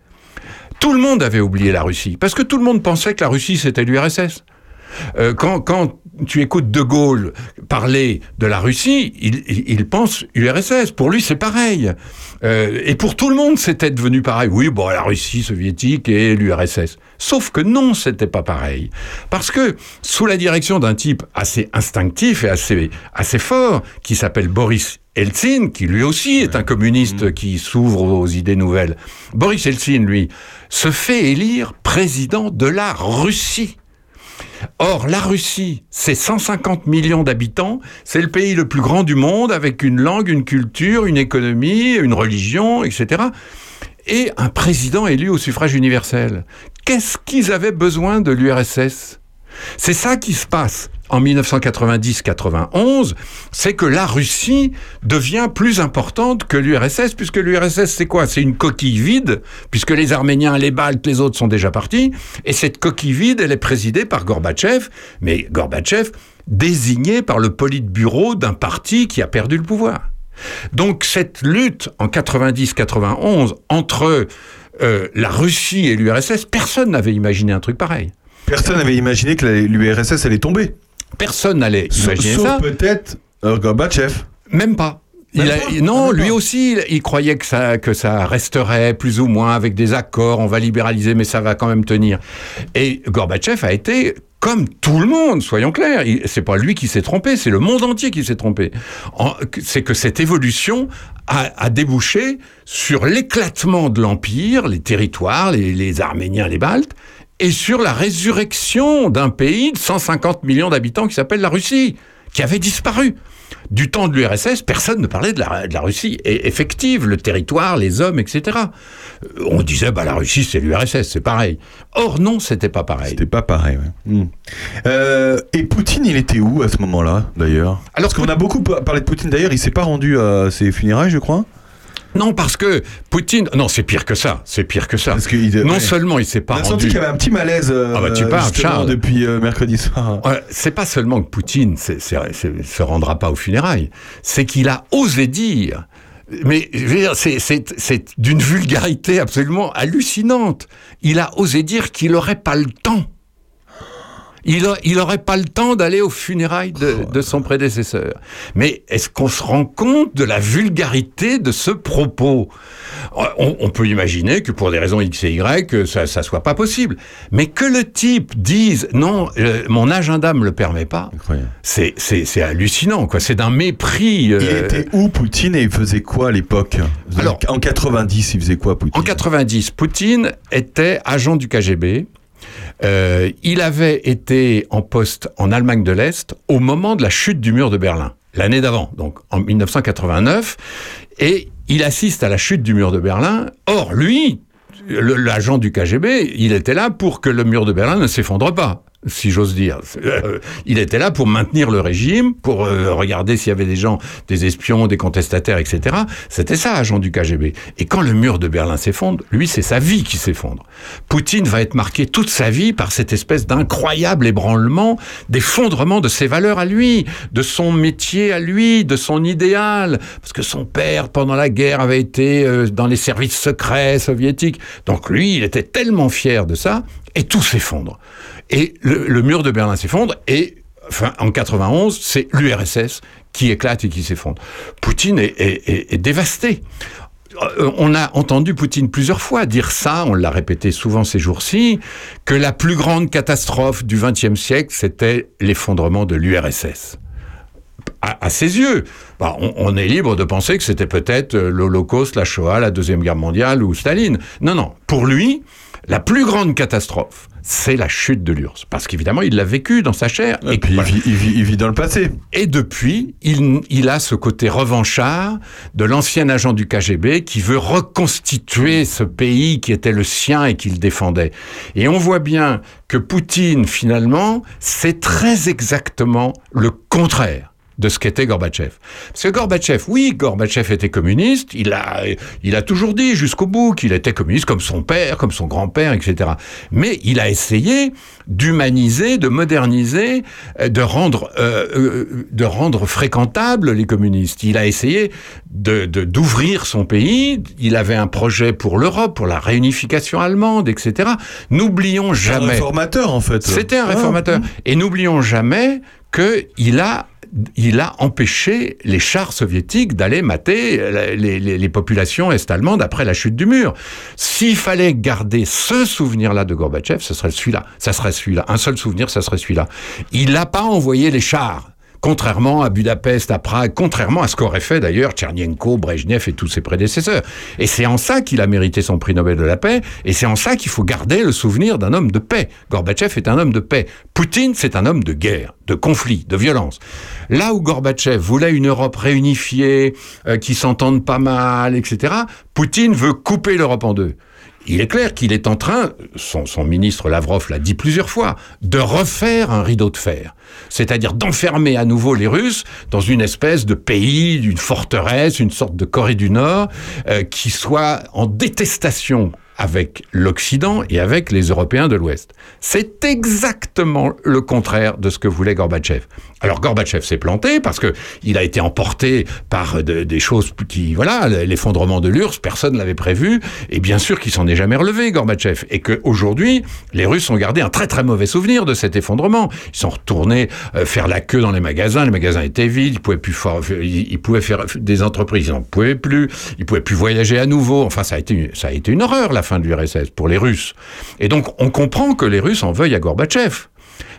Tout le monde avait oublié la Russie, parce que tout le monde pensait que la Russie c'était l'URSS. Euh, quand tu écoutes De Gaulle parler de la Russie, il, il- pense URSS. Pour lui, c'est pareil. Euh, et pour tout le monde, c'était devenu pareil. Oui, bon, la Russie soviétique et l'URSS. Sauf que non, c'était pas pareil. Parce que sous la direction d'un type assez instinctif et assez, assez fort, qui s'appelle Boris Eltsine, qui lui aussi est un communiste qui s'ouvre aux idées nouvelles. Boris Eltsine, lui, se fait élire président de la Russie. Or, la Russie, c'est 150 millions d'habitants, c'est le pays le plus grand du monde, avec une langue, une culture, une économie, une religion, etc. Et un président élu au suffrage universel. Qu'est-ce qu'ils avaient besoin de l'URSS C'est ça qui se passe en 1990-91, c'est que la Russie devient plus importante que l'URSS, puisque l'URSS c'est quoi? C'est une coquille vide, puisque les Arméniens, les Baltes, les autres sont déjà partis, et cette coquille vide, elle est présidée par Gorbatchev, mais Gorbatchev désigné par le politburo d'un parti qui a perdu le pouvoir. Donc cette lutte en 90-91 entre euh, la Russie et l'URSS, personne n'avait imaginé un truc pareil. Personne n'avait imaginé que l'URSS allait tomber. Personne n'allait imaginer Sauf ça. peut-être euh, Gorbatchev. Même pas. Il a- non, lui aussi, il, croyait que ça, que ça resterait plus ou moins avec des accords, on va libéraliser, mais ça va quand même tenir. Et Gorbatchev a été comme tout le monde, soyons clairs. C'est pas lui qui s'est trompé, c'est le monde entier qui s'est trompé. C'est que cette évolution a, a débouché sur l'éclatement de l'empire, les territoires, les, les Arméniens, les Baltes, et sur la résurrection d'un pays de 150 millions d'habitants qui s'appelle la Russie, qui avait disparu. Du temps de l'URSS, personne ne parlait de la, de la Russie effective, le territoire, les hommes, etc. Euh, On disait, bah, la Russie, c'est l'URSS, c'est pareil. Or, non, c'était pas pareil. C'était pas pareil, ouais. Hmm. Euh, et Poutine, il était où à ce moment-là, d'ailleurs? Alors Parce qu'on a beaucoup pa- parlé de Poutine, d'ailleurs, il s'est pas rendu à ses funérailles, je crois Non, parce que Poutine. Non, c'est pire que ça. C'est pire que ça. Parce que il- non ouais. seulement il s'est pas On a rendu. senti qu'il y avait un petit malaise euh, Ah bah, tu parles, Charles. depuis euh, mercredi soir. C'est pas seulement que Poutine c'est- se rendra pas aux funérailles, c'est qu'il a osé dire. Mais c'est d'une vulgarité absolument hallucinante. Il a osé dire qu'il n'aurait pas le temps. Il, a- il aurait pas le temps d'aller aux funérailles de, de son prédécesseur. Mais est-ce qu'on se rend compte de la vulgarité de ce propos? On, on peut imaginer que pour des raisons X et Y, que ça, ça soit pas possible. Mais que le type dise non, euh, mon agenda me le permet pas, c'est c'est c'est hallucinant quoi. C'est d'un mépris. euh, Il était où Poutine et il faisait quoi à l'époque? Alors- en 90, il faisait quoi Poutine? En 90, Poutine était agent du KGB. Euh, il avait été en poste en Allemagne de l'Est au moment de la chute du mur de Berlin, l'année d'avant, donc en 1989, et il assiste à la chute du mur de Berlin. Or, lui, l'agent du KGB, il était là pour que le mur de Berlin ne s'effondre pas, si j'ose dire. Il était là pour maintenir le régime, pour euh, regarder s'il y avait des gens, des espions, des contestataires, etc. C'était ça, agent du KGB. Et quand le mur de Berlin s'effondre, lui, c'est sa vie qui s'effondre. Poutine va être marqué toute sa vie par cette espèce d'incroyable ébranlement, d'effondrement de ses valeurs à lui, de son métier à lui, de son idéal. Parce que son père, pendant la guerre, avait été euh, dans les services secrets soviétiques. Donc lui, il était tellement fier de ça, et tout s'effondre. Et le, mur de Berlin s'effondre, et en 91, c'est l'URSS qui éclate et qui s'effondre. Poutine est, dévasté. Euh, On a entendu Poutine plusieurs fois dire ça, on l'a répété souvent ces jours-ci, que la plus grande catastrophe du XXe siècle, c'était l'effondrement de l'URSS. À, à ses yeux, Bah, on, on est libre de penser que c'était peut-être euh, l'Holocauste, la Shoah, la Deuxième Guerre mondiale ou Staline. Non, non. Pour lui, la plus grande catastrophe, c'est la chute de l'URSS. Parce qu'évidemment, il l'a vécu dans sa chair. Et puis il vit, il vit- il vit dans le passé. Et depuis, il, il a ce côté revanchard de l'ancien agent du KGB qui veut reconstituer ce pays qui était le sien et qu'il défendait. Et on voit bien que Poutine, finalement, c'est très exactement le contraire de ce qu'était Gorbatchev. Parce que Gorbatchev, oui, Gorbatchev était communiste, il a, il a toujours dit jusqu'au bout qu'il était communiste comme son père, comme son grand-père, etc. Mais il a essayé d'humaniser, de moderniser, euh, de rendre, euh, euh, de rendre fréquentables les communistes. Il a essayé de, de- d'ouvrir son pays, il avait un projet pour l'Europe, pour la réunification allemande, etc. N'oublions Un jamais... réformateur, en fait. C'était un Ah. réformateur. Et n'oublions jamais qu'il a il a empêché les chars soviétiques d'aller mater les, populations est-allemandes après la chute du mur. S'il fallait garder ce souvenir-là de Gorbatchev, ce serait celui-là. Ça serait celui-là. Un seul souvenir, ça serait celui-là. Il n'a pas envoyé les chars. Contrairement à Budapest, à Prague, contrairement à ce qu'auraient fait d'ailleurs Tchernienko, Brejnev et tous ses prédécesseurs. Et c'est en ça qu'il a mérité son prix Nobel de la paix, et c'est en ça qu'il faut garder le souvenir d'un homme de paix. Gorbatchev est un homme de paix. Poutine, c'est un homme de guerre, de conflit, de violence. Là où Gorbatchev voulait une Europe réunifiée, euh, qui s'entende pas mal, etc., Poutine veut couper l'Europe en deux. Il est clair qu'il est en train, son, ministre Lavrov l'a dit plusieurs fois, de refaire un rideau de fer. C'est-à-dire d'enfermer à nouveau les Russes dans une espèce de pays, d'une forteresse, une sorte de Corée du Nord, euh, qui soit en détestation avec l'Occident et avec les Européens de l'Ouest. C'est exactement le contraire de ce que voulait Gorbatchev. Alors Gorbatchev s'est planté parce que il a été emporté par de- des choses qui, voilà, l'effondrement de l'URSS, personne ne l'avait prévu, et bien sûr qu'il s'en est jamais relevé, Gorbatchev, et qu'aujourd'hui, les Russes ont gardé un très très mauvais souvenir de cet effondrement. Ils sont retournés euh, faire la queue dans les magasins, les magasins étaient vides, ils pouvaient plus faire, ils, pouvaient faire des entreprises, ils n'en pouvaient plus, ils pouvaient plus voyager à nouveau. Enfin, ça a été, ça a été une horreur la fin de l'URSS pour les Russes. Et donc, on comprend que les Russes en veuillent à Gorbatchev.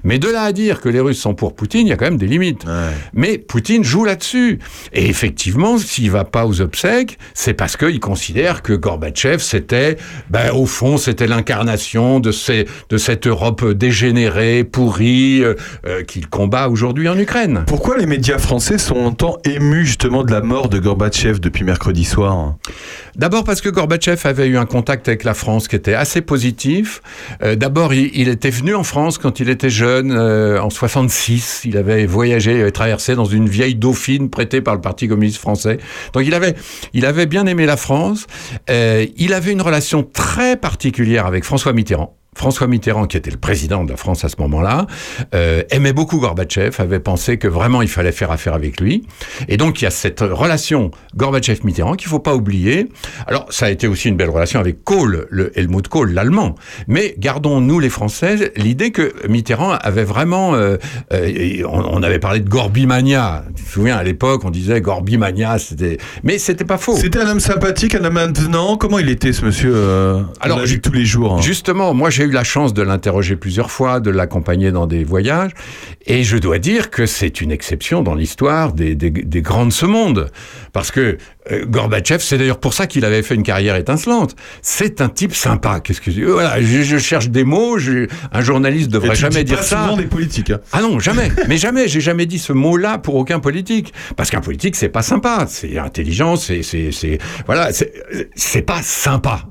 Mais de là à dire que les Russes sont pour Poutine, il y a quand même des limites. Mais Poutine joue là-dessus. Et effectivement, s'il va pas aux obsèques, c'est parce qu'il considère que Gorbatchev, c'était, ben, au fond, c'était l'incarnation de, ces, de cette Europe dégénérée, pourrie, euh, euh, qu'il combat aujourd'hui en Ukraine. Pourquoi les médias français sont tant émus justement de la mort de Gorbatchev depuis mercredi soir? D'abord parce que Gorbatchev avait eu un contact avec la France qui était assez positif. Euh, D'abord, il, il était venu en France quand il était jeune, euh, en 66. Il avait voyagé, il avait traversé dans une vieille dauphine prêtée par le Parti communiste français. Donc il avait, il avait bien aimé la France. Euh, il avait une relation très particulière avec François Mitterrand. François Mitterrand, qui était le président de la France à ce moment-là, euh, aimait beaucoup Gorbatchev, avait pensé que vraiment il fallait faire affaire avec lui. Et donc il y a cette relation Gorbatchev-Mitterrand qu'il faut pas oublier. Alors ça a été aussi une belle relation avec Kohl, le Helmut Kohl, l'allemand. Mais gardons nous les Français l'idée que Mitterrand avait vraiment, euh, euh, on, on avait parlé de Gorbimania. Tu te souviens à l'époque on disait Gorbimania, c'était, mais c'était pas faux. C'était un homme sympathique, un homme avenant. Comment il était ce monsieur euh, Alors, on l'a vu tous les jours. hein? Justement, moi j'ai eu la chance de l'interroger plusieurs fois, de l'accompagner dans des voyages, et je dois dire que c'est une exception dans l'histoire des, des, des grands de ce monde. Parce que Gorbatchev, c'est d'ailleurs pour ça qu'il avait fait une carrière étincelante. C'est un type sympa. Qu'est-ce que je- voilà, je, je cherche des mots. je- un journaliste devrait tu jamais dis dire pas ça. souvent des politiques. hein. Ah non, jamais. Mais jamais. J'ai jamais dit ce mot-là pour aucun politique. Parce qu'un politique, c'est pas sympa. C'est intelligent. C'est, c'est, c'est, voilà. C'est, c'est pas sympa.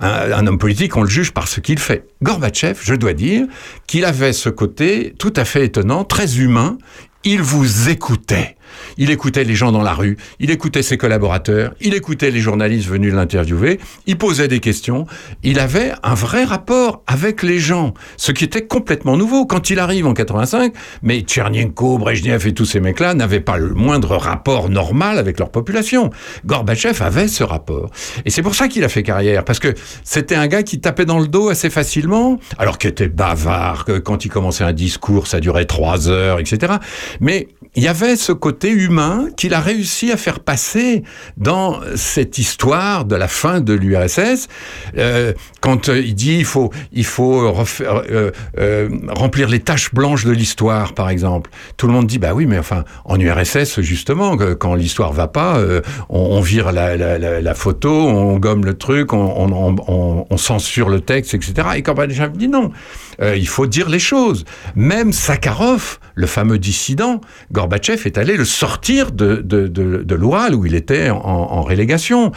Un, un homme politique, on le juge par ce qu'il fait. Gorbatchev, je dois dire qu'il avait ce côté tout à fait étonnant, très humain. Il vous écoutait. Il écoutait les gens dans la rue, il écoutait ses collaborateurs, il écoutait les journalistes venus l'interviewer, il posait des questions, il avait un vrai rapport avec les gens, ce qui était complètement nouveau. Quand il arrive en 85, mais Tchernienko, Brejnev et tous ces mecs-là n'avaient pas le moindre rapport normal avec leur population. Gorbatchev avait ce rapport. Et c'est pour ça qu'il a fait carrière, parce que c'était un gars qui tapait dans le dos assez facilement, alors qu'il était bavard, que quand il commençait un discours, ça durait trois heures, etc. Mais il y avait ce côté humain qu'il a réussi à faire passer dans cette histoire de la fin de l'URSS. Euh, quand il dit il faut, il faut euh, euh, remplir les taches blanches de l'histoire, par exemple. Tout le monde dit bah oui, mais enfin en URSS justement, quand l'histoire va pas, on, vire la, la, photo, on gomme le truc, on, censure le texte, etc. Et Gorbatchev dit non. Il faut dire les choses. Même Sakharov, le fameux dissident, est allé le sortir de, de, de, de l'Oural où il était en, en relégation.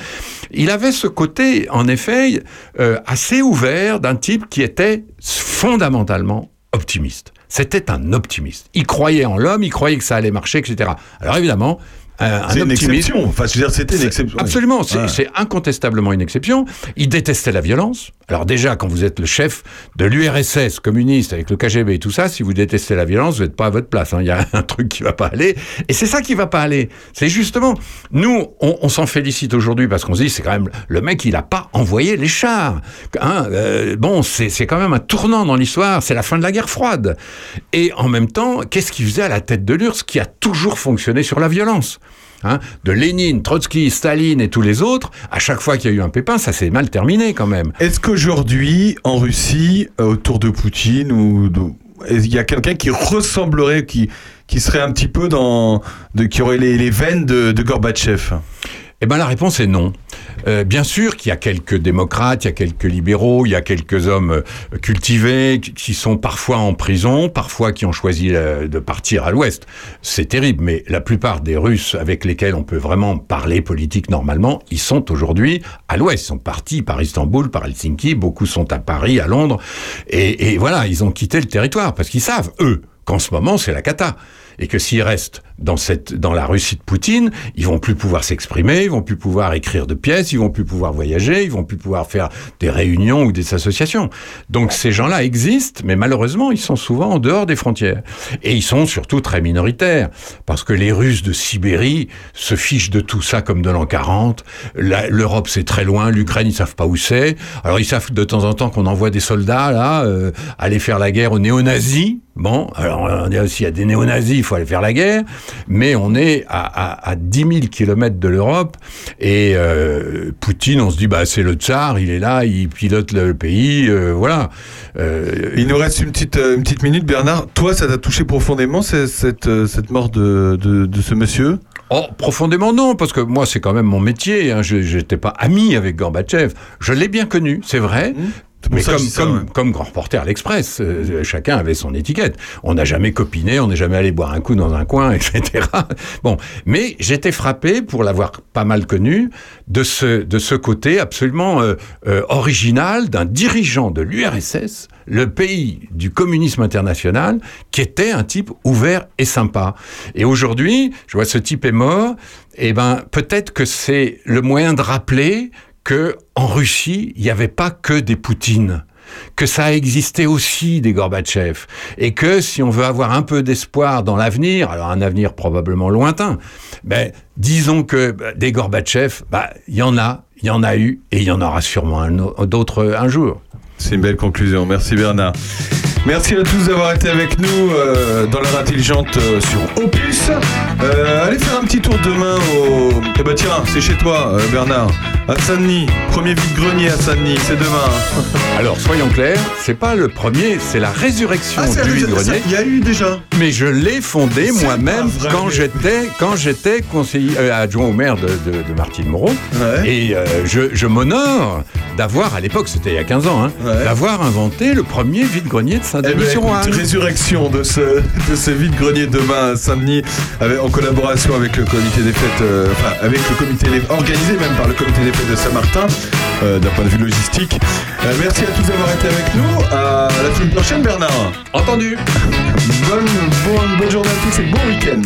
Il avait ce côté, en effet, euh, assez ouvert d'un type qui était fondamentalement optimiste. C'était un optimiste. Il croyait en l'homme, il croyait que ça allait marcher, etc. Alors évidemment, un, un C'est une exception. Enfin, c'était une exception. Absolument, c'est Ouais. incontestablement une exception. Il détestait la violence. Alors déjà, quand vous êtes le chef de l'URSS communiste avec le KGB et tout ça, si vous détestez la violence, vous n'êtes pas à votre place. hein. Il y a un truc qui va pas aller. Et c'est ça qui va pas aller. C'est justement, nous, on, on s'en félicite aujourd'hui parce qu'on se dit, c'est quand même le mec, il a pas envoyé les chars. Hein, euh, bon, c'est quand même un tournant dans l'histoire. C'est la fin de la guerre froide. Et en même temps, qu'est-ce qu'il faisait à la tête de l'URSS qui a toujours fonctionné sur la violence? Hein, de Lénine, Trotsky, Staline et tous les autres, à chaque fois qu'il y a eu un pépin, ça s'est mal terminé quand même. Est-ce qu'aujourd'hui, en Russie, euh, autour de Poutine, ou de- qu'il y a quelqu'un qui ressemblerait, qui, qui serait un petit peu dans. De, qui aurait les, les veines de, de Gorbatchev? Eh ben la réponse est non. Euh, bien sûr qu'il y a quelques démocrates, il y a quelques libéraux, il y a quelques hommes euh, cultivés qui- qui sont parfois en prison, parfois qui ont choisi euh, de partir à l'Ouest. C'est terrible, mais la plupart des Russes avec lesquels on peut vraiment parler politique normalement, ils sont aujourd'hui à l'Ouest. Ils sont partis par Istanbul, par Helsinki, beaucoup sont à Paris, à Londres, et, et voilà, ils ont quitté le territoire parce qu'ils savent eux qu'en ce moment c'est la cata et que s'ils restent dans cette dans la Russie de Poutine, ils vont plus pouvoir s'exprimer, ils vont plus pouvoir écrire de pièces, ils vont plus pouvoir voyager, ils vont plus pouvoir faire des réunions ou des associations. Donc ces gens-là existent, mais malheureusement, ils sont souvent en dehors des frontières et ils sont surtout très minoritaires parce que les Russes de Sibérie se fichent de tout ça comme de l'an 40. La- L'Europe c'est très loin, l'Ukraine ils savent pas où c'est. Alors ils savent de temps en temps qu'on envoie des soldats là euh, aller faire la guerre aux néo-nazis. Bon, alors on dit s'il y a des néo-nazis, il faut aller faire la guerre, mais on est à, à, à 10 000 kilomètres de l'Europe et euh, Poutine, on se dit bah c'est le tsar, il est là, il pilote le pays, euh, voilà. Euh, Il nous reste une petite, une petite minute, Bernard. Toi, ça t'a touché profondément, cette, cette mort de, de, de ce monsieur? Oh, profondément non, parce que moi, c'est quand même mon métier. Hein. Je n'étais pas ami avec Gorbatchev. Je l'ai bien connu, c'est vrai. pour Mais comme, ça, comme, ouais. comme grand reporter à l'Express, euh, chacun avait son étiquette. On n'a jamais copiné, on n'est jamais allé boire un coup dans un coin, etc. Bon, mais j'étais frappé, pour l'avoir pas mal connu, de ce, de ce côté absolument euh, euh, original d'un dirigeant de l'URSS, le pays du communisme international, qui était un type ouvert et sympa. Et aujourd'hui, je vois ce type est mort, et ben peut-être que c'est le moyen de rappeler que en Russie, il n'y avait pas que des Poutines que ça a existé aussi des Gorbatchev et que si on veut avoir un peu d'espoir dans l'avenir, alors un avenir probablement lointain, ben disons que bah, des Gorbatchev, bah il y en a, il y en a eu et il y en aura sûrement d'autres un jour. C'est une belle conclusion. Merci Bernard. Merci à tous d'avoir été avec nous euh, dans l'heure intelligente euh, sur Opus. Euh, allez faire un petit tour demain au. Eh ben tiens, c'est chez toi, Bernard. À Saint-Denis. Premier vide-grenier à Saint-Denis, c'est demain. hein. Alors soyons clairs, c'est pas le premier, c'est la résurrection Ah, c'est du vide-grenier. Il y a eu déjà. Mais je l'ai fondé C'est moi-même pas vrai. quand j'étais quand j'étais conseiller euh, adjoint au maire de, de, de Martine Moreau. Et euh, je, je m'honore d'avoir, à l'époque c'était il y a 15 ans, hein, d'avoir inventé le premier vide-grenier de Eh ben, Saint-Denis-sur-Oise. écoute, résurrection de ce, de ce vide-grenier demain à Saint-Denis, avec- en collaboration avec le comité des fêtes, euh, enfin, avec le comité des- organisé même par le comité des fêtes de Saint-Martin, euh, d'un point de vue logistique. Euh, merci à tous d'avoir été avec nous. À la semaine prochaine, Bernard. Entendu. bonne, bonne, bonne journée à tous et bon week-end.